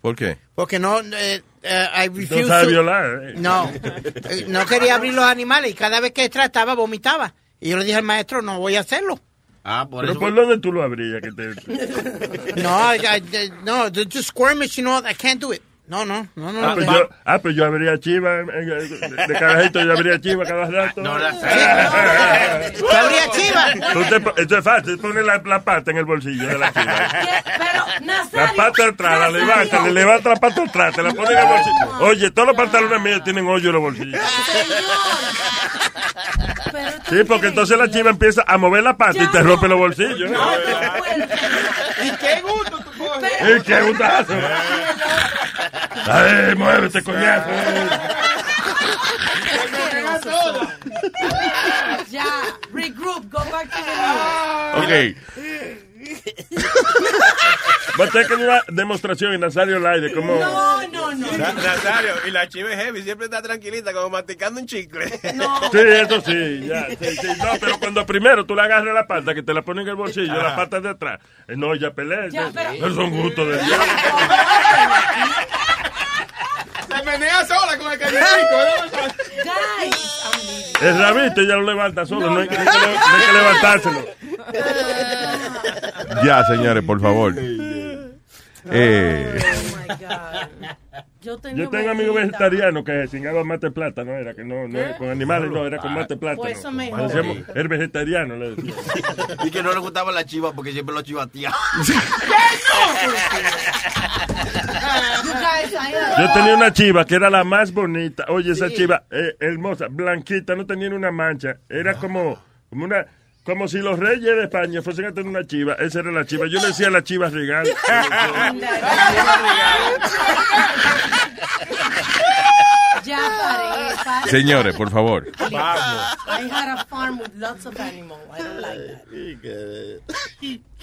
¿Por qué? Porque no, eh, eh, I refuse No sabe to- violar. eh. No, eh, no quería abrir los animales y cada vez que trataba vomitaba. Y yo le dije al maestro, no voy a hacerlo. Ah, por Pero ¿por dónde tú lo abrías? Que te... No, I- I- no, the- just squirmish, you know, I can't do it. No, no, no, no. Ah, no, pues no. yo, ah, pues yo abría chiva, de carajito yo abría chiva cada rato. ¿Tú abrías chiva? Tú te po- Esto es fácil, pone la, la pata en el bolsillo de la chiva. Pero, La Nazario. pata atrás, la levanta, le levanta la pata atrás, te la pone en el bolsillo. Oye, todos los pantalones míos tienen hoyo en los bolsillos. Sí, porque entonces la chiva empieza a mover la pata y te rompe los bolsillos. ¿Y qué gusto tú coges? ¡Y qué gustazo! ¡Ay, muévete, coñazo! Ya, regroup, go back to the Ok. Va a tener que una demostración en Nazario Live de cómo... No, no, no. Na- Nazario, y la chiva es heavy, siempre está tranquilita, como masticando un chicle. Sí, eso sí, ya, sí, sí. No, pero cuando primero tú le agarras la pata, que te la pones en el bolsillo, Ajá. la pata de atrás, eh, no, ya pelea. Ya, pero- Esos son gustos de diablo. Menea sola con el callecico. El rabito ya lo levanta solo, no, hay, que, no hay que no hay que levantárselo. Ya, señores, por favor. Eh, Yo tenía Yo tengo un amigos vegetarianos que se cingaban mate plata, no era que no, no era con animales, no era con mate plata. Pues eso. Decíamos, el vegetariano le decía. Y que no le gustaba la chiva porque siempre lo chivatía. Yo tenía una chiva que era la más bonita. Oye, esa chiva eh, hermosa, blanquita, no tenía ni una mancha. Era como, como una, como si los reyes de España fuesen a tener una chiva. Esa era la chiva. Yo le decía la chiva regal. Ya paré, paré. Señores, por favor. I had a farm with lots of animals. I don't like that.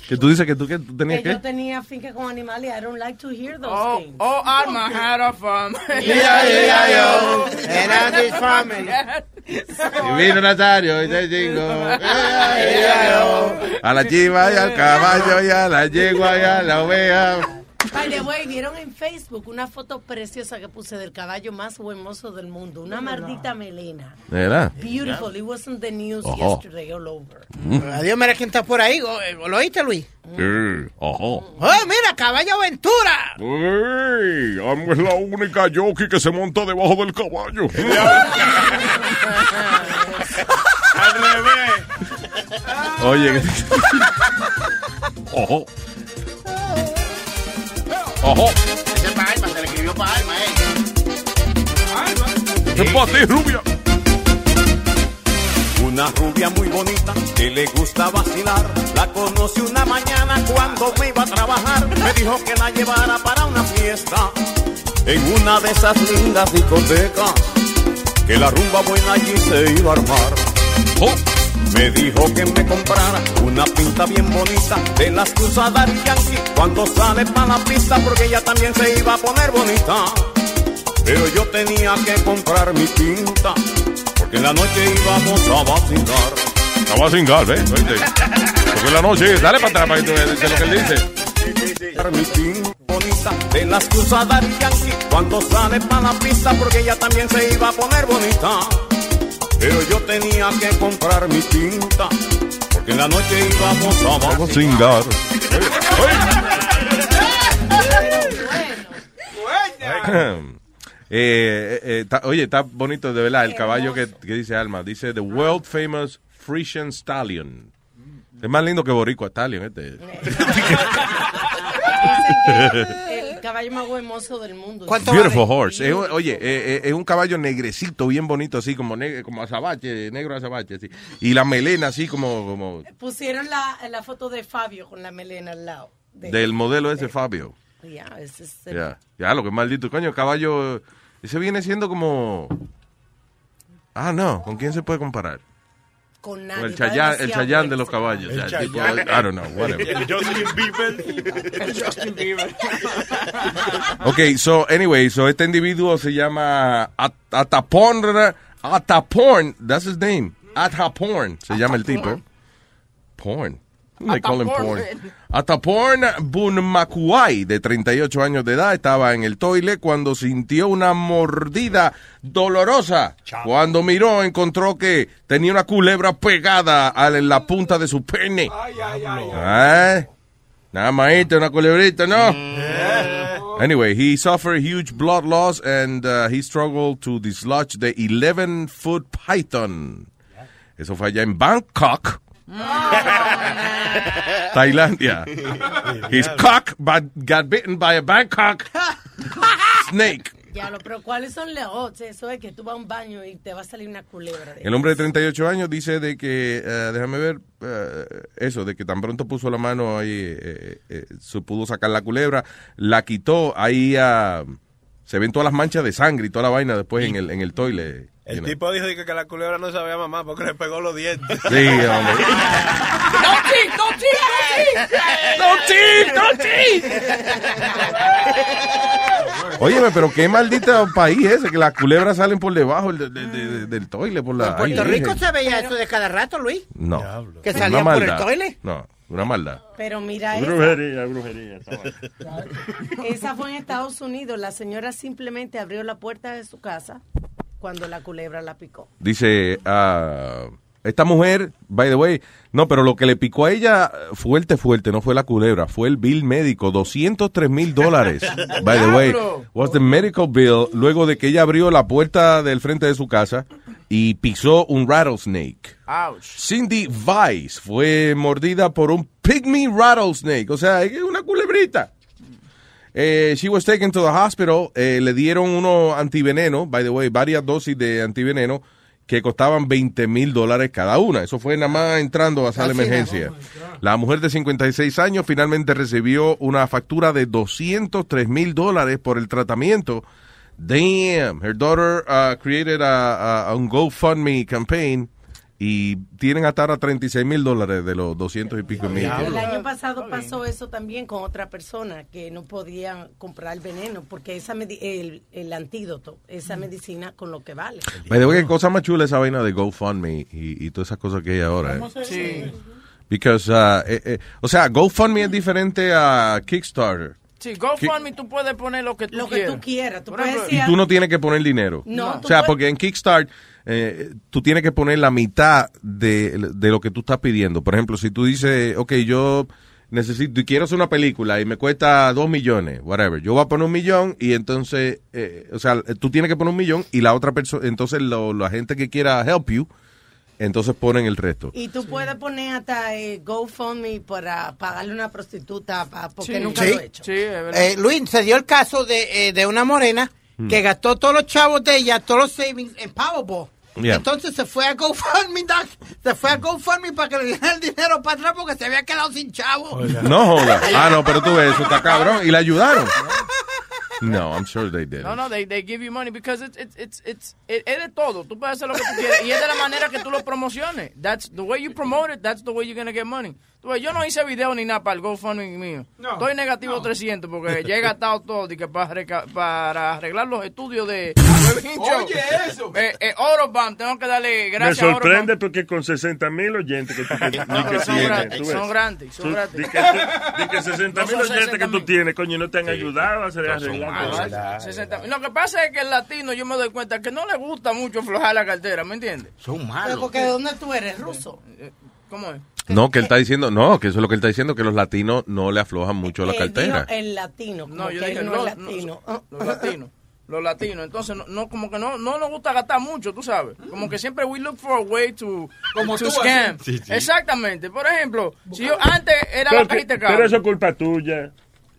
Que tú dices que tú, que tú tenías Que yo tenía finca con animales. I don't like to hear those Oh, things. oh, Alma had a farm. E-I-E-I-O, and I'm just farming. Y vino Nazario y te digo, a la chiva y al caballo y a la yegua y a la oveja. By the way, vieron en Facebook una foto preciosa que puse del caballo más hermoso del mundo. Una maldita melena. ¿De verdad? Beautiful. It wasn't the news Ojo. yesterday all over. Adiós, mira quién está por ahí. ¿Lo lo oíste, Luis? Sí, ojo. ¡Oh, mira, caballo aventura! Uy, es la única jockey que se monta debajo del caballo. Al revés. Oye, ojo. Ojo. Ese es para Alma, se le escribió para Alma, eh. Es para ti, rubia. Una rubia muy bonita que le gusta vacilar. La conocí una mañana cuando me iba a trabajar. Me dijo que la llevara para una fiesta en una de esas lindas discotecas. Que la rumba buena allí se iba a armar. Oh, Me dijo que me comprara una pinta bien bonita de las que usa Daddy Yankee cuando sale para la pista porque ella también se iba a poner bonita. Pero yo tenía que comprar mi pinta porque en la noche íbamos a vacilar. A vacilar, ¿ves? Porque en la noche, dale para atrás para que lo que él dice. Mi pinta bonita de las que usa Daddy Yankee cuando sale para la pista porque ella también se iba a poner bonita. Pero yo tenía que comprar mi tinta porque en la noche íbamos a. Eh, eh, eh, ta- oye, está bonito de verdad el caballo que, que dice Alma. Dice The World Famous Frisian Stallion. Es más lindo que Boricua Stallion. Este. Caballo más hermoso del mundo. Beautiful horse. Es un- oye, eh, eh, es un caballo negrecito, bien bonito, así como, ne- como azabache, negro azabache, así. Y la melena así como, como Pusieron la, la foto de Fabio con la melena al lado. De- del modelo ese Fabio. Ya, ese es el- Ya, ya, lo que maldito. Coño, el caballo, ese viene siendo como... Ah, no, ¿con quién se puede comparar? Con nadie. el Chayán, el Chayán de los caballos. El sea, tipo. I don't know, whatever. El Justin Bieber. El Justin Bieber. Ok, so, anyway, so este individuo se llama At- Ataporn, Ataporn, that's his name, Ataporn, se llama el tipo. Porn. They call him porn. Ataporn Bunmakuai, de 38 años de edad, estaba en el toile cuando sintió una mordida dolorosa. Cuando miró, encontró que tenía una culebra pegada a la- en la punta de su pene. Ay, Nada más, una culebrita, ¿no? Anyway, he suffered huge blood loss and uh, he struggled to dislodge the 11 foot python. Eso fue allá en Bangkok, Tailandia. His cock but got bitten by a Bangkok snake. Ya, lo, pero ¿cuáles son los odds? Eso es que tú vas a un baño y te va a salir una culebra. De El hombre de 38 años dice de que, eh, déjame ver, eh, eso, de que tan pronto puso la mano ahí, eh, eh, se pudo sacar la culebra, la quitó, ahí ah, se ven todas las manchas de sangre y toda la vaina después en el, en el toile. El you know. tipo dijo que, que la culebra no sabía mamá porque le pegó los dientes. Sí, hombre. Don't cheat, don't cheat, don't cheat. Óyeme, pero qué maldito país ese, que las culebras salen por debajo del, de- de- de- del toile, por la... En Puerto ay, Rico se veía eso de cada rato, Luis. No. Que salían por el toile. No, una maldad. Pero mira, esa, Brujería, brujería. esa fue en Estados Unidos. La señora simplemente abrió la puerta de su casa cuando la culebra la picó. Dice, ah, esta mujer, by the way, no, pero lo que le picó a ella fuerte, fuerte, no fue la culebra, fue el bill médico, 203 mil dólares. By the way, was the medical bill luego de que ella abrió la puerta del frente de su casa y pisó un rattlesnake. Ouch. Cindy Vice fue mordida por un pygmy rattlesnake, o sea, es una culebrita. Eh, she was taken to the hospital. eh, le dieron unos antiveneno, by the way, varias dosis de antiveneno que costaban 20 mil dólares cada una. Eso fue nada más entrando a sala de emergencia. La mujer de 56 años finalmente recibió una factura de 203 mil dólares por el tratamiento. Damn. Her daughter uh, created a, a- un GoFundMe campaign y tienen hasta ahora 36 mil dólares de los 200 y pico mil. El año pasado pasó eso también con otra persona que no podían comprar el veneno porque esa el, el antídoto, esa medicina con lo que vale. The way, qué cosa más chula esa vaina de GoFundMe y, y todas esas cosas que hay ahora. eh. Sí. Because, uh, eh, eh, o sea, GoFundMe es diferente a Kickstarter. Sí, GoFundMe tú puedes poner lo que tú Lo que quieras. tú quieras. Tú puedes ejemplo, Y tú no tienes que poner dinero. No, o tú sea, porque en Kickstart eh, tú tienes que poner la mitad de, de lo que tú estás pidiendo. Por ejemplo, si tú dices, ok, yo necesito y quiero hacer una película y me cuesta dos millones, whatever. Yo voy a poner un millón y entonces, eh, o sea, tú tienes que poner un millón y la otra persona, entonces lo- la gente que quiera help you, entonces ponen el resto. Y tú puedes poner hasta eh, GoFundMe para pagarle una prostituta pa- porque Sí. nunca Sí. lo he hecho. Eh, Luis, se dio el caso de, eh, de una morena Mm. que gastó todos los chavos de ella, todos los savings en Powerball. Yeah. Entonces se fue a GoFundMe, Doc. Se fue a GoFundMe para que le dieran el dinero para atrás porque se había quedado sin chavo. No joda. Ah, no, pero tú ves, eso está cabrón. Y la ayudaron. No, I'm sure they did. No, no, they, they give you money because it's, it's, it's, it's, it- es de todo. Tú puedes hacer lo que tú quieras. Y es de la manera que tú lo promociones. That's the way you promote it, that's the way you're going to get money. Tú ves, yo no hice video ni nada para el GoFundMe mío. Estoy negativo 300 porque ya he gastado todo y que para, reca- para arreglar los estudios de Oye, eso. Eh, eh, Oroban, tengo que darle Me gracias a Oroban. sorprende porque con 60 mil oyentes que tú que, No, que pero son tienes, ves. son gratis, son Tú- gratis. di que, tú- di que 60 No mil oyentes que 60 tú tienes, coño, no te han ayudado a hacer arreglar Ah, cosas. 60 mil. Lo que pasa es que el latino, yo me doy cuenta que no le gusta mucho aflojar la cartera, ¿me entiendes? Son Pero porque ¿de dónde tú eres? ¿Ruso? ¿Cómo es? No, que él está diciendo, no, que eso es lo que él está diciendo, que los latinos no le aflojan mucho la Él cartera. dijo el latino. como No, yo que dije él no latino. no, los latinos. Los latinos. Entonces, no, no, como que no, no nos gusta gastar mucho, tú sabes. Como que siempre we look for a way to, Como to tú scam. haces. Sí, sí. Exactamente. Por ejemplo, si yo antes era la Pero, cajita de pero eso es culpa tuya.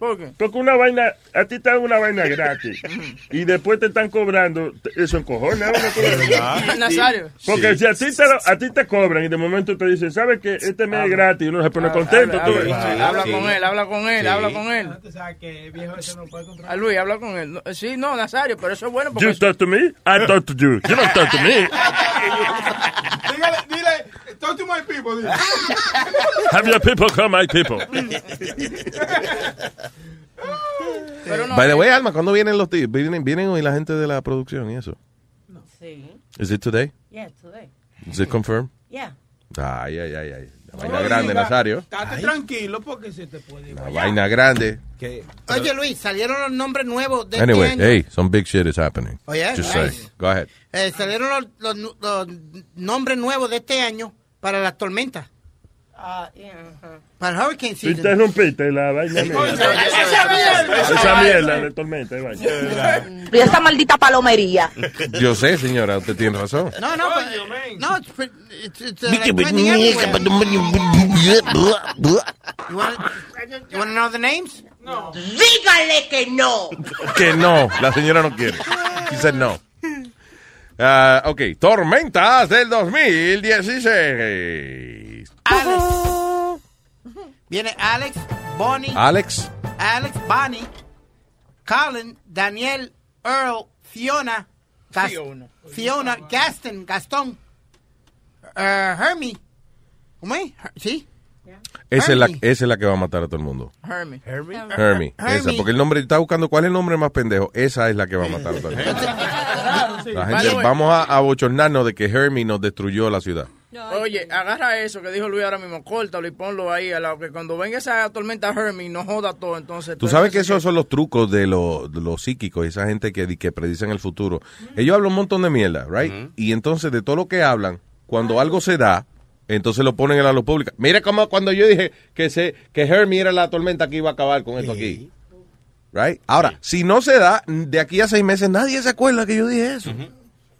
¿Por qué? Porque una vaina, a ti te dan una vaina gratis y después te están cobrando, eso encojona a. Nazario. Porque Sí. si a ti, te lo- a ti te cobran y de momento te dicen, ¿sabes qué? Este mes es gratis y uno se pone contento. Habla, tú habla, ves. habla con él, habla con él, Sí. habla con él. Tú sabes que el viejo ese no puede controlar. A Luis, habla con él. No, Sí, no, Nazario, pero eso es bueno porque... You talk to me, I talk to you. You don't talk to me. Dígale, dile, talk to my people. Have your people come my people. No, By the way, Alma, ¿cuándo vienen los tíos? ¿Vienen, vienen hoy la gente de la producción y eso? Sí. ¿Is it today? Yeah, today. ¿Is it confirmed? Yeah. Ay, ay, ay, ay. La vaina grande, Nazario. Estate tranquilo porque se te puede ir. La vaina grande. Oye, Luis, salieron los nombres nuevos de Anyway, este año. hey, some big shit is happening. Oh, yeah? Just Nice. say. Go ahead. Eh, salieron los, los los nombres nuevos de este año para las tormentas. Ah, yeah. Para el hurricane season. interrumpiste la vaina esa mierda. Esa mierda de tormenta. vaina. Y esa maldita palomería. Yo sé, señora, usted tiene razón. No, no, but, no, it's, pre- it's, it's uh, like everywhere. You want, you want to know the names? No. Dígale que no. Que no, la señora no quiere. She said no. Ah, ok, tormentas del 2016. Alex. Viene Alex, Bonnie, Alex, Alex, Bonnie, Colin, Daniel, Earl, Fiona, Gas- Fiona. Fiona, Gaston, Gastón, uh, Hermie. ¿Cómo es? ¿Sí? esa es, la, Hermie. esa es la que va a matar a todo el mundo. Hermie. Hermie, Hermie. esa, porque el nombre, está buscando cuál es el nombre más pendejo. Esa es la que va a matar a todo el mundo. La gente, vamos a, a bochornarnos de que Hermie nos destruyó la ciudad. Oye, agarra eso que dijo Luis ahora mismo, córtalo y ponlo ahí, a la que cuando venga esa tormenta Hermie no joda todo, entonces... Tú sabes que esos son los trucos de, los- de los psíquicos, esa gente que, que predicen el futuro. Ellos hablan un montón de mierda, right? Y entonces de todo lo que hablan, cuando algo se da, entonces lo ponen en la luz pública. Mira como cuando yo dije que se que Hermie era la tormenta que iba a acabar con esto aquí. Right? Ahora, si no se da, de aquí a seis meses nadie se acuerda que yo dije eso.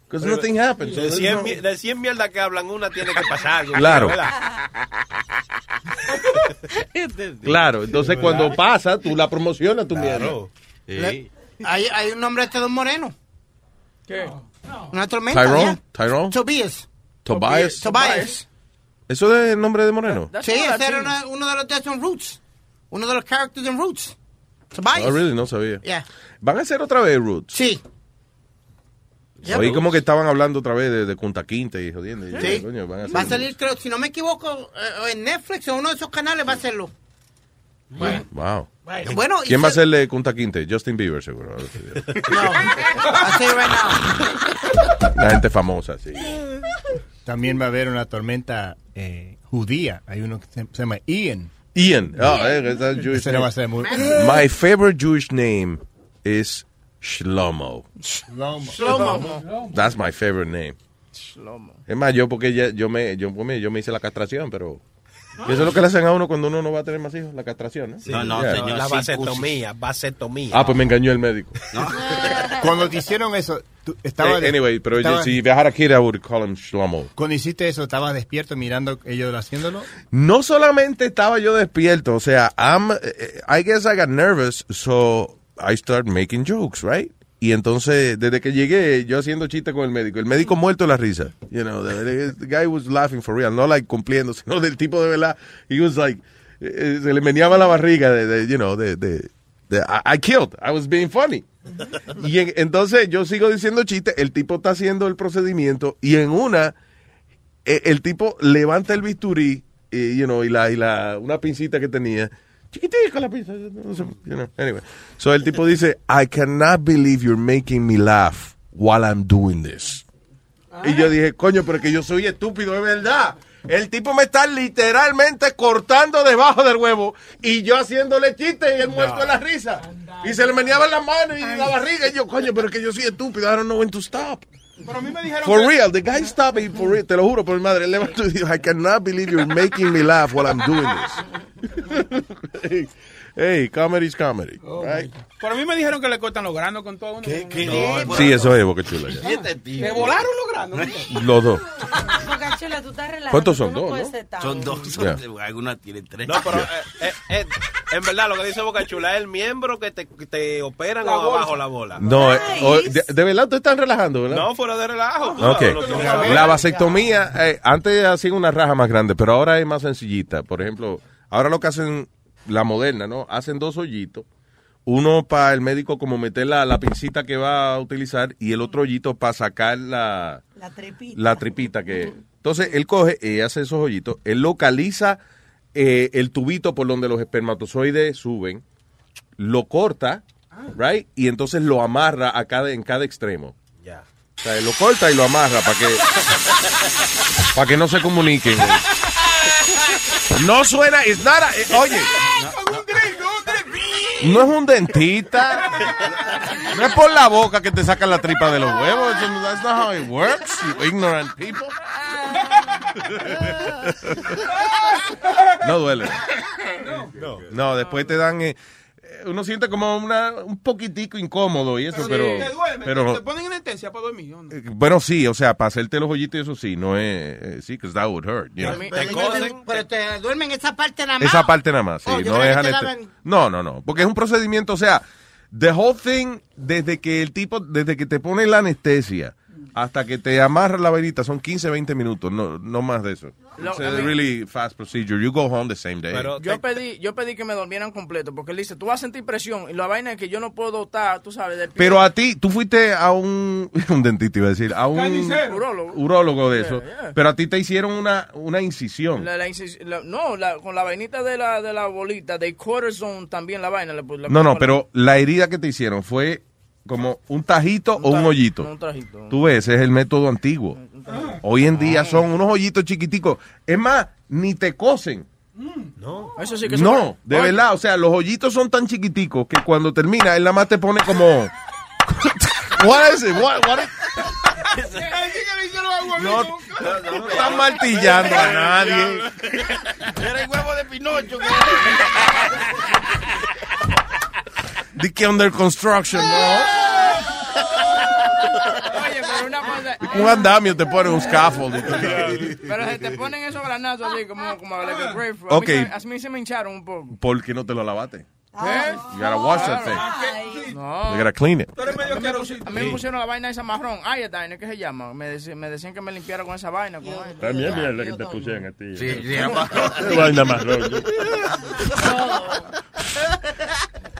Because nothing happens. De 100, mi- de 100 mierdas que hablan, una tiene que pasar. algo, Claro. Claro, entonces cuando pasa, tú la promocionas tu mierda. Le- hay, hay un nombre este de un moreno. ¿Qué? Una tormenta. Tyrone. Tyrone, Tobias. Tobias. Tobias. ¿Eso es el nombre de Moreno? Sí, ese era una- uno de los de Roots. Uno de los characters en Roots. Tobias. Oh, really? No sabía. Yeah. ¿Van a hacer otra vez Roots? Sí. Yeah, Oí Roots. como que estaban hablando otra vez de, de Punta Quinta y jodiendo. Y yo, Sí. coño, van a hacer Va a salir, creo, si no me equivoco, eh, en Netflix o uno de esos canales va a hacerlo. Wow. Bueno, y ¿Quién va a hacerle Punta Quinta? Justin Bieber, seguro. I'll say right now. La gente famosa, sí. También va a haber una tormenta eh, judía. Hay uno que se, se llama Ian. Ian. Oh, eh, that's Jewish Ese no name. va a ser muy... My favorite Jewish name is Shlomo. Shlomo. That's my favorite name. Es más, yo porque ya- yo me yo, pues, me- yo me hice la castración, pero eso es lo que le hacen a uno cuando uno no va a tener más hijos, la castración, ¿no? No, no, Yeah. señor. La vasectomía, vasectomía. Ah, pues me engañó el médico. Cuando te hicieron eso, tú estaba Eh, anyway, pero estaba- si viajara aquí, I would call him Shlomo. Cuando hiciste eso, ¿estabas despierto mirando ellos haciéndolo? No solamente estaba yo despierto, o sea, I'm, eh, I guess I got nervous, so I started making jokes, right? Y entonces, desde que llegué, yo haciendo chistes con el médico, el médico muerto de la risa, you know, the, guy was laughing for real, no like cumpliendo, sino del tipo de verdad, he was like, eh, se le meneaba la barriga de, you know, de, I, I killed, I was being funny. Y en- entonces yo sigo diciendo chistes, el tipo está haciendo el procedimiento y en una, eh, el tipo levanta el bisturí, eh, you know, y la, y la, una pincita que tenía, chiquitica la pinza, no sé, you know, anyway. So el tipo dice, I cannot believe you're making me laugh while I'm doing this. Y yo dije, coño, pero que yo soy estúpido, es verdad. El tipo me está literalmente cortando debajo del huevo y yo haciéndole chistes y él muerto de la risa. Y se le meneaba las manos y la barriga. Y yo, coño, pero que yo soy estúpido, I don't know when to stop. Pero a mí me dijeron For que- real, the guy stopped me for real. Te lo juro por mi madre. Él levantó y dijo, I cannot believe you're making me laugh while I'm doing this. hey, hey, comedy's comedy. right? Pero a mí me dijeron que le cortan los granos con todo. ¿Qué? Sí, eso es boca chula. ya. ¿Le volaron los granos? Los dos. Boca Chula, tú estás relajando. ¿Cuántos son? tú Dos, ¿no? Son dos. Algunas tienen tres. No, pero eh, eh, eh, en verdad lo que dice Boca Chula es el miembro que te, que te operan La o abajo bolsa. la bola. No, eh, oh, de, de verdad te están relajando, ¿verdad? No, fuera de relajo. Ok. La vasectomía, eh, antes hacían una raja más grande, pero ahora es más sencillita. Por ejemplo, ahora lo que hacen la moderna, ¿no? Hacen dos hoyitos. Uno para el médico como meter la, la pincita que va a utilizar y el otro hoyito para sacar la, La tripita. la tripita que... Entonces, él coge y hace esos hoyitos. Él localiza eh, el tubito por donde los espermatozoides suben, lo corta, right? Y entonces lo amarra a cada, en cada extremo. Ya. O sea, él lo corta y lo amarra para que para que no se comuniquen. No suena, es nada, eh, oye, no es un dentista, no es por la boca que te sacan la tripa de los huevos. Eso no- That's not how it works, you ignorant people. No duele. No. No, después te dan, eh, eh, uno siente como una, un poquitico incómodo y eso, pero, ¿Te duerme? pero ¿Te ponen anestesia para dormir? ¿o no? eh, Bueno, sí, o sea, para hacerte los hoyitos y eso sí, no es, eh, sí, because that would hurt. you know. Pero, pero te duermen esa parte nada más. Esa parte nada más, sí, Oh, no es que te anestesia. daban- No, no, no, porque es un procedimiento, o sea, the whole thing, desde que el tipo, desde que te pone la anestesia hasta que te amarra la varita, son 15, 20 minutos, no, no más de eso. Lo- It's a mí- really fast procedure. You go home the same day. yo pedí yo pedí que me durmieran completo porque él dice tú vas a sentir presión y la vaina es que yo no puedo estar tú sabes de pie. Pero a ti, tú fuiste a un, un dentista, iba a decir, a un. Urólogo. urólogo de eso, Yeah, yeah. pero a ti te hicieron una, una incisión. La- la incis- la- no la- con la vainita de la de la bolita de cortisone también la vaina No, no, pero la herida que te hicieron fue como un tajito o un hoyito. un tajito. Tú ves, ese es el método antiguo. Hoy en día son unos hoyitos chiquiticos. Es más, ni te cosen. No. Eso sí que No, de verdad, o sea, los hoyitos son tan chiquiticos que cuando termina, él nada más te pone como... What is it? What, what is- No, no están martillando a nadie. Era el huevo de Pinocho. Di que under construction, no. Oye, pero una cosa. Un andamio te pone un scaffold. Pero se te ponen esos granazos así, como, como like a grapefruit. Ok. A mí, se- a mí se me hincharon un poco. ¿Por qué no te lo lavaste? ¿Qué? You gotta wash that thing. No. You gotta clean it. A mí me pusi- a mí me pusieron la vaina esa marrón, iodine, ¿qué se llama? Me, deci- me decían que me limpiara con esa vaina. Con. También mierda que te pusieron a ti. Sí, sí, vaina rollo.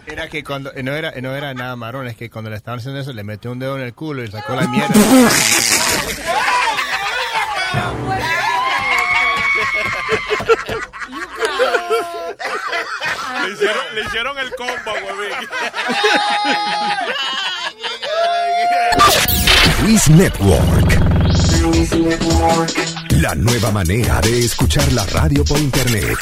Era que cuando no era, no era nada marrón, es que cuando le estaban haciendo eso le metió un dedo en el culo y sacó la mierda. Le hicieron, le hicieron el combo, huevín. Luis Network. La nueva manera de escuchar la radio por internet.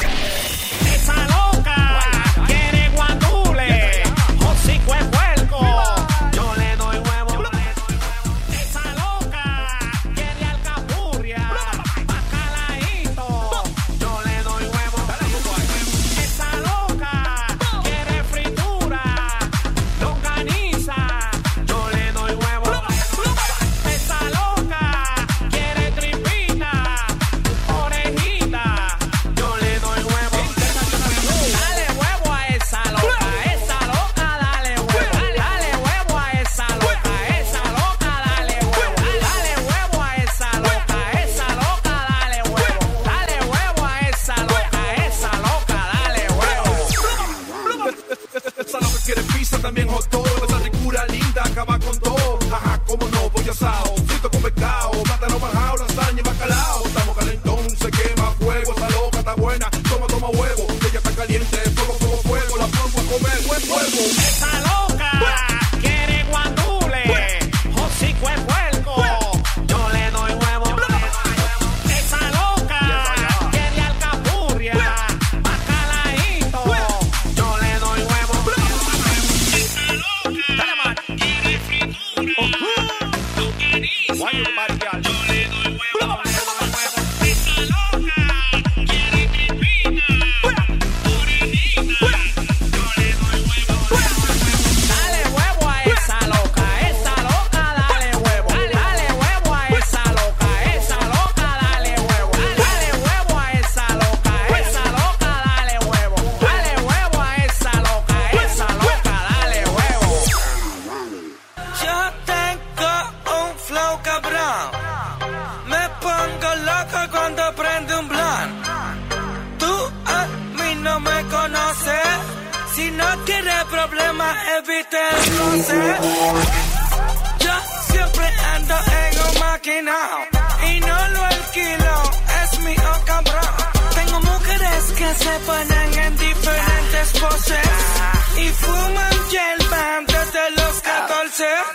Dog. Esa ricura linda acaba con todo. Ajá, cómo no, pollo asado, frito con pescado, plátano bajado, lasaña y bacalao. Estamos calentón, se quema fuego. Esa loca está buena, toma, toma huevo. Ella está caliente, fuego, fuego, fuego. La pongo a comer, buen fuego. Mujeres que se ponen en diferentes poses y fuman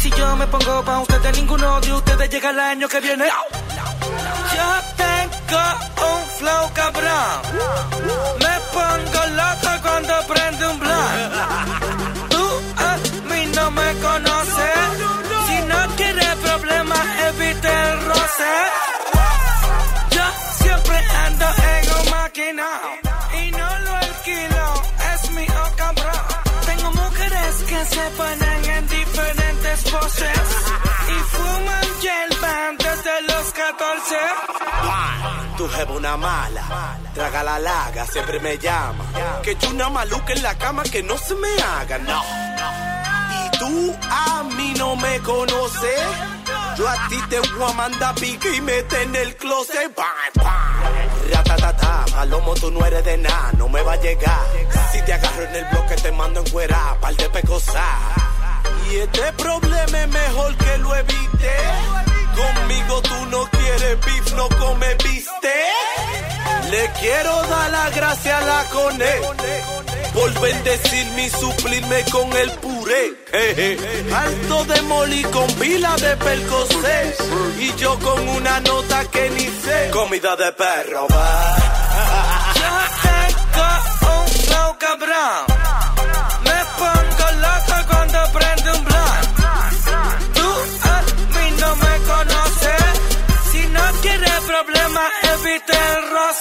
Si yo me pongo pa' ustedes, ninguno de ustedes llega el año que viene. Yo tengo un flow cabrón. Me pongo loco cuando prende un blunt. Tu jefa una mala, traga la laga, siempre me llama. Que yo una maluca en la cama que no se me haga, no. Y tú a mí no me conoces. Yo a ti te voy a mandar pique y mete en el closet. Bam, bam. Ratatata, palomo, tú no eres de nada, no me va a llegar. Si te agarro en el bloque, te mando en cuera, par de pecosas. Y este problema es mejor que lo evite. Conmigo tú no quieres beef, no come bistec. Le quiero dar la gracia a la cone por bendecirme y suplirme con el puré. Jeje. Alto de moli con pila de percocé y yo con una nota que ni sé. Comida de perro, va. Tengo un cabrón.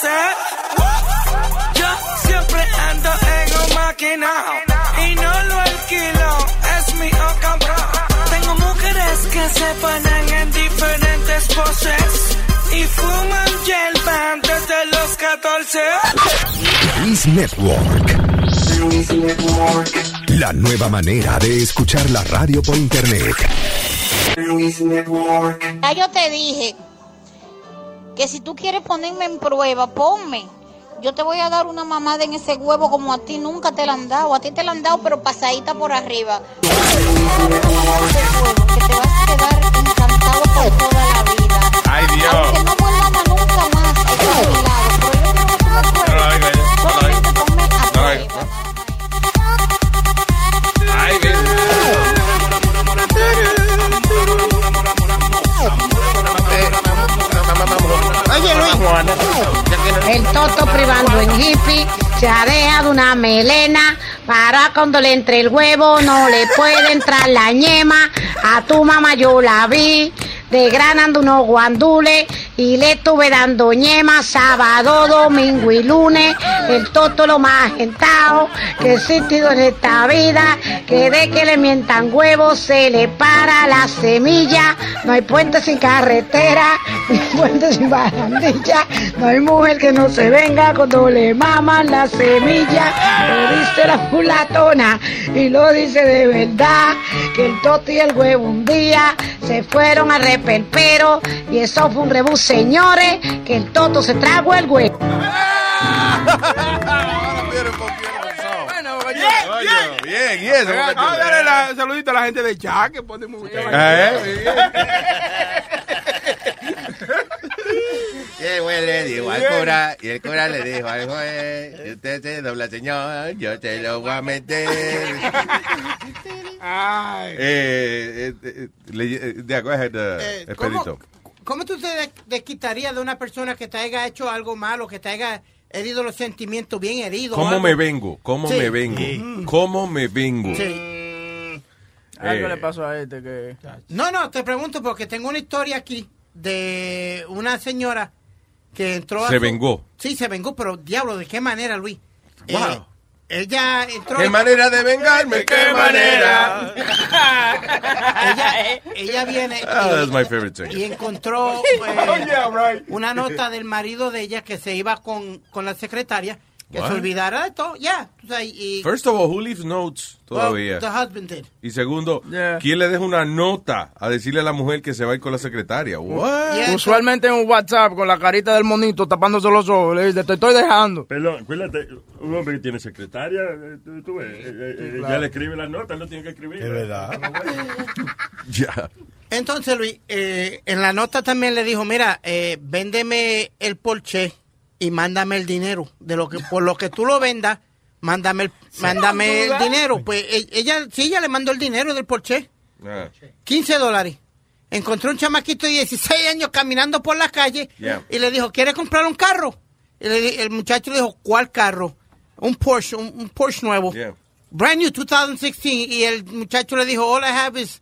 Yo siempre ando en un maquinao y no lo alquilo. Es mi cabrón. Tengo mujeres que se ponen en diferentes poses y fuman hierba desde los 14. Luis Network. La nueva manera de escuchar la radio por internet. Ya yo te dije que si tú quieres ponerme en prueba, ponme. Yo te voy a dar una mamada en ese huevo como a ti nunca te la han dado. A ti te la han dado, pero pasadita por arriba. Que te vas a quedar encantado por toda la vida. Ay, Dios. El toto privando en hippie se ha dejado una melena para cuando le entre el huevo no le puede entrar la ñema. A tu mamá yo la vi desgranando unos guandules y le estuve dando ñema sábado, domingo y lunes. El toto lo más gentao que he existido en esta vida, que de que le mientan huevos se le para la semilla. No hay puente sin carretera, ni puente sin barandilla. No hay mujer que no se venga cuando le maman la semilla. Lo dice la fulatona y lo dice de verdad. Que el toto y el huevo un día se fueron a reperpero y eso fue un rebus, señores. Que el toto se tragó el huevo. Bien, bien. Ah, porque- dale la- saludito a la gente de Jack que pone ¿Eh? Y el güey le dijo al cura, y el cura le dijo al juez, si usted se dobla, señor, yo te lo voy a meter. Eh, eh, eh, eh, yeah, go ahead, Eh, Expedito. ¿Cómo tú te des- desquitarías de una persona que te haya hecho algo malo, que te haya herido los sentimientos bien heridos? o ¿Cómo algo? me vengo? ¿Cómo Sí. me vengo? Sí. ¿Cómo me vengo? Algo Eh. le pasó a este que... No, no, te pregunto porque tengo una historia aquí de una señora que entró a Se su- vengó. Sí, se vengó, pero diablo, ¿de qué manera, Luis? Eh, Wow. ella entró... ¿Qué manera de vengarme? ¿Qué manera? ella, ella viene y- that's my favorite thing. y encontró eh, Oh, yeah, right. una nota del marido de ella que se iba con, con la secretaria, que What? se olvidara de todo, ya. o sea, y- First of all, who leaves notes todavía? Well, the husband did. Y segundo, ¿quién le deja una nota a decirle a la mujer que se va a ir con la secretaria? What? Usualmente en un WhatsApp con la carita del monito tapándose los ojos, le dice, te estoy dejando. Perdón, acuérdate, un hombre que tiene secretaria, eh, tú, tú ves, eh, eh, eh, claro. ya le escribe las notas, no tiene que escribir. Es verdad. Ya. Entonces, Luis, eh, en la nota también le dijo, mira, eh, véndeme el Porsche y mándame el dinero. De lo que por lo que tú lo vendas, mándame el, mándame el dinero. Pues e- ella, sí, ella le mandó el dinero del Porsche. Ah, 15 dólares. Encontró un chamaquito de 16 años caminando por la calle Yeah. y le dijo, ¿quieres comprar un carro? Y le el muchacho le dijo, ¿cuál carro? Un Porsche, un, un Porsche nuevo. Yeah. Brand new 2016. Y el muchacho le dijo, all I have is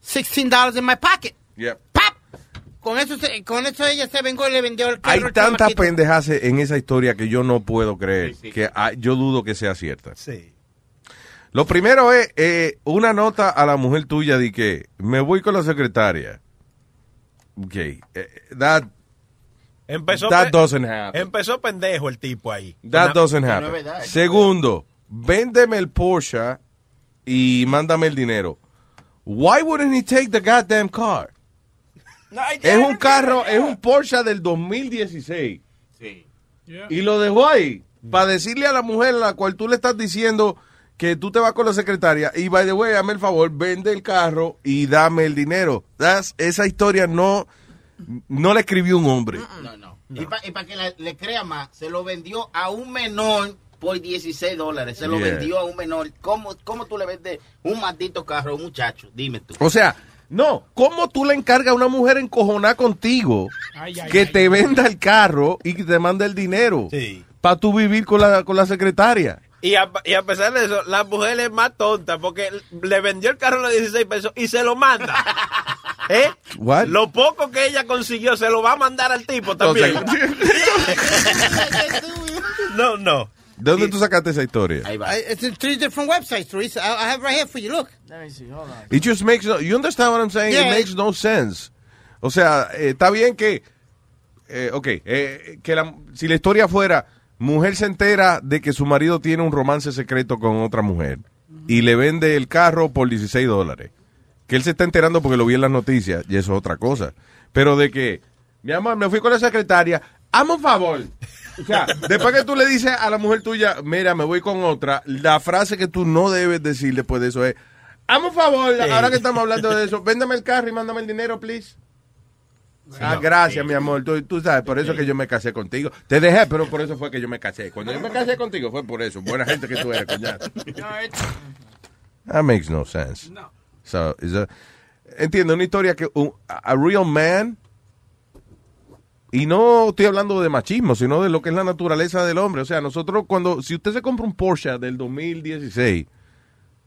16 dollars in my pocket. yeah. Con eso, se- con eso ella se vengó y le vendió el carro. Hay tantas pendejas en esa historia que yo no puedo creer, que ah, yo dudo que sea cierta. Lo primero es eh, una nota a la mujer tuya de que me voy con la secretaria. Ok, eh, that, Empezó, that pe- doesn't happen. empezó pendejo el tipo ahí. That Una- doesn't happen. Segundo, véndeme el Porsche y mándame el dinero. Why wouldn't he take the goddamn car? Es un carro, es un Porsche del 2016. Y lo dejó ahí para decirle a la mujer a la cual tú le estás diciendo que tú te vas con la secretaria y, by the way, dame el favor, vende el carro y dame el dinero. That's- esa historia no, no la escribió un hombre. No, no. Y para que la- le crea más, se lo vendió a un menor por 16 dólares. Se lo Yeah. vendió a un menor. ¿Cómo, ¿Cómo tú le vendes un maldito carro a un muchacho? Dime tú. O sea, no, ¿cómo tú le encargas a una mujer encojonada contigo Ay, ay, que ay. te venda el carro y que te mande el dinero para tú vivir con la, con la secretaria? Y a, y a pesar de eso, la mujer es más tonta porque le vendió el carro a los 16 pesos y se lo manda. ¿Eh? What? Lo poco que ella consiguió se lo va a mandar al tipo también. no, no. ¿De dónde tú sacaste esa historia? I, it's in three different websites, Luis. I, I have right here for you. Look. Let me see, hold on. It just makes no, you understand what I'm saying? Yeah. It makes no sense. O sea, eh, está bien que, eh, ok, eh, que la- si la historia fuera, mujer se entera de que su marido tiene un romance secreto con otra mujer y le vende el carro por 16 dólares. Que él se está enterando porque lo vi en las noticias y eso es otra cosa. Pero de que, mi amor, me fui con la secretaria, hazme un favor. O sea, después que tú le dices a la mujer tuya, mira, me voy con otra, la frase que tú no debes decir después de eso es, hazme un favor, Sí. ahora que estamos hablando de eso, véndame el carro y mándame el dinero, please. Ah, gracias, mi amor. Tú, tú sabes, por eso que yo me casé contigo. Te dejé, pero por eso fue que yo me casé. Cuando yo me casé contigo fue por eso. Buena gente que tú eres, coñazo. That makes no sense. So, is a- entiendo, una historia que un- a a real man, y no estoy hablando de machismo, sino de lo que es la naturaleza del hombre. O sea, nosotros cuando, si usted se compra un Porsche del 2016,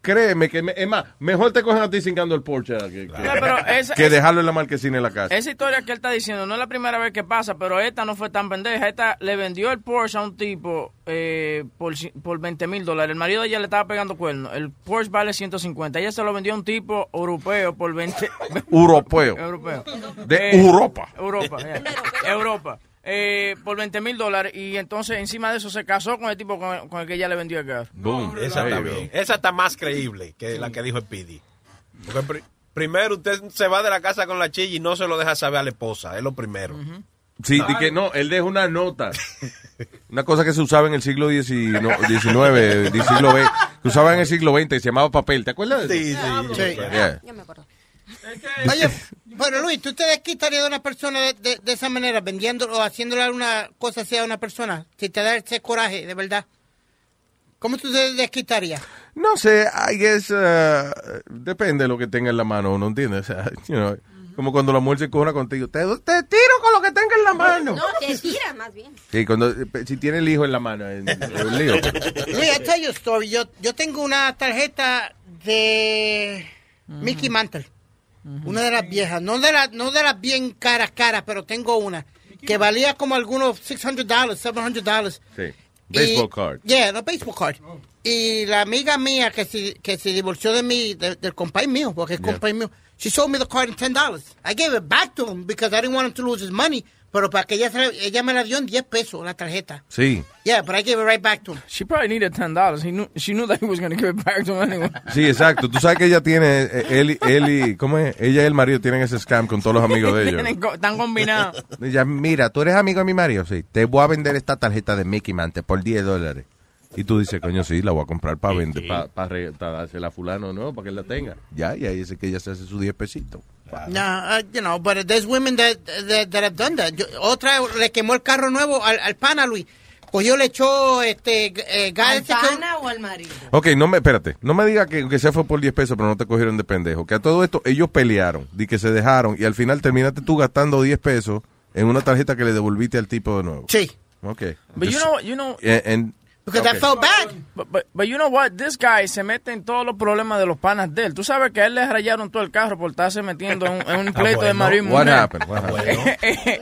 créeme que, me- es más, mejor te cogen a ti cingando el Porsche que, que- No, pero esa- que esa- dejarlo en la marquesina en la casa. Esa historia que él está diciendo no es la primera vez que pasa, pero esta no fue tan pendeja. Esta le vendió el Porsche a un tipo eh, por, por 20 mil dólares. El marido de ella le estaba pegando cuernos. El Porsche vale 150. Ella se lo vendió a un tipo europeo por 20... Europeo. europeo. De Eh, Europa. Europa, yeah. Europa. Eh, por 20 mil dólares. Y entonces encima de eso se casó con el tipo con el, con el que ella le vendió el carro. Boom. Esa está bien. Esa está más creíble que la que dijo el Pidi. Porque pri- primero usted se va de la casa con la chilla y no se lo deja saber a la esposa. Es lo primero. Sí, y que no, él deja una nota. Una cosa que se usaba en el siglo XIX, siglo XX, que usaba en el siglo XX y se llamaba papel. ¿Te acuerdas de eso? Sí, sí. Sí. Yeah. Oye, bueno, Luis, ¿tú te desquitarías de una persona de, de- de esa manera, vendiendo o haciéndole una cosa así a una persona? Si te da ese coraje, de verdad. ¿Cómo tú te desquitarías? No sé, I guess, uh, depende de lo que tenga en la mano, ¿uno entiende? O sea, you know, como cuando la mujer se cobra contigo, te, te tiro con lo que tenga en la mano. No, te tira más bien. Sí, cuando, si tiene el hijo en la mano, es es un lío. Luis, I tell you a story. Yo, yo tengo una tarjeta de Mickey Mantle. Una de las viejas. No de, las no de las bien caras, caras, pero tengo una. Que valía como algunos $600, $700. Sí. Y- Baseball card. Yeah, no baseball card. Y la amiga mía que se, que se divorció de mí, de- del compay mío, porque es Yeah. compay mío, she sold me the card in $10. I gave it back to him because I didn't want him to lose his money. Pero para que ella, se la- ella me la dio en 10 pesos la tarjeta. Sí. Yeah, but I gave it right back to him. She probably needed $10. He knew, she knew that he was going to give it back to him anyway. Sí, exacto. Tú sabes que ella tiene, eh, él, y- él y, ¿cómo es? Ella y el marido tienen ese scam con todos los amigos de ellos. Están combinados. Ella, mira, tú eres amigo de mi marido, sí. Te voy a vender esta tarjeta de Mickey Mantle por 10 dólares. Y tú dices, coño, sí, la voy a comprar para vender, para dársela a fulano, ¿no? Para que él la tenga. Ya, y ahí dice que ella se hace sus 10 pesitos. No, uh, you know, but there's women that, that, that have done that. Yo- otra le quemó el carro nuevo al, al pana, Luis. Cogió, le echó este, eh, gas. ¿Al que- pana o al marido? Ok, no me, espérate, no me diga que, que se fue por 10 pesos, pero no te cogieron de pendejo. Que a todo esto ellos pelearon, di que se dejaron, y al final terminaste tú gastando 10 pesos en una tarjeta que le devolviste al tipo de nuevo. Sí. Ok. But you know? You know... Eh, Because I ok. felt bad. But, but, but you know what? This guy se mete en todos los problemas de los panas de él. Tú sabes que a él le rayaron todo el carro por estarse metiendo en, un- en un pleito de bueno. marido y What happened? What happened?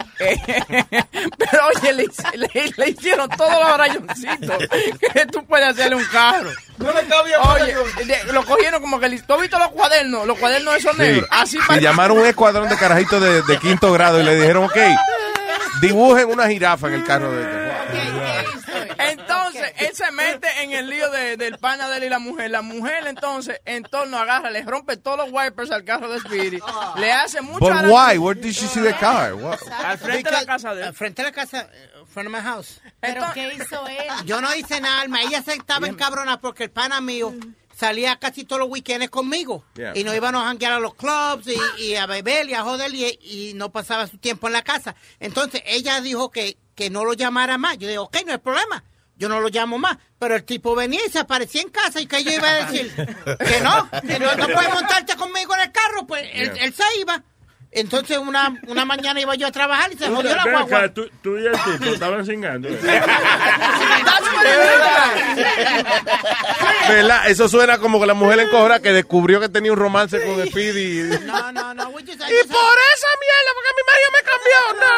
Pero oye, le, le- le hicieron todos los rayoncitos que tú puedes hacerle un carro. No le cabía Oye, de- lo cogieron como que... le- ¿Tú has visto los cuadernos? Los cuadernos esos Sí. negros. Así Y parece- llamaron un escuadrón de carajitos de, de quinto grado y le dijeron, ok, dibujen una jirafa en el carro de Entonces, él se mete en el lío de- del pana de él y la mujer. La mujer, entonces, en torno agarra, le rompe todos los wipers al carro de Spirit. Le hace mucho But daño. why? Where did she see the car? What? Al frente de la casa de él. Al frente de la casa, eh, front of my house. ¿Pero qué hizo él? Yo no hice nada, alma. Ella se estaba encabronada porque el pana mío salía casi todos los weekends conmigo. Yeah. Y nos íbamos a janguear a los clubs y, y a beber y a joder y, y no pasaba su tiempo en la casa. Entonces ella dijo que, que no lo llamara más. Yo digo, ok, no hay problema. Yo no lo llamo más. Pero el tipo venía y se aparecía en casa y que yo iba a decir que no, que no, no puedes montarte conmigo en el carro. Pues él, Yeah. él se iba. Entonces una, una mañana iba yo a trabajar y se jodió la guagua. acá, tú, tú y el tipo estaban cingando. ¿Verdad? Eso suena como que la mujer encojora que descubrió que tenía un romance con Speedy. No, no, no. just- Y por esa mierda, porque mi marido me cambió. No.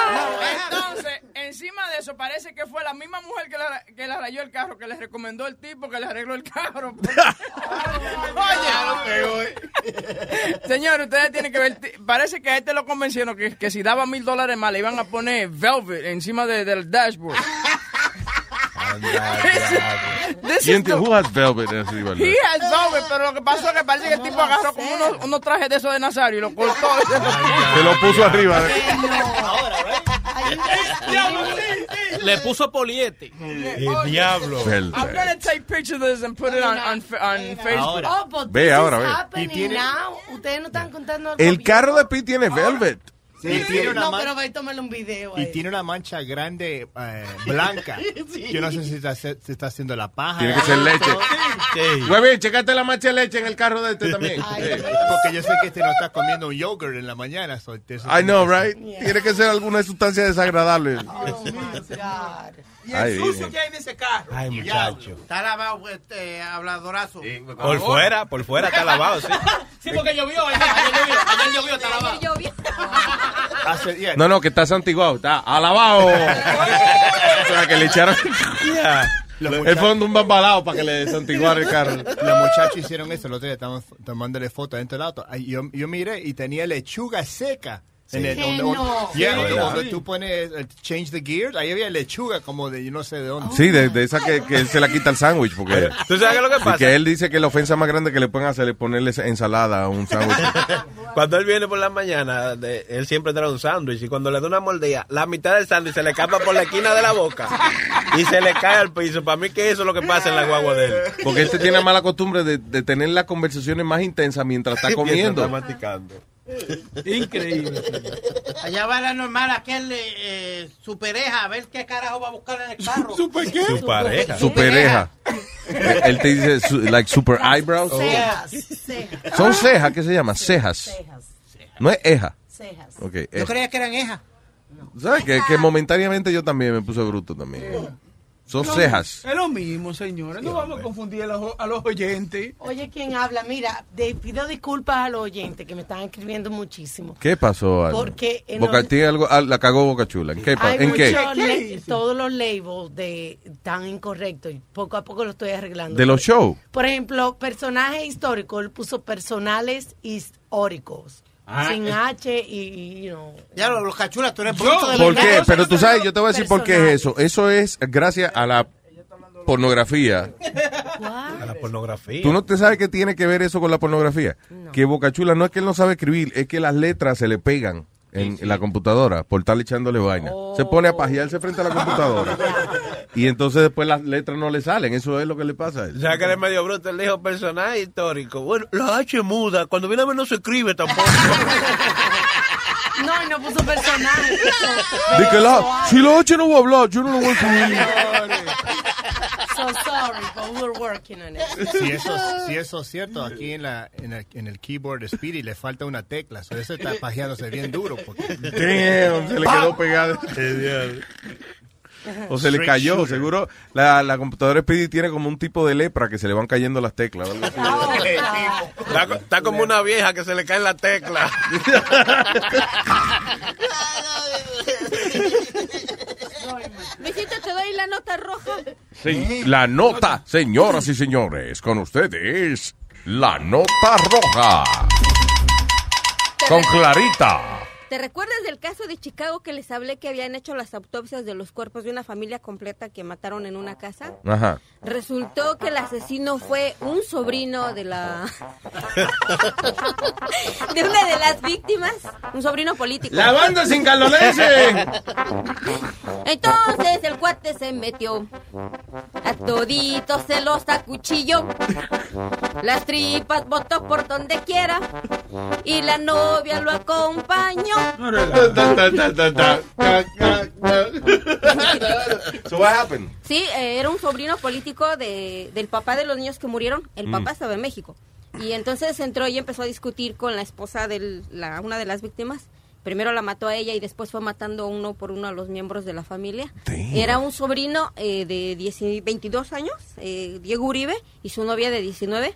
Entonces, encima de eso, parece que fue la misma mujer que le, que le rayó el carro, que le recomendó el tipo que le arregló el carro. Oye, señor, ustedes tienen que ver. Parece que a este lo convencieron que, que si daba mil dólares más le iban a poner Velvet encima de- del dashboard. This ¿Quién the- who has velvet así, verdad? He has velvet, pero lo que pasó es que parece que el tipo agarró como unos, unos trajes de esos de Nazario y lo cortó. Se lo puso arriba. Le puso poliete. El diablo. I'm gonna take pictures of this and put it on, on, on Facebook. Oh, but Ve ahora, ve. Y. Ustedes no están contando El carro de Pete tiene velvet. Sí, tiene una No, man- pero va y tómale un video Y ahí. tiene una mancha grande eh, blanca. Sí. Yo no sé si está, se está haciendo la paja. Tiene que ser leche. Güey, checate la mancha de leche en el carro de este también. Sí. Porque yo sé que este no está comiendo un yogurt en la mañana. so I know, right? Tiene que ser alguna sustancia desagradable. Oh, my God. Y Ay, el sucio Virgen. que hay en ese carro. Ay, muchacho. Está lavado, este, habladorazo. Por fuera, por fuera está lavado, sí. Sí, porque llovió. Ayer, ayer llovió. Ayer llovió, está lavado. Hace- yeah. No, no, que está santiguado, está alabado. o sea, que le echaron el fondo un bambalao para que le santiguara el carro. Los muchachos hicieron eso, el otro día estaban tomándole fotos dentro del auto. Ay, Yo, yo miré y tenía lechuga seca. En el, ¿Qué donde, no? Yeah, Sí, donde- tú pones el change the gears, ahí había lechuga como de yo no sé de dónde. Sí, de, de esa que, que él se la quita el sándwich. Porque, ¿Tú sabes qué es lo que y pasa? que él dice que la ofensa más grande que le pueden hacer es ponerle ensalada a un sándwich. Cuando él viene por la mañana, de- él siempre trae un sándwich y cuando le da una mordida, la mitad del sándwich se le escapa por la esquina de la boca y se le cae al piso. Para mí que eso es lo que pasa en la guagua de él. Porque este tiene mala costumbre de, de tener las conversaciones más intensas mientras está comiendo. Mientras está masticando. Increíble. Allá va la normal, aquel eh, su pareja, a ver qué carajo va a buscar en el carro. ¿Super qué? Su pareja. Su pareja. Él te dice, su- like, super eyebrows. Cejas, cejas. Son cejas, ¿qué se llama? Cejas. Cejas, No es eja. cejas. Ok. Yo eh. creía que eran ejas. ¿Sabes? Que, que momentáneamente yo también me puse bruto también. Son cejas. Es lo mismo, señores. No vamos a confundir a los, a los oyentes. Oye, ¿quién habla? Mira, de- pido disculpas a los oyentes que me están escribiendo muchísimo. ¿Qué pasó? Alma? Porque en Boca, los- tiene algo, ah, la cagó Boca Chula. ¿En qué? Hay ¿En qué? todos los labels de tan incorrectos y poco a poco lo estoy arreglando. De los shows. Por ejemplo, personaje histórico, él puso personales históricos. Ah, sin H y, know. Ya, los, los cachulas, tú eres bruto de ¿Por qué? Pero tú sabes, yo te voy a decir por qué es eso. Eso es gracias a la pornografía. A la pornografía. ¿Tú no te sabes qué tiene que ver eso con la pornografía? Que Boca Chula no es que él no sabe escribir, es que las letras se le pegan en, la computadora por estar echándole vaina. Se pone a pajearse frente a la computadora. y entonces después las letras no le salen. Eso es lo que le pasa a él. O sea, que eres medio bruto. Él dijo personaje histórico. Bueno, la H muda. Cuando viene a ver no se escribe tampoco. No, y no puso personaje. Di que la, si la H no va a hablar, yo no lo voy a escribir. So sorry, but we're working on it. Si eso, si eso es cierto, aquí en, la, en, el, en el keyboard de Speedy le falta una tecla. So eso está pajeándose bien duro. Porque... Damn, se le quedó pegada. O se le cayó, shooter. seguro. La, la computadora Speedy tiene como un tipo de lepra que se le van cayendo las teclas. o algo así. Está, está como una vieja que se le cae la tecla. Luisito, te doy la nota roja. Sí, la nota, señoras y señores, con ustedes, la nota roja. Con Clarita. ¿Te recuerdas del caso de Chicago que les hablé que habían hecho las autopsias de los cuerpos de una familia completa que mataron en una casa? Ajá. Resultó que el asesino fue un sobrino de la de una de las víctimas, un sobrino político. La banda sin calolense. Entonces el cuate se metió. A toditos se los acuchilló. Las tripas botó por donde quiera. Y la novia lo acompañó. so what happened? Sí, eh, era un sobrino político de, del papá de los niños que murieron. El papá Mm. estaba en México. Y entonces entró y empezó a discutir con la esposa de la, una de las víctimas. Primero la mató a ella y después fue matando uno por uno a los miembros de la familia. Era un sobrino eh, de 10 22 años, eh, Diego Uribe, y su novia de 19.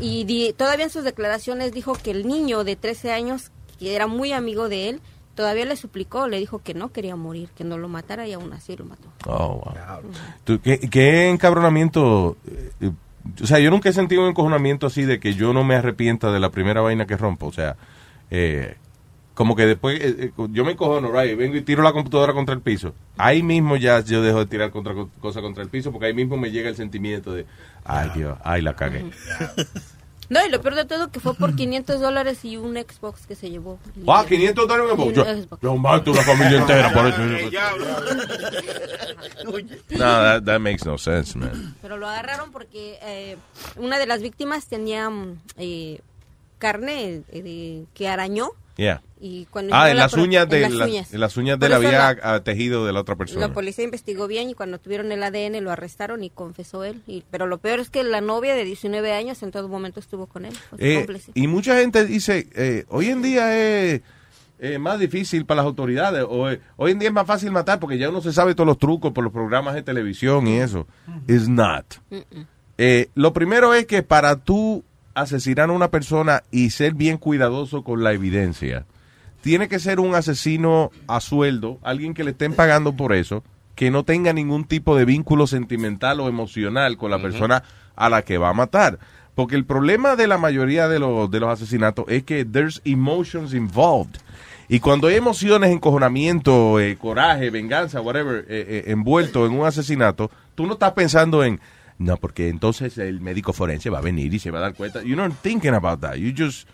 Y di- todavía en sus declaraciones dijo que el niño de 13 años, que era muy amigo de él, todavía le suplicó, le dijo que no quería morir, que no lo matara y aún así lo mató. Oh, wow. Tú, ¿qué, qué encabronamiento? eh, eh, o sea, yo nunca he sentido un encojonamiento así de que yo no me arrepienta de la primera vaina que rompo. O sea, eh, como que después eh, yo me encojono, right, vengo y tiro la computadora contra el piso. Ahí mismo ya yo dejo de tirar contra, cosas contra el piso porque ahí mismo me llega el sentimiento de, ay Dios, ay la cagué. No, y lo peor de todo que fue por 500 dólares y un Xbox que se llevó. Ah, 500 dólares un yo, Xbox. yo mato una familia entera por eso. No, that, that makes no sense, man. Pero lo agarraron porque eh, una de las víctimas tenía mm, eh, carne eh, de, que arañó. Yeah. Y cuando Ah, en la las uñas en de las la- uñas. en las uñas de la había la- tejido de la otra persona. La policía investigó bien y cuando tuvieron el ADN lo arrestaron y confesó él. Y, pero lo peor es que la novia de 19 años en todo momento estuvo con él. Eh, y mucha gente dice, eh, hoy en día es eh, más difícil para las autoridades, o eh, hoy en día es más fácil matar porque ya uno se sabe todos los trucos por los programas de televisión y eso. It's not. Eh, lo primero es que para tú asesinar a una persona y ser bien cuidadoso con la evidencia, tiene que ser un asesino a sueldo, alguien que le estén pagando por eso, que no tenga ningún tipo de vínculo sentimental o emocional con la persona a la que va a matar. Porque el problema de la mayoría de los, de los asesinatos es que there's emotions involved. Y cuando hay emociones, encojonamiento, eh, coraje, venganza, whatever, eh, eh, envuelto en un asesinato, tú no estás pensando en, no, porque entonces el médico forense va a venir y se va a dar cuenta. You're not thinking about that. You just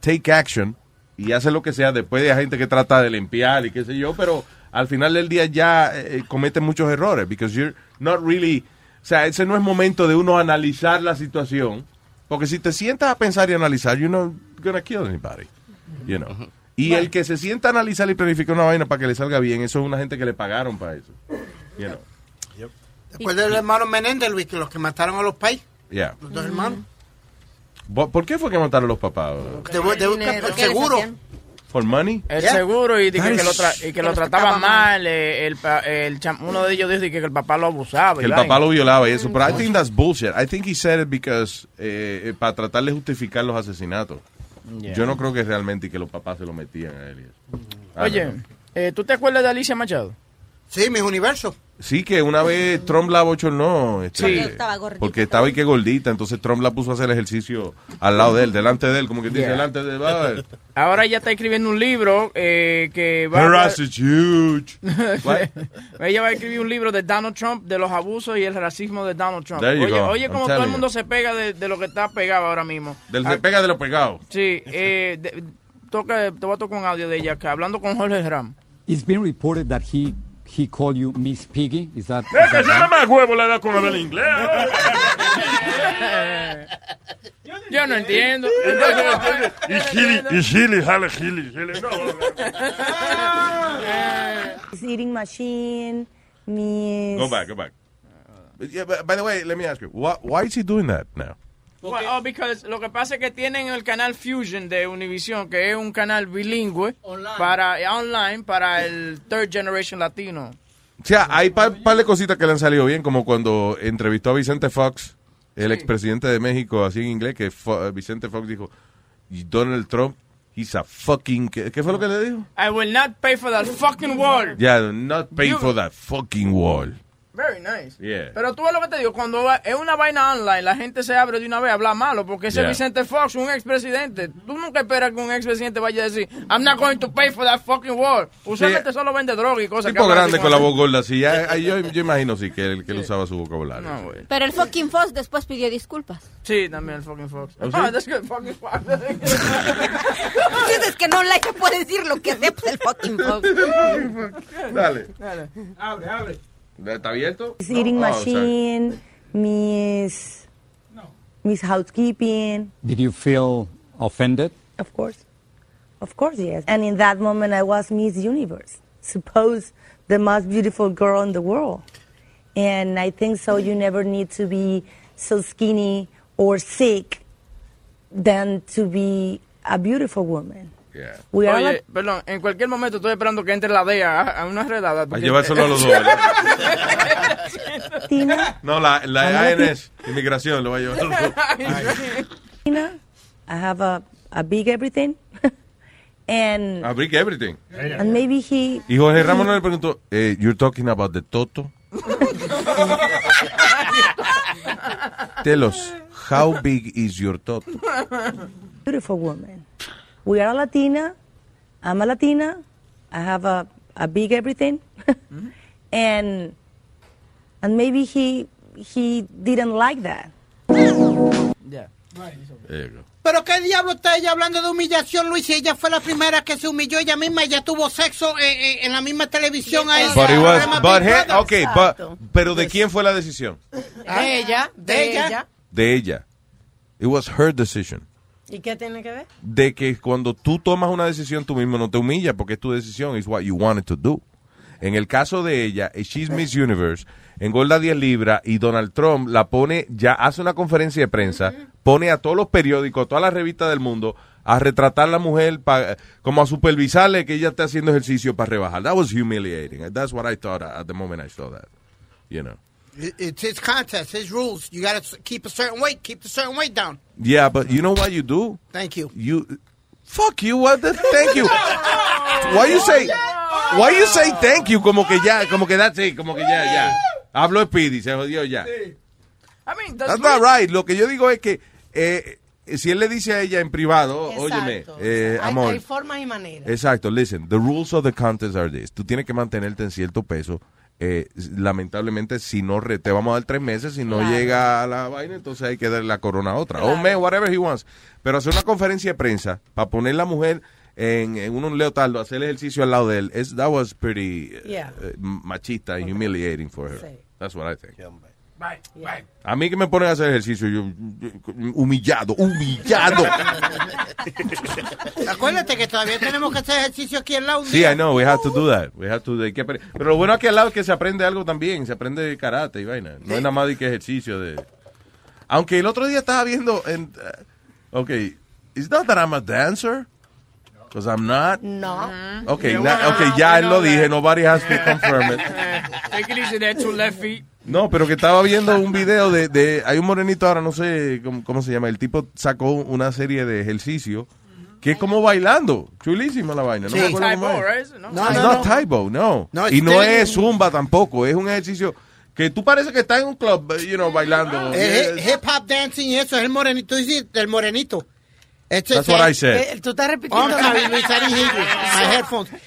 take action y hace lo que sea. Después de gente que trata de limpiar y qué sé yo, pero al final del día ya eh, cometen muchos errores because you're not really, o sea, ese no es momento de uno analizar la situación, porque si te sientas a pensar y analizar, you're not gonna kill anybody, you know. Y el que se sienta a analizar y planificar una vaina para que le salga bien, eso es una gente que le pagaron para eso, you know. Después del hermano Menéndez, Luis, que los que mataron a los pais, Yeah. los dos hermanos. ¿Por qué fue que mataron a los papás? De, seguro. ¿For money? El Yeah. seguro y, que, lo tra- y que que lo los trataba trataba mal. eh, el, uno de ellos dijo que el papá lo abusaba. Que el papá lo violaba y eso. Pero I think that's bullshit. I think he said it because, eh, eh, para tratar de justificar los asesinatos. Yeah. Yo no creo que realmente que los papás se lo metían a él. Oye, eh, ¿tú te acuerdas de Alicia Machado? Sí, mis universos. Sí, que una vez Trump la bochornó. Este, Sí. Estaba gordita. Porque estaba y que gordita, entonces Trump la puso a hacer ejercicio al lado de él, delante de él, como que dice, Yeah. delante de él. Ahora ella está escribiendo un libro eh, que va Her a... ass is huge. What? ella va a escribir un libro de Donald Trump, de los abusos y el racismo de Donald Trump. There you Oye, go. oye I'm como todo el mundo you. se pega de, de lo que está pegado ahora mismo. Del Ah, se pega de lo pegado. Sí, eh, de- toca, te voy a tocar un audio de ella acá, hablando con Jorge Ram. It's been reported that he he called you Miss Piggy. Is that? Es is que that se right? llama huevo la edad con hablar inglés. Yo no entiendo. Y Gili, y Gili, jale Gili, Gili. No, His eating machine, mis... Go back, go back. Yeah, but, by the way, let me ask you, why, why is he doing that now? Well, oh, because lo que pasa es que tienen el canal Fusion de Univision, que es un canal bilingüe para eh, online para el third generation latino. O sea, hay par, par de cositas que le han salido bien, como cuando entrevistó a Vicente Fox, el expresidente de México, así en inglés, que Fo- Vicente Fox dijo, "Y Donald Trump, he's a fucking... ¿Qué, qué fue lo que le dijo? I will not pay for that fucking wall. Yeah, not pay You- for that fucking wall. Very nice. Yeah. Pero tú ves lo que te digo, cuando va- es una vaina online, la gente se abre de una vez a hablar malo, porque ese Yeah. Vicente Fox, un expresidente, tú nunca esperas que un expresidente vaya a decir, I'm not going to pay for that fucking war. Usualmente solo vende droga y cosas que Tipo hablan grande con la voz gorda, sí. yo, yo imagino sí que él, que él usaba su vocabulario. No. Pero el fucking Fox después pidió disculpas. Sí, también el fucking Fox. ¿Oh, sí? Ah, that's good, fucking Fox. Dices que no like puede decir lo que sea, pues el fucking Fox. Dale. Dale. Abre, abre. ¿Está abierto? Miss eating Oh, sorry. machine, Miss Miss housekeeping. Did you feel offended? Of course. Of course, yes. And in that moment, I was Miss Universe. Suppose the most beautiful girl in the world. And I think so. You never need to be so skinny or sick than to be a beautiful woman. Yeah. Oye, perdón, en cualquier momento estoy esperando que entre la DEA a, a una redada. A llevárselo a los dos. Tina, No, la, la INS, inmigración, lo va a llevar a los dos. Tina, I have a, a big everything. and, A break everything. and maybe he Y Jorge Ramón le preguntó, eh, you're talking about the Toto? Tell us, how big is your Toto? beautiful woman. We are a Latina. I'm a Latina. I have a, a big everything. and and maybe he he didn't like that. Yeah. Pero qué diablo está ella hablando de humillación, Luis, si ella fue la primera que se humilló ella misma, ella tuvo sexo eh, eh, en la misma televisión ahí. But it was, but he- okay, but, pero ¿de quién fue la decisión? De ella, de ella. De ella. It was her decision. ¿Y qué tiene que ver? De que cuando tú tomas una decisión tú mismo no te humillas porque es tu decisión, it's what you wanted to do. En el caso de ella, eh, She's Miss Universe, engorda 10 libras y Donald Trump la pone, ya hace una conferencia de prensa, pone a todos los periódicos, a todas las revistas del mundo a retratar a la mujer, pa- como a supervisarle que ella esté haciendo ejercicio para rebajar. That was humiliating. That's what I thought at the moment I saw that. You know. It- It's his contest, his rules. You got to keep a certain weight, keep the certain weight down. Yeah, but you know what you do? Thank you. You fuck you. What the thank you? Why you say Why you say thank you como que ya, como que that's it, como que ya ya. Hablo Speedy, se jodió ya. I mean, That's not right. Lo que yo digo es que eh, si él le dice a ella en privado, óyeme, Exacto. eh, Hay- amor. Hay formas y maneras. Exacto, listen, the rules of the contest are this. Tú tienes que mantenerte en cierto peso. Eh, lamentablemente, si no re- te vamos a dar tres meses, si no Claro. llega a la vaina, entonces hay que darle la corona a otra. O mes, whatever he wants. Pero hacer una conferencia de prensa para poner la mujer en, en un leotardo, hacer el ejercicio al lado de él, es, that was pretty eh, Yeah. eh, machista and humiliating for her. Sí. That's what I think. Bye, bye. A mí que me ponen a hacer ejercicio, yo, yo- humillado, humillado. Acuérdate que todavía tenemos que hacer ejercicio aquí al lado. Sí. I know, we have to do that. We have to, que Pero lo bueno aquí al lado es que se aprende algo también, se aprende karate y vaina. No es nada más de que ejercicio de... Aunque el otro día estaba viendo en... uh, ok, it's not that I'm a dancer, because I'm not. No. Ok, Yeah, na- well, ok, ya él lo dije, nobody has to confirm it. Take it easy there, two left feet. No, pero que estaba viendo un video de, de hay un morenito ahora, no sé cómo, cómo se llama, el tipo sacó una serie de ejercicios que es como bailando, chulísima la vaina, no Sí. me acuerdo Typo, cómo es. right? No. No, It's no, not no. Taibo, no. No, y it's no es zumba tampoco, es un ejercicio que tú parece que estás en un club, you know, bailando. Eh, Yes. hip hop dancing y eso es el morenito, tú dices, el morenito. Este That's es what el- I said. Eh, Tú estás repitiendo.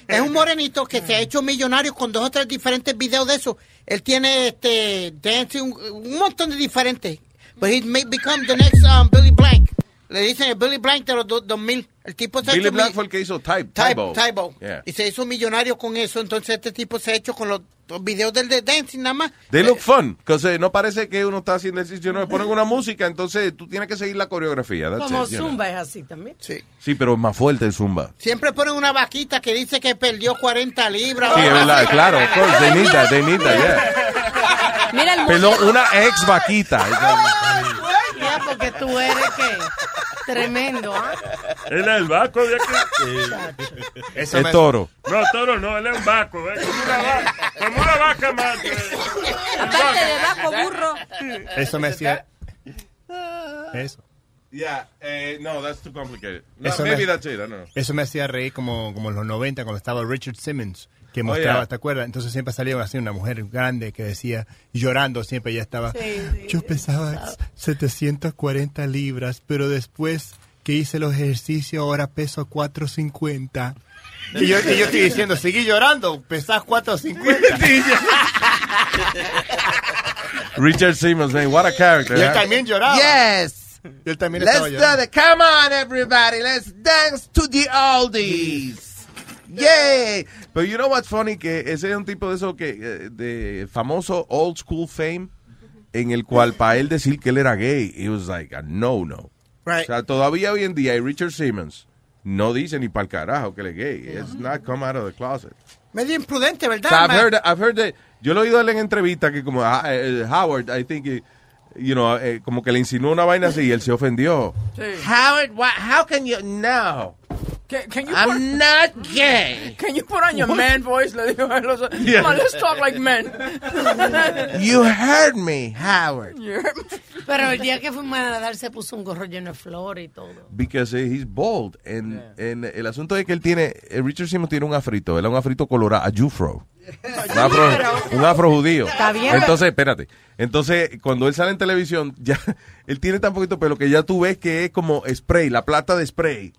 Es un morenito que se ha hecho millonario con dos o tres diferentes videos de eso. Él tiene este dancing, un, un montón de diferentes. But he may become the next um, Billy Blank. Le dicen el Billy Blank de los do- 2000. El tipo se Billy hecho mi- fue el que hizo Type, Tybo. Tybo. Yeah. Y se hizo millonario con eso. Entonces este tipo se ha hecho con los, los videos del de dancing nada más. They look fun, because no parece que uno está haciendo ejercicio, no, ponen una música, entonces tú tienes que seguir la coreografía. that's Como it, you know. Zumba es así también. Sí. Sí, pero más fuerte el zumba. Siempre ponen una vaquita que dice que perdió 40 libras. Sí, es verdad, claro, of course, they need that, they need that, yeah. Mira el Perdón, una ex vaquita. Ya, porque tú eres que tremendo, ¿ah? Él es el vaco de aquí. Eso Es me- toro. No, toro no, él es un vaco, ¿eh? Como una vaca, como una vaca. Aparte de vaco, burro. Eso me hacía. Eso. Yeah, eh, no, that's too complicated. No, Eso maybe me- that's it, I don't know. Eso me hacía reír como, como en los 90 cuando estaba Richard Simmons que Oh, mostraba, yeah. ¿te acuerdas? Entonces siempre salía así una mujer grande que decía, llorando siempre, ella estaba, yo pesaba 740 libras, pero después que hice los ejercicios ahora peso 450. Y yo, y yo estoy diciendo, seguí llorando, pesás 450. Richard Simmons, man, what a character. Y él también lloraba. Yes. Y él también Let's estaba do llorando. the, come on everybody, let's dance to the oldies. Yay. Pero you know what's funny? Que ese es un tipo de eso que, eh, de famoso old school fame, en el cual para él decir que él era gay, it was like a no-no. Right. O sea, todavía hoy en día, y Richard Simmons no dice ni para el carajo que él es gay. It's not come out of the closet. Medio imprudente, ¿verdad? sea, I've heard, I've heard that- yo lo he oído en entrevista que como eh, Howard, I think, you know, eh, como que le insinuó una vaina así y él se ofendió. Howard, why, how can you no? Can, can you I'm put, not gay. Can you put on your man voice? Le digo a los- Yeah. Come on, let's talk like men. You heard me, Howard. Pero el día que fuimos a nadar se puso un gorro lleno de flores y todo. Because eh, he's bold. And, and el asunto es que él tiene, eh, Richard Simmons tiene un afrito, él es un afrito colorado, a Jufro. Un afro, un afro judío. Está bien. Entonces, espérate. Entonces, cuando él sale en televisión, ya, él tiene tan poquito pelo que ya tú ves que es como spray, la plata de spray.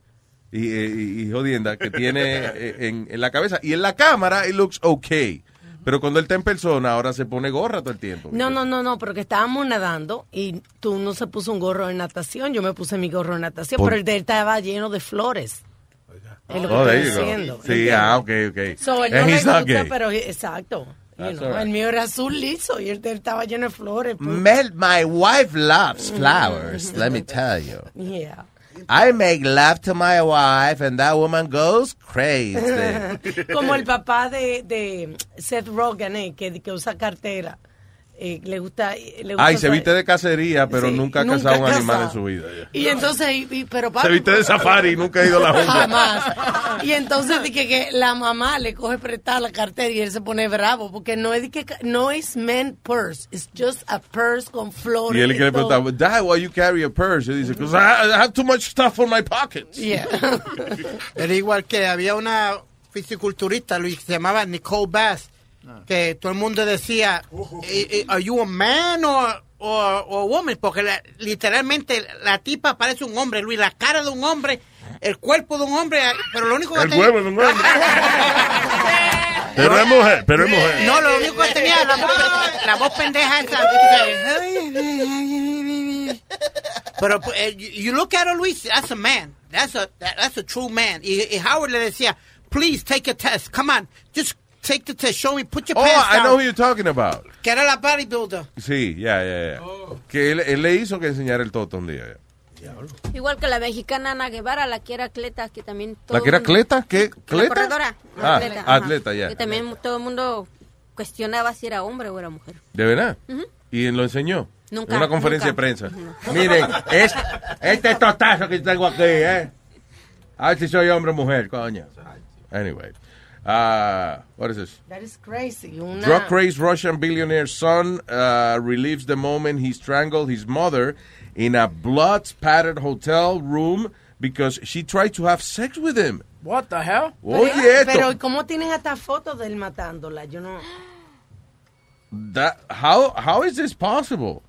Y, eh, y- y jodienda que tiene eh, en, en la cabeza. Y en la cámara, it looks okay. Pero cuando él está en persona, ahora se pone gorra todo el tiempo. No, no, no, no, porque estábamos nadando y tú no se puso un gorro de natación, yo me puse mi gorro de natación, Por- pero el de él estaba lleno de flores. Es lo que Oh, estoy diciendo. Sí, ¿entiendes? ah, ok, ok. So, él no le gusta, gay. pero exacto. you That's know, all right. El mío era azul liso y el de él estaba lleno de flores. pues. Mel, my wife loves flowers, let me tell you. Yeah. I make love to my wife and that woman goes crazy. Como el papá de, de Seth Rogen, eh, que, que usa cartera. Eh, le gusta. Le gusta Ay, se viste de cacería, pero Sí, nunca ha nunca cazado un animal en su vida. ya. Y entonces, y- y- pero Se papi, viste de safari y nunca ha ido a la jungla. Jamás. Y entonces dije que la mamá le coge prestada la cartera y él se pone bravo porque no es de que no es man purse, it's just a purse con flores. Y él que le preguntaba, Dad, why you carry a purse? Y dice, because I, I have too much stuff on my pockets. Yeah. Era igual que había una fisiculturista, Luis, que se llamaba Nicole Bass, que todo el mundo decía, "Eh, eh, ¿Are you a man or, or, or a woman? Porque la- literalmente la tipa parece un hombre, Luis, la cara de un hombre, el cuerpo de un hombre, pero lo único que El tenía- huevo de un hombre. Pero es mujer, pero es mujer. No, lo único que tenía la voz, la voz pendeja esa. Pero you you look at her, Luis, that's a man. That's a that- that's a true man. Y, y Howard le decía, please take a test. Come on, just take the test. Show me, put your Oh, pants I down. know who you're talking about. Que era la bodybuilder. Sí, ya, ya, ya. Que él, él le hizo que enseñara el toto un día. ya. Igual que la mexicana Ana Guevara, la que era atleta, que también... todo ¿La que era el mundo- Cleta? ¿Qué? La corredora. Ah, atleta, atleta, ya. Que también todo el mundo cuestionaba si era hombre o era mujer. ¿De verdad? Ujú. ¿Y él lo enseñó? Nunca, En una conferencia nunca. de prensa. Ujú. Miren, es- este totazo que tengo aquí, ¿eh? A ver si soy hombre o mujer, coño. Anyway. Uh, what is this? That is crazy. Una... Drug crazed Russian billionaire son uh, relieves the moment he strangled his mother in a blood spattered hotel room because she tried to have sex with him. What the hell? Oye, Pero esto. ¿cómo tienen hasta fotos de él matándola? Yo no... That, how, how is this possible?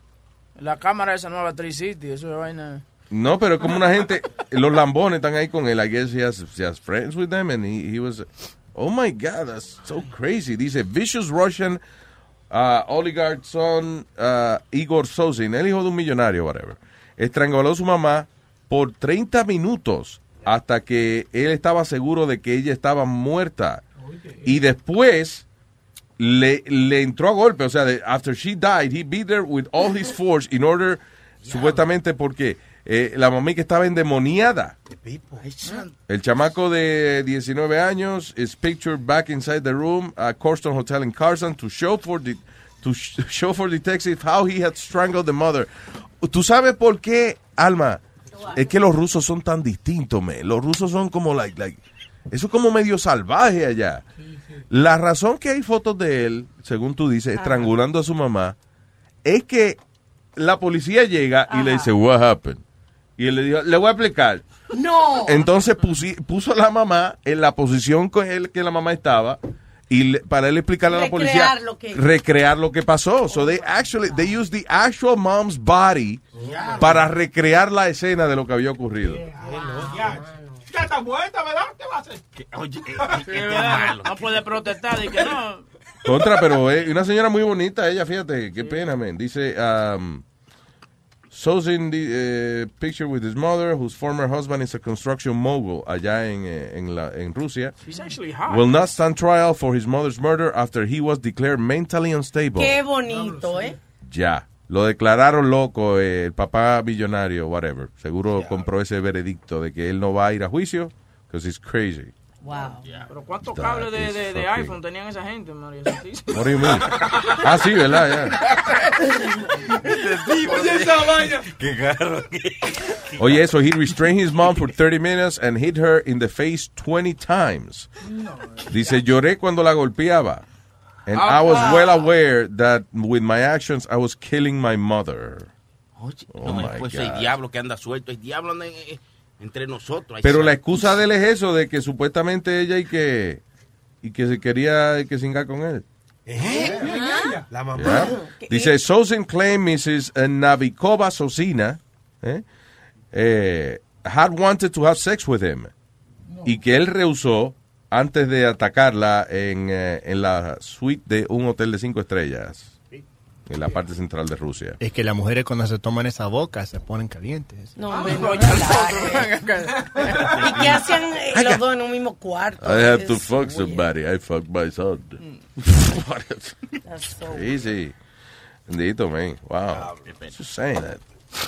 La cámara esa nueva 360, eso es vaina. No, pero como una gente, los lambones están ahí con él. I guess he has, he has friends with them and he, he was, oh my God, that's so crazy. Dice, vicious Russian uh, oligarch son uh, Igor Sosin, el hijo de un millonario, whatever, estranguló a su mamá por 30 minutos hasta que él estaba seguro de que ella estaba muerta. Y después le, le entró a golpe, o sea, after she died, he beat her with all his force in order, supuestamente porque eh, la mamá que estaba endemoniada. El chamaco de 19 años is pictured back inside the room at Corston Hotel in Carson to show for the to sh- show for detective how he had strangled the mother. ¿Tú sabes por qué, Alma? Es que los rusos son tan distintos, me. Los rusos son como like like eso es como medio salvaje allá. La razón que hay fotos de él, según tú dices, estrangulando a su mamá, es que la policía llega y le dice, what happened? Y él le dijo, le voy a explicar. No. Entonces pusi- puso a la mamá en la posición con él que la mamá estaba y le- para él explicarle a la policía Recrear lo que- recrear lo que pasó. So they actually they used the actual mom's body para recrear la escena de lo que había ocurrido. Ya está muerta, ¿verdad? ¿Qué va a hacer? Oye. No puede protestar y que no. Contra, pero eh, una señora muy bonita, ella, fíjate, qué pena, man. Dice, um, shows in the eh, picture with his mother, whose former husband is a construction mogul allá en, eh, en, la, en Rusia. He's actually hot. Will not stand trial for his mother's murder after he was declared mentally unstable. Qué bonito, ¿eh? Ya. Lo declararon loco, eh, el papá billonario, whatever. Seguro compró ese veredicto de que él no va a ir a juicio, because he's crazy. Wow. Pero ¿cuántos That cables de, de, de fucking- iPhone tenían esa gente, María Santísima? What do you mean? Ah, sí, ¿verdad? Oye, esa vaina. Qué caro. Oye, so he restrained his mom for 30 minutes and hit her in the face 20 times. Dice, lloré cuando la golpeaba. And I was well aware that with my actions I was killing my mother. Oye, Oh no, my después God. el diablo que anda suelto, el diablo anda en- en- entre nosotros. Pero la excusa de él es eso, de que supuestamente ella y que, y que se quería que singa con él. La mamá. Yeah. Dice, Sosin claimed Mrs. Navikova Sosina eh, eh, had wanted to have sex with him. Y que él rehusó antes de atacarla en, eh, en la suite de un hotel de cinco estrellas. En la parte central de Rusia. Es que las mujeres cuando se toman esa boca se ponen calientes. No, hombre, no, ¿Y qué hacían eh, los dos en un mismo cuarto? I have to Es fuck somebody. I fuck my son. That's so Easy. Bendito, man. Wow. Just saying that.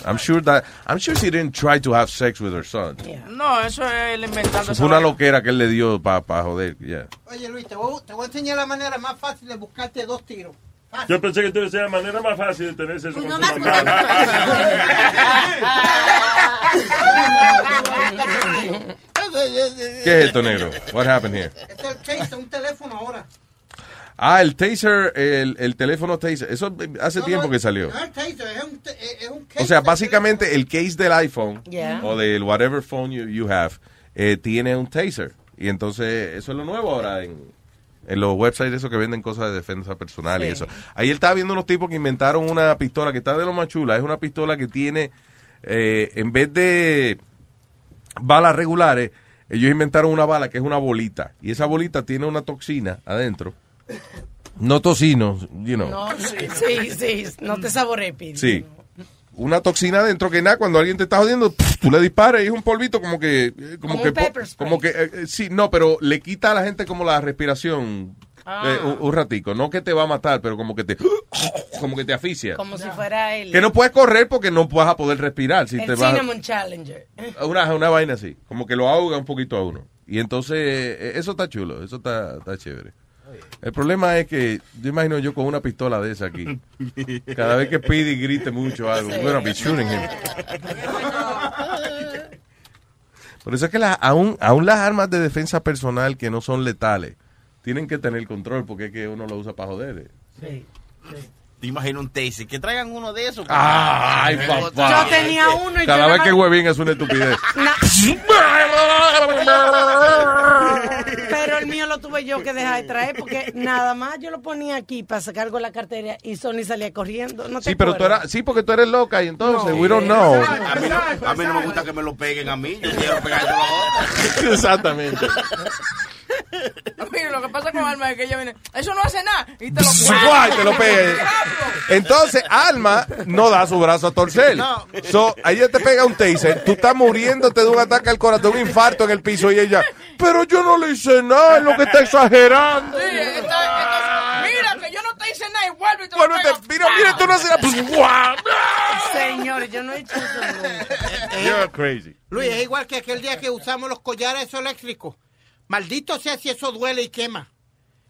I'm sure that I'm sure she didn't try to have sex with her son. No, eso es Eso esa fue una loquera que él le dio para joder. Yeah. Oye, Luis, te voy, te voy a enseñar la manera más fácil de buscarte dos tiros. Yo pensé que tú decías la manera más fácil de tener sexo con No tu mamá. ¿Qué es esto, negro? What happened here? Este es el taser, un teléfono ahora. Ah, el taser, el, el teléfono taser. Eso hace No, tiempo no, que salió. No es el taser, es un, es un case. O sea, básicamente el case del iPhone Yeah. o del whatever phone you, you have eh, tiene un taser. Y entonces eso es lo nuevo ahora en, en los websites esos que venden cosas de defensa personal y eso. Ahí él estaba viendo unos tipos que inventaron una pistola que está de lo más chula. Es una pistola que tiene, eh, en vez de balas regulares, ellos inventaron una bala que es una bolita. Y esa bolita tiene una toxina adentro. No tocino, you know. No, sí, sí, sí, no te saborees. Sí. Una toxina adentro que nada, cuando alguien te está jodiendo, pff, tú le disparas y es un polvito como que... eh, Como, Como que, un pepper spray. como que eh, eh, sí, no, pero le quita a la gente como la respiración Ah. eh, un, un ratico. No que te va a matar, pero como que te... Como que te asfixia. Como si fuera el, Que no puedes correr porque no vas a poder respirar. Si el te vas a- Cinnamon Challenger. una, una vaina así, como que lo ahoga un poquito a uno. Y entonces, eso está chulo, eso está, está chévere. El problema es que yo imagino yo con una pistola de esa aquí. Cada vez que pide y grite mucho algo, Sí. bueno, be shooting him. Por eso es que la- aún, aún las armas de defensa personal que no son letales tienen que tener control porque es que uno lo usa para joder. eh. Sí, Te imagino un taser. Que traigan uno de esos. Ay, papá. Yo tenía uno y Cada yo vez que huevín es una estupidez. Pero el mío lo tuve yo que dejar de traer porque nada más yo lo ponía aquí para sacar algo de la cartera y Sony salía corriendo. ¿No te Sí, pero tú eras, sí, porque tú eres loca y entonces, No. we don't know. A mí, no, a mí no me gusta que me lo peguen a mí. Yo quiero pegárselo a otro. Exactamente. Mira, lo que pasa con Alma es que ella viene, eso no hace nada, y te lo Guay, te lo pegue. Entonces, Alma no da su brazo a torcer. No. So, ella te pega un taser, tú estás muriéndote de un ataque al corazón, de un infarto en el piso y ella, pero yo no le hice nada, es lo que está exagerando. Sí, está- está- mira que yo no te hice nada y vuelvo y te Bueno, lo te- pego. mira, mira, tú no haces nada. Pues, guau. Señores, yo no he hecho eso. You're crazy. Luis, es igual que aquel día que usamos los collares eléctricos. Maldito sea si eso duele y quema.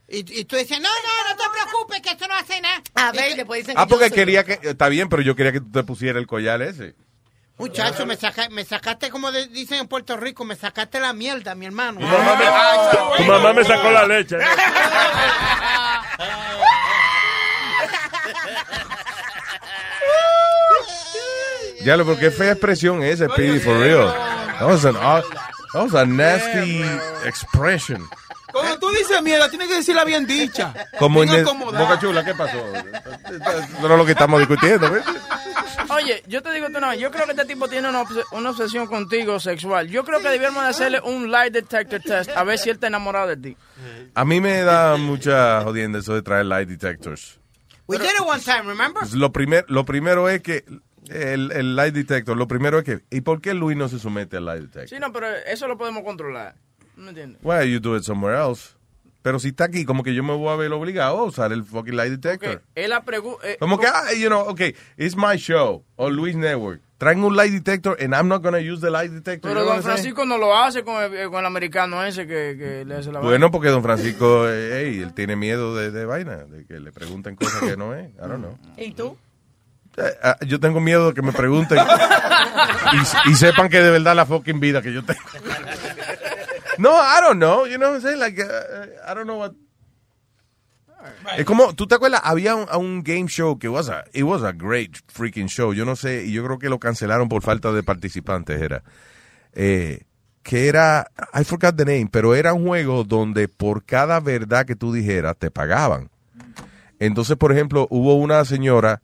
Y, y tú dices, no, no, no te preocupes, que eso no hace nada. A ver, después dicen Ah, que porque yo soy- quería que, está bien, pero yo quería que tú te pusieras el collar ese. Muchacho, me, saca- me sacaste, como de- dicen en Puerto Rico, me sacaste la mierda, mi hermano. Tu mamá me, tu mamá me sacó la leche. Ya lo, pero qué fea expresión esa, Speedy, for real. That was, an, odd- that was a nasty expression. Cuando tú dices mierda, tienes que decirla bien dicha. Como en. Boca Chula, ¿qué pasó? No es lo que estamos discutiendo. ¿ves? Oye, yo te digo tú no, yo creo que este tipo tiene una, obs- una obsesión contigo sexual. Yo creo que debiéramos de hacerle un lie detector test a ver si él está enamorado de ti. A mí me da mucha jodienda eso de traer light detectors. We did it one time, remember? Pues lo, primer, lo primero es que el, el light detector, lo primero es que, ¿y por qué Luis no se somete al light detector? Sí, no, pero eso lo podemos controlar. ¿No me entiendes? Why you do it somewhere else? Pero si está aquí, como que yo me voy a ver obligado a usar el fucking light detector. Él la pregunta... Como que, ah, you know, okay, it's my show, o Luis Network. Traen un light detector and I'm not gonna use the light detector. Pero don? Francisco no lo hace con el, con el americano ese que, que le hace la Bueno, porque don Francisco, eh, hey, él tiene miedo de, de vaina, de que le pregunten cosas que no es. I don't know. ¿Y tú? Eh, ah, yo tengo miedo de que me pregunten y, y sepan que de verdad la fucking vida que yo tengo. No, I don't know. You know what I'm saying? Like, uh, I don't know what. Es como, ¿tú te acuerdas? Había un, un game show que was a, it was a great freaking show. Yo no sé, y yo creo que lo cancelaron por falta de participantes, era. Eh, que era, I forgot the name, pero era un juego donde por cada verdad que tú dijeras te pagaban. Entonces, por ejemplo, hubo una señora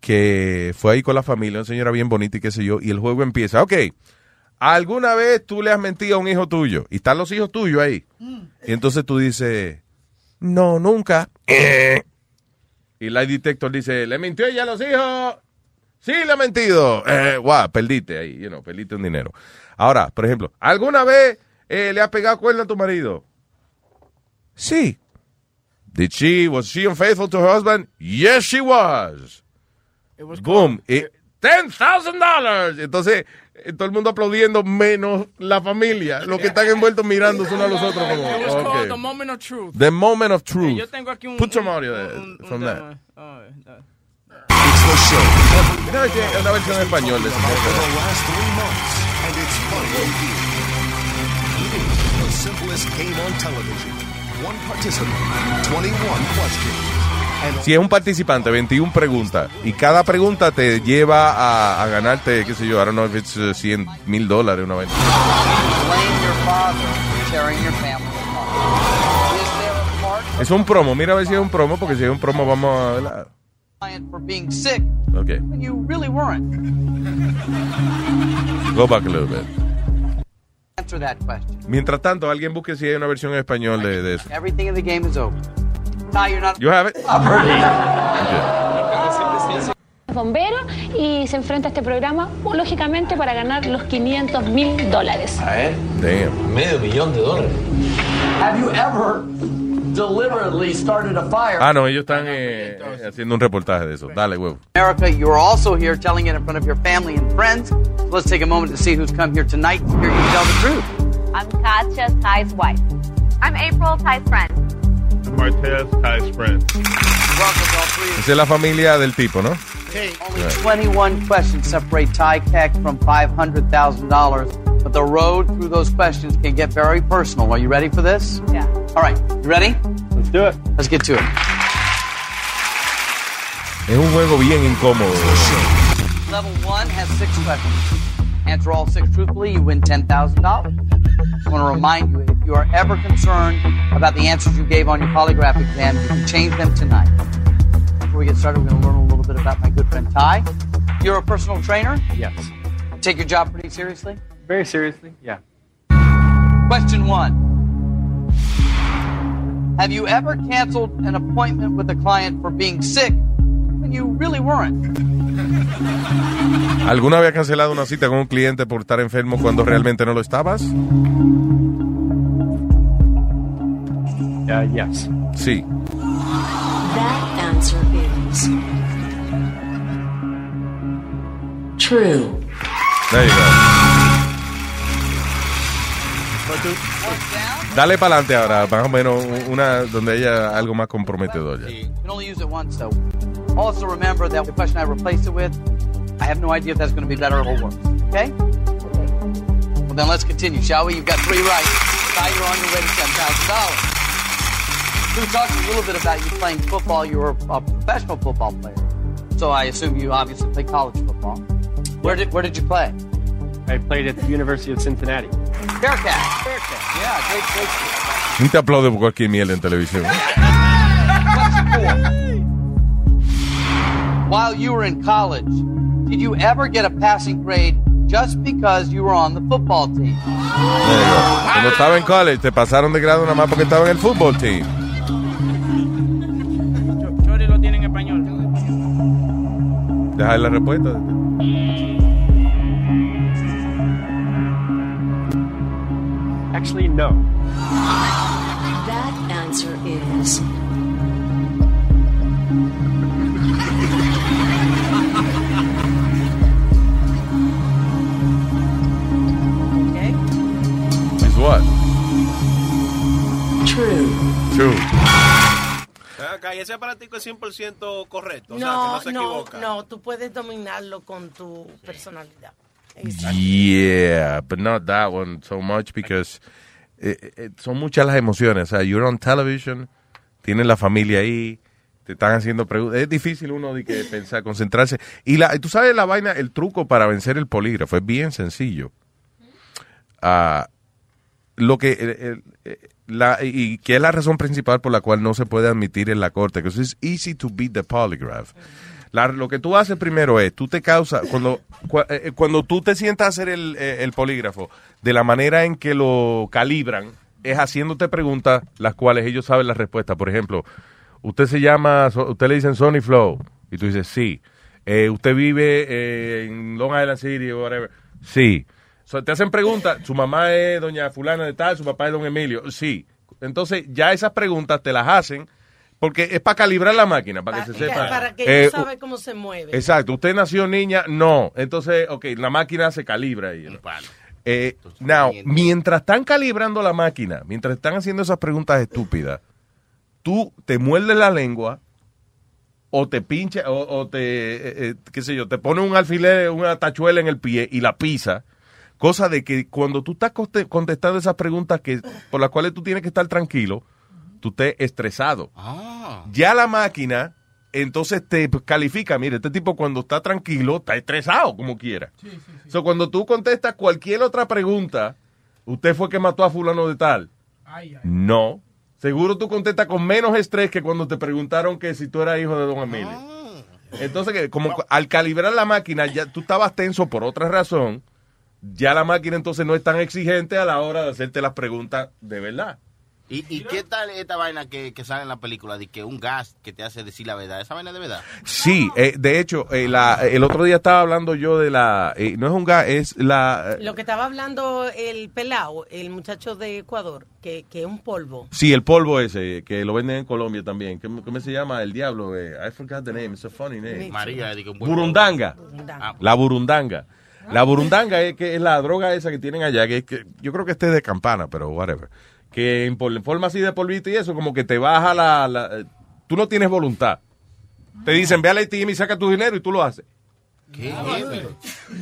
que fue ahí con la familia, una señora bien bonita y qué sé yo, y el juego empieza, ok, ¿alguna vez tú le has mentido a un hijo tuyo? Y están los hijos tuyos ahí. Y entonces tú dices, no, nunca. Eh. Y lie detector dice, ¿le mintió ella a los hijos? Sí, le ha mentido. Eh, guau, perdiste ahí, you know, perdiste un dinero. Ahora, por ejemplo, ¿alguna vez eh, le has pegado cuerno a tu marido? Sí. Did she, was she unfaithful to her husband? Yes, she was. Boom. Y $10,000. Entonces, eh, todo el mundo aplaudiendo, menos la familia. Los que están envueltos mirando unos a los otros como, It was called okay. The Moment of Truth. The moment of truth. Yo tengo aquí un... Put some un- audio un- un from tema. that. Oh, It's the show. Mira, que es una versión en español de esa For cosa. the last three months, and it's finally here. The simplest game on television. One participant, 21 questions. Si es un participante, 21 preguntas. Y cada pregunta te lleva a, a ganarte, qué sé yo, I don't know if it's uh, 100 mil dólares, una part Es un promo, mira a ver si es un promo, porque si es un promo vamos a... ¿verdad? client for being sick Ok, when you really weren't? go back a little bit. Answer that question. Mientras tanto, alguien busque si hay una versión en español de, de eso. Everything in the game is over. Now you're not. You have it? bombero y se enfrenta a este programa lógicamente para ganar los 500 mil dólares. Damn. Medio millón de dólares. Have you ever deliberately started a fire? Ah, no, ellos están eh, eh, haciendo un reportaje de eso. Dale, huevo. America, you're also here telling it in front of your family and friends. So let's take a moment to see who's come here tonight to hear you tell the truth. I'm Katya, Ty's wife. I'm April, Ty's friend. Martez, Ty's friend. Esa es la familia del tipo, ¿no? Only 21 questions separate Ty Keck from $500,000, but the road through those questions can get very personal. Are you ready for this? Yeah. All right, you ready? Let's do it. Let's get to it. Es un juego bien incómodo. Level one has six questions. Answer all six truthfully, you win $10,000. I want to remind you if you are ever concerned about the answers you gave on your polygraph exam, you can change them tonight. Before we get started, we're going to learn a little bit about my good friend Ty. You're a personal trainer? Yes. Take your job pretty seriously? Very seriously, yeah. Question one Have you ever canceled an appointment with a client for being sick you really weren't? ¿Alguna has cancelado una cita con un cliente por estar enfermo cuando realmente no lo estabas? Uh, yes. Sí. That answer is true. There you go. Dale para adelante ahora, más o menos una donde haya algo más comprometedor. ya. You can only use it once, though. Also, remember that the question I replaced it with, I have no idea if that's going to be better or worse. Okay? Well, then let's continue, shall we? You've got three right. Now you're on your way to $10,000. We talked a little bit about you playing football. You were a professional football player. So I assume you obviously play college football. Where did, where did you play? I played at the University of Cincinnati. Bearcat. Bearcat. Yeah, great, great. school. No te aplaude por cualquier mierda en televisión. While you were in college, did you ever get a passing grade just because you were on the football team? There you go. Cuando estaba en college, te pasaron de grado nada más porque estaba en el fútbol team. Chori lo tiene en español. Deja la respuesta. Actually, no. That answer is what? true. True. Ven Acá, y ese aparatico es 100% correcto. O sea, que No, no se no, equivoca. no, tú puedes dominarlo con tu personalidad. Yeah, but not that one so much because eh, eh, son muchas las emociones. O sea, you're on television, tienes la familia ahí, te están haciendo preguntas. Es difícil uno de que pensar, concentrarse. Y la, tú sabes la vaina, el truco para vencer el polígrafo es bien sencillo. Ah, lo que el- el- eh, la, y que es la razón principal por la cual no se puede admitir en la corte, que es easy to beat the polygraph. Lo que tú haces primero es, tú te causas, cuando, cua- eh, eh, cuando tú te sientas a hacer el, eh, el polígrafo, de la manera en que lo calibran, es haciéndote preguntas las cuales ellos saben la respuesta. Por ejemplo, usted se llama, usted le dicen Sony Flow, y tú dices sí. Eh, usted vive eh, en Long Island City o whatever. Sí. So, te hacen preguntas, su mamá es doña fulana de tal, su papá es don Emilio. Sí. Entonces, ya esas preguntas te las hacen porque es para calibrar la máquina, para que se sepa. Para que Eh, saben cómo se mueve. Exacto, usted nació niña, no. Entonces, ok, la máquina se calibra ahí. ¿no? Eh, now, mientras están calibrando la máquina, mientras están haciendo esas preguntas estúpidas, tú te muerdes la lengua o te pincha o, o te, eh, eh, qué sé yo, te pone un alfiler, una tachuela en el pie y la pisa. Cosa de que cuando tú estás conte- contestando esas preguntas que por las cuales tú tienes que estar tranquilo, tú estés estresado. Ya la máquina, entonces te califica. Mire, este tipo cuando está tranquilo, está estresado como quiera. So, cuando tú contestas cualquier otra pregunta, usted fue que mató a fulano de tal. No. Seguro tú contestas con menos estrés que cuando te preguntaron que si tú eras hijo de Don Emilio. Entonces, que como al calibrar la máquina, ya tú estabas tenso por otra razón, ya la máquina entonces no es tan exigente a la hora de hacerte las preguntas de verdad. ¿Y, y qué tal esta vaina que, que sale en la película de que un gas que te hace decir la verdad? ¿Esa vaina es de verdad? Sí, eh, de hecho, eh, la- el otro día estaba hablando yo de la, eh, no es un gas, es la, Lo que estaba hablando el pelao, el muchacho de Ecuador, que, que es un polvo. sí, el polvo ese, que lo venden en Colombia también. ¿Cómo, cómo se llama? El diablo, eh, I forgot the name, it's a funny name. María, Burundanga. Ah, La burundanga. La burundanga es que es la droga esa que tienen allá, que, es que yo creo que este es de campana, pero whatever. Que en, forma así de polvito y eso, como que te baja la... la- eh, tú no tienes voluntad. Te dicen, ve al ATM y saca tu dinero y tú lo haces. ¿Qué jefe?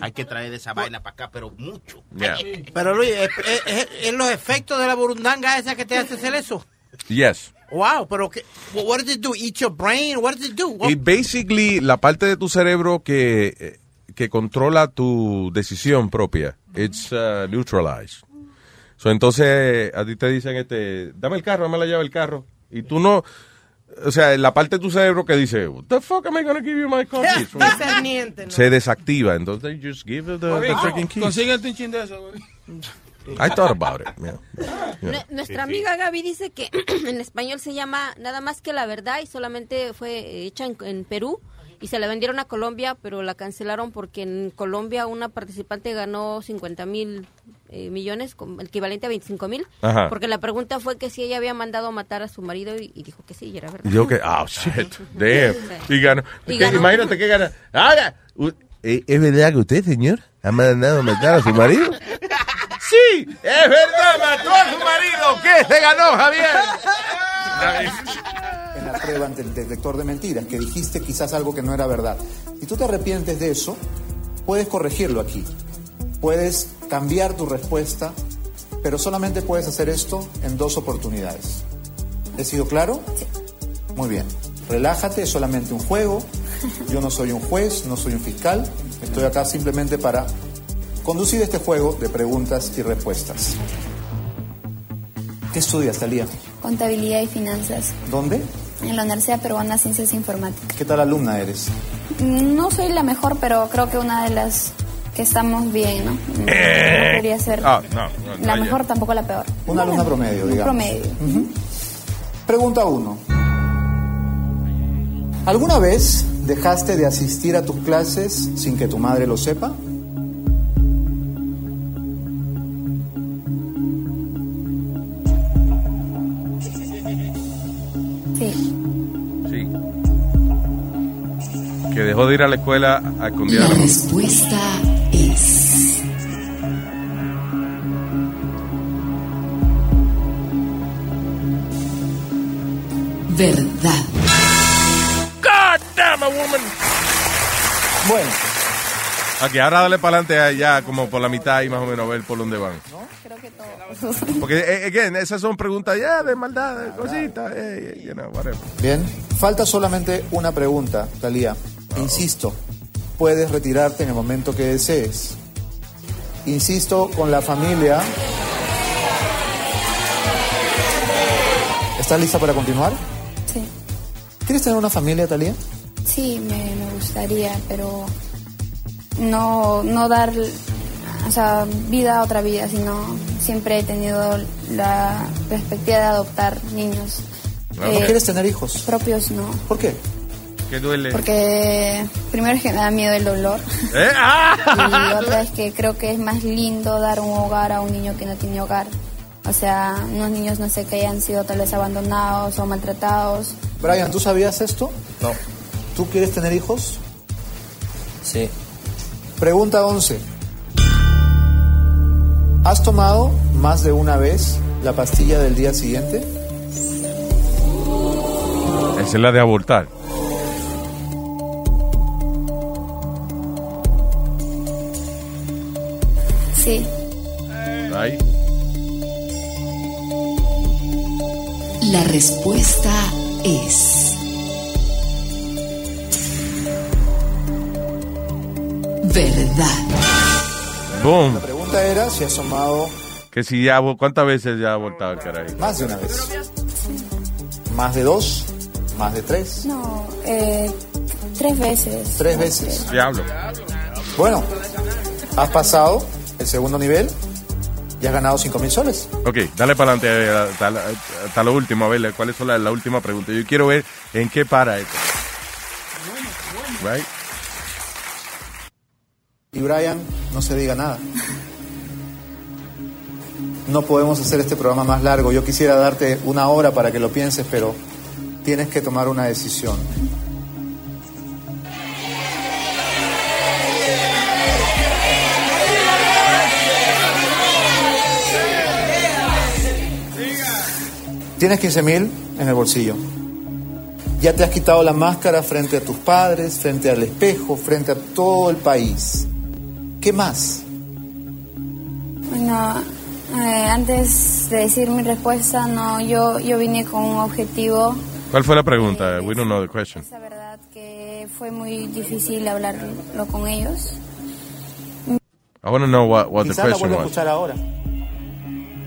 Hay que traer esa vaina para acá, pero mucho. Yeah. Pero Luis, ¿es, es- es- es los efectos de la burundanga esa que te hace hacer eso? Yes. Wow, pero ¿qué, what does it do? Eat your brain? What does it do? What- basically, la parte de tu cerebro que, eh, que controla tu decisión propia, it's uh, neutralized. So, entonces, a ti te dicen, este, dame el carro, dame la llave del carro. Y tú no, o sea, la parte de tu cerebro que dice, what the fuck am I gonna give you my car keys for?" Discerniente, ¿no? se desactiva. Entonces, just give it the, the freaking keys. Consíguete un chin de eso, güey. I thought about it. yeah. Yeah. Nue- Nuestra amiga Gaby dice que en español se llama Nada más que la verdad y solamente fue hecha en, en Perú y se la vendieron a Colombia, pero la cancelaron porque en Colombia una participante ganó 50 mil eh, millones, equivalente a 25 mil, porque la pregunta fue que si ella había mandado a matar a su marido y, y dijo que sí, y era verdad. Yo que, oh shit, damn. Y ganó. Y Que ganó. Imagínate que gana. Ahora, eh, ¿es verdad que usted, señor, ha mandado a matar a su marido? Sí, es verdad, mató a su marido. ¿Qué se ganó, Javier? La prueba ante el detector de mentiras, que dijiste quizás algo que no era verdad. Si tú te arrepientes de eso, puedes corregirlo aquí. Puedes cambiar tu respuesta, pero solamente puedes hacer esto en dos oportunidades. ¿He sido claro? Muy bien. Relájate, es solamente un juego. Yo no soy un juez, no soy un fiscal. Estoy acá simplemente para conducir este juego de preguntas y respuestas. ¿Qué estudias, Talía? Contabilidad y finanzas ¿Dónde? En la Universidad Peruana de Ciencias Informáticas. ¿Qué tal alumna eres? No soy la mejor, pero creo que una de las que estamos bien, ¿no? No Eh. podría ser Ah, no, no, la no, mejor, tampoco la peor. Una alumna promedio, Un digamos. promedio. Pregunta 1. ¿Alguna vez dejaste de asistir a tus clases sin que tu madre lo sepa? Dejó de ir a la escuela a escondida. La respuesta es verdad. God damn a woman. Bueno. Ok, ahora dale para adelante allá, como por la mitad y más o menos a ver por dónde van. Porque, eh, again, esas son preguntas ya de maldad, de cositas, eh, you know, whatever. Bien. Falta solamente una pregunta, Talía. Insisto, puedes retirarte en el momento que desees. Insisto con la familia. ¿Estás lista para continuar? Sí. ¿Quieres tener una familia, Talía? Sí, me, me gustaría, pero no, no dar o sea, vida a otra vida, sino siempre he tenido la perspectiva de adoptar niños. ¿No Eh, quieres tener hijos? Propios no, ¿Por qué? Que duele. porque primero es que me da miedo el dolor ¿Eh? ¡Ah! y otra es que creo que es más lindo dar un hogar a un niño que no tiene hogar. O sea, unos niños no sé que hayan sido tal vez abandonados o maltratados. Brian, ¿tú sabías esto? No. ¿Tú quieres tener hijos? Sí. Pregunta 11. ¿Has tomado más de una vez la pastilla del día siguiente? Esa es la de abortar. Sí. La respuesta es verdad. Boom. La pregunta era si has tomado Que si ya, ¿cuántas veces ya ha abortado el carajo? más de una vez. ¿Más de dos? ¿Más de tres? no, eh, tres veces. Tres veces. Diablo. Bueno, has pasado el segundo nivel y has ganado cinco mil soles. Ok, dale para adelante eh, hasta, lo último, a ver cuál es la, la última pregunta. Yo quiero ver en qué para esto. Right? Y Brian, no se diga nada. No podemos hacer este programa más largo. Yo quisiera darte una hora para que lo pienses, pero tienes que tomar una decisión. Tienes 15 mil en el bolsillo. Ya te has quitado la máscara frente a tus padres, frente al espejo, frente a todo el país. ¿Qué más? Bueno, eh, antes de decir mi respuesta, no, yo, yo vine con un objetivo. ¿Cuál fue la pregunta? We don't know the question. Esa verdad que fue muy difícil hablarlo con ellos. I want to know what, what the Quizás la question was. escuchar ahora.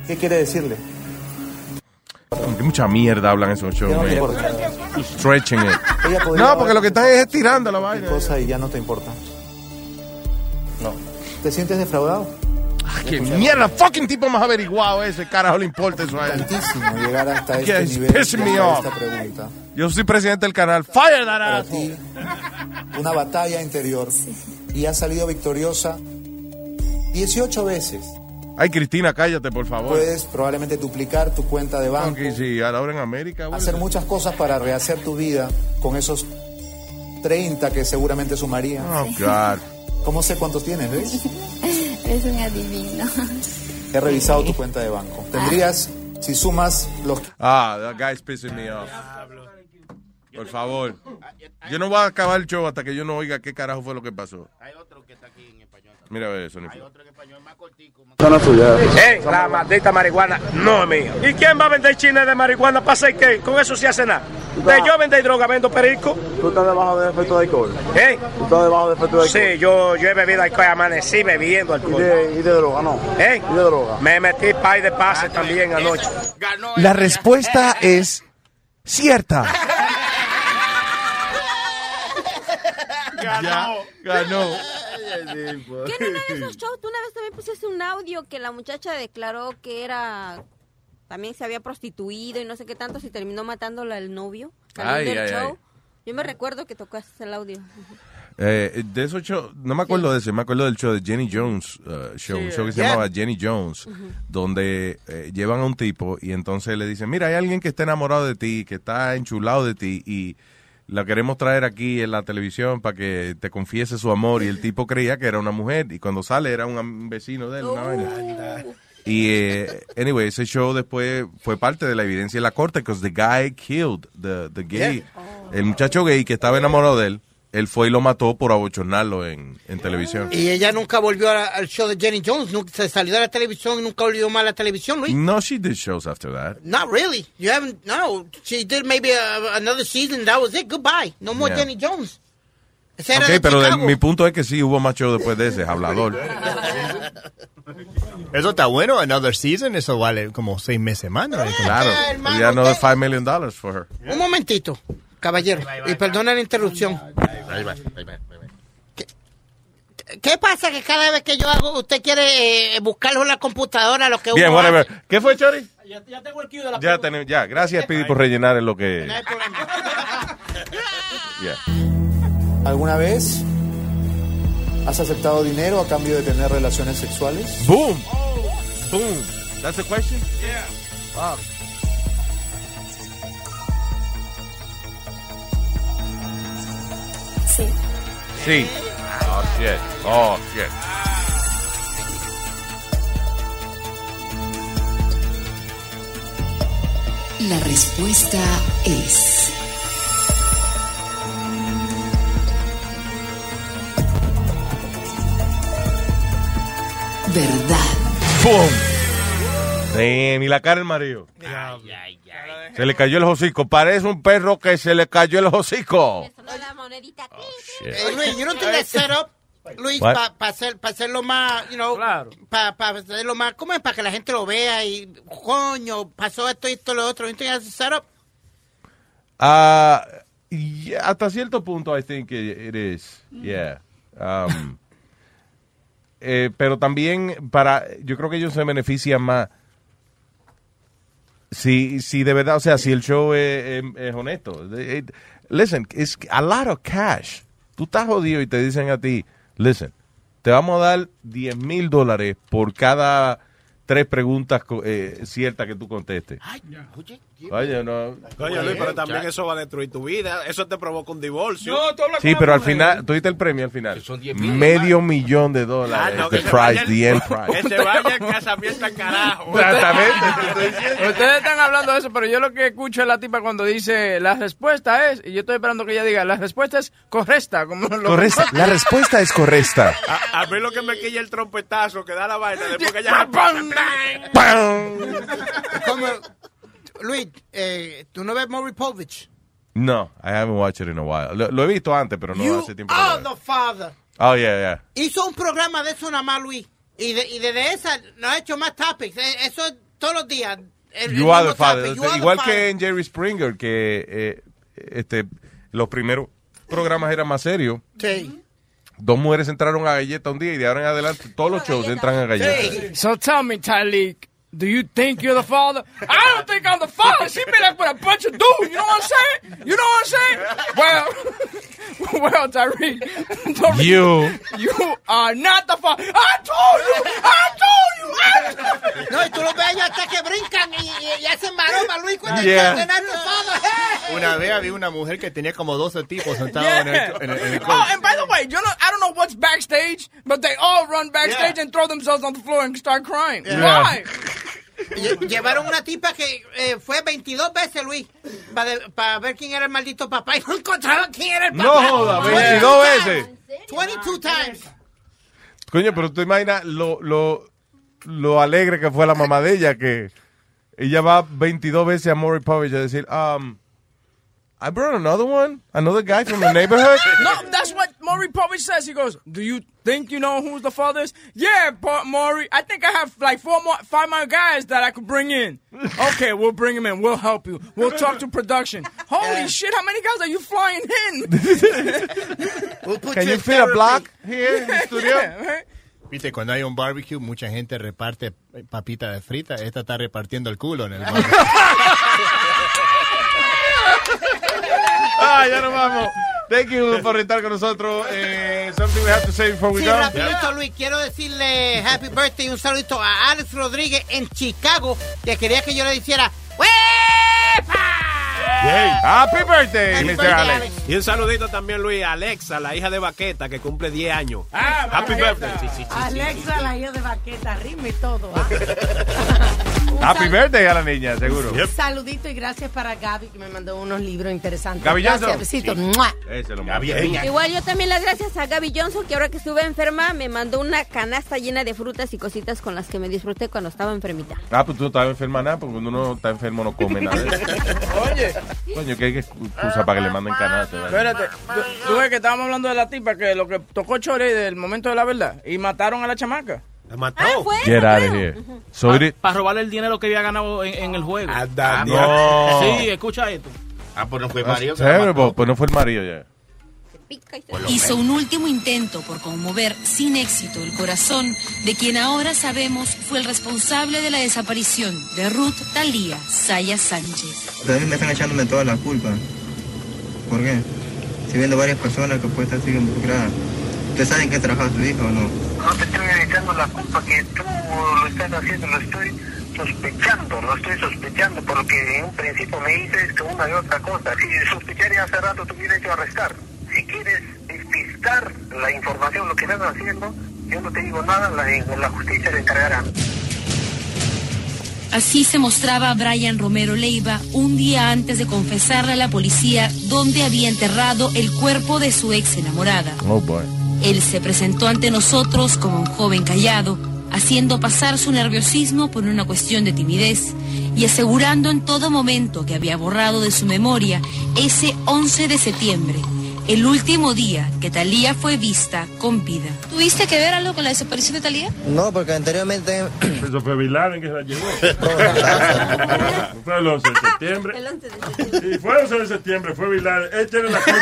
¿Qué quiere decirle? Mucha mierda hablan esos shows, no man. importa. Stretching it. No, porque lo que están es estirando la vaina. cosa y ya no te importa. No. ¿Te sientes defraudado? Ah, ¡Qué mierda! Fucking tipo más averiguado ese. Carajo le importa eso a él. Tantísimo llegar hasta este Yeah, nivel me off. esta pregunta. Yo soy presidente del canal. Fire that Para ti, una batalla interior y has salido victoriosa 18 veces. Ay, Cristina, cállate, por favor. Puedes probablemente duplicar tu cuenta de banco, Ok, sí, ahora en América, güey. hacer muchas cosas para rehacer tu vida con esos 30 que seguramente sumarían. Oh, God. ¿Cómo sé cuántos tienes, ves? Eres un adivino. He revisado tu cuenta de banco. Tendrías, si sumas los... Ah, that guy's pissing me off. Por favor. Yo no voy a acabar el show hasta que yo no oiga qué carajo fue lo que pasó. Hay otro que está aquí. Mira a ver eso. Hay otro en español más cortico. más- Eh, la maldita marihuana no es mía. ¿Y quién va a vender chines de marihuana para hacer qué? Con eso sí hace nada. De yo vender droga, vendo perico. ¿Tú estás debajo del efecto de alcohol? ¿Eh? ¿Tú estás debajo del efecto de alcohol? Sí, yo, yo he bebido alcohol, amanecí bebiendo ¿Y alcohol. de, y de droga, no? ¿Eh? ¿Y de droga? Me metí pay de pase también anoche. La respuesta es cierta. Ganó. Ganó. ¿Qué en uno de esos shows? Tú una vez también pusiste un audio que la muchacha declaró que era. También se había prostituido y no sé qué tanto, si terminó matándola el novio. Ay, del ay, show. ay. Yo me recuerdo que tocaste el audio. Eh, de esos shows, no me acuerdo de ese, me acuerdo del show de Jenny Jones, uh, show, un show que se Yeah. llamaba Jenny Jones, donde eh, llevan a un tipo y entonces le dicen, mira, hay alguien que está enamorado de ti, que está enchulado de ti y la queremos traer aquí en la televisión para que te confiese su amor y el tipo creía que era una mujer y cuando sale era un vecino de él. una vaina. Y, eh, anyway, ese show después fue parte de la evidencia de la corte, because the guy killed the, the gay. El muchacho gay que estaba enamorado de él, él fue y lo mató por abochornarlo en, en televisión. Y ella nunca volvió a- al show de Jenny Jones. Nunca, se salió de la televisión y nunca volvió más a la televisión, Luis. No, she did shows after that. Not really. You haven't. No, she did maybe a- another season. That was it. Goodbye. No more Yeah. Jenny Jones. Ese Ok, de pero de- mi punto es que sí hubo más show después de ese, hablador. Eso está bueno, another season, eso vale como seis meses más, ¿no? Claro, ya another five million dollars for her. Un momentito, caballero. y perdona la interrupción. Ahí va, ahí va, ahí va. ¿Qué pasa que cada vez que yo hago, usted quiere eh, buscarlo en la computadora, lo que Bien, uno whatever. hace? ¿Qué fue, Chori? Ya, ya tengo el cue de la Ya tenemos, ya. Gracias, Speedy, por rellenar en lo que. No hay problema. Yeah. ¿Alguna vez has aceptado dinero a cambio de tener relaciones sexuales? Boom. Boom. That's the question? Yeah. Wow. Sí. Sí. Oh, shit. Oh, shit. La respuesta es... Verdad. ¡Boom! Damn, y la cara del marido. Se le cayó el hocico. Parece un perro que se le cayó el hocico. Eh, Luis, you don't think that set up, Luis, para hacer, pa hacerlo más, you know, para pa hacerlo más, ¿cómo es? Para que la gente lo vea y, coño, pasó esto y esto, lo otro. You think that's a setup? Ah, yeah, hasta cierto punto, I think it, it is. Yeah. Um, eh, pero también para, yo creo que ellos se benefician más. Si, si de verdad, o sea, si el show es, es- es honesto. Eh, Listen, it's a lot of cash. Tú estás jodido y te dicen a ti, listen, te vamos a dar 10 mil dólares por cada tres preguntas eh, ciertas que tú contestes. Oye, no. Coño, Luis, pero también eso va a destruir tu vida. Eso te provoca un divorcio. Sí, pero al final, tú diste el premio al final. mil, Medio millón de dólares. Ah, no, the prize, vaya- the end prize. Que se vaya el casamiento al carajo. Ustedes están hablando de eso, pero yo lo que escucho es la tipa cuando dice la respuesta es, y yo estoy esperando que ella diga, la respuesta es correcta. Como lo Correcta. La respuesta es correcta. A, a mí lo que me quilla el trompetazo que da la vaina después que ya... Como, Luis, eh, ¿tú no ves Maury Povich? No, I haven't watched it in a while. Lo, lo he visto antes, pero no you hace tiempo. veo. the father. Oh, yeah, yeah. Hizo un programa de eso nada más, Luis. Y, de, y desde esa no ha hecho más topics. Eh, Eso es todos los días. El- el You are the father. topic. You are the Igual father. que en Jerry Springer, que eh, este, los primeros programas eran más serios. Sí. Dos mujeres entraron a galleta un día y de ahora en adelante todos los shows entran a galleta. So tell me, Tyleek, do you think you're the father? I don't think I'm the father. She been up with a bunch of dudes. You know what I'm saying? You know what I'm saying? Well, well, Tyreek. Tyreek, You. You are not the father. I told you. I told you. I No, y tú los ves ellos hasta que brincan y, y- y hacen maroma, Luis. Cuando Yeah. yeah. the father. Hey. Una vez había una mujer que tenía como 12 tipos sentados en el, en el, en el Oh, and by the way, you know, I don't know what's backstage, but they all run backstage and throw themselves on the floor and start crying. Yeah. Why? Lle- llevaron una tipa que eh, fue 22 veces, Luis, para ver quién era el maldito papá y no encontraban quién era el papá. No joda, 22 veces. 22 times. Coño, pero tú imaginas lo, lo, lo alegre que fue la mamá de ella, que ella va 22 veces a Maury Povich a decir, um, I brought another one, another guy from the neighborhood. No, that's what Maury Povich says. He goes, "Do you think you know who's the father is?" Yeah, but Maury, I think I have like four more, five more guys that I could bring in. Okay, we'll bring him in. We'll help you. We'll talk to production. Holy shit, how many guys are you flying in? we'll Can you fit a block here in the studio? Viste, cuando hay un barbecue, mucha gente reparte papita de frita. Esta está repartiendo el culo en el barbecue. Ah, ya nos vamos. Thank you por estar con nosotros. Eh, something we have to say before we Sí, go. rapidito, Luis, quiero decirle happy birthday y un saludito a Alex Rodríguez en Chicago, que quería que yo le hiciera Happy birthday, Happy Mr. birthday, Alex. Alex. Y un saludito también, Luis, a Alexa, la hija de Baqueta, que cumple 10 años. Ah, Happy birthday. Sí, sí, sí, sí. Alexa, la hija de Baqueta, rime y todo. ah. Happy birthday a la niña, seguro. Un saludito y gracias para Gaby que me mandó unos libros interesantes. Gaby Johnson. Sí. Igual yo también las gracias a Gaby Johnson, que ahora que estuve enferma me mandó una canasta llena de frutas y cositas con las que me disfruté cuando estaba enfermita. Ah, pues tú no estabas enferma nada, porque cuando uno está enfermo no come nada. Oye, Coño, que hay que excusa para que le manden canasta. ¿verdad? espérate. Tú, tú ves que estábamos hablando de la tipa que lo que tocó Chore del momento de la verdad y mataron a la chamaca. La mató. Get out of here. So it- Para robarle el dinero que había ganado en, en el juego. Ah, no. Sí, escucha esto. Ah, pues no fue That's Mario. que la terrible, mató. pues no fue el marido ya. Hizo un último intento por conmover sin éxito el corazón de quien ahora sabemos fue el responsable de la desaparición de Ruth Talía Saya Sánchez. Ustedes me están echándome toda la culpa. ¿Por qué? Si viendo varias personas que pueden estar involucradas. ¿Ustedes saben que trabaja su hija o no? No te estoy echando la culpa que tú lo estás haciendo, lo estoy sospechando, lo estoy sospechando porque en un principio me dices que una y otra cosa. Si sospecharía hace rato te hubiera hecho arrestar. Si quieres despistar la información, lo que estás haciendo, yo no te digo nada, la, la justicia se encargará. Así se mostraba Brian Romero Leiva un día antes de confesarle a la policía dónde había enterrado el cuerpo de su ex enamorada. Oh, boy. Él se presentó ante nosotros como un joven callado, haciendo pasar su nerviosismo por una cuestión de timidez y asegurando en todo momento que había borrado de su memoria ese 11 de septiembre, el último día que Talía fue vista con vida. ¿Tuviste que ver algo con la desaparición de Talía? No, porque anteriormente... Eso fue Laden que se la llevó. fue el 11 de septiembre. El 11 de septiembre. Sí, fue el 11 de septiembre, fue Laden. Él tiene la culpa.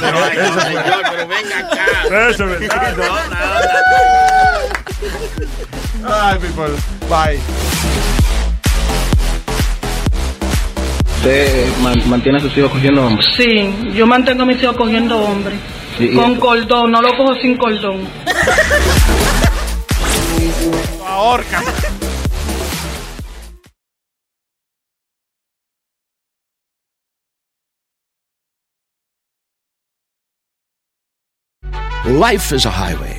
Pero, ¿no? ay, Eso no, fue. señor, pero venga acá. Eso es verdad. Bye, people. Bye. Usted man- mantiene a sus hijos cogiendo hombres. Sí, yo mantengo a mis hijos cogiendo hombres. Sí, con esto- cordón, no lo cojo sin cordón. Ahorca. Life is a highway,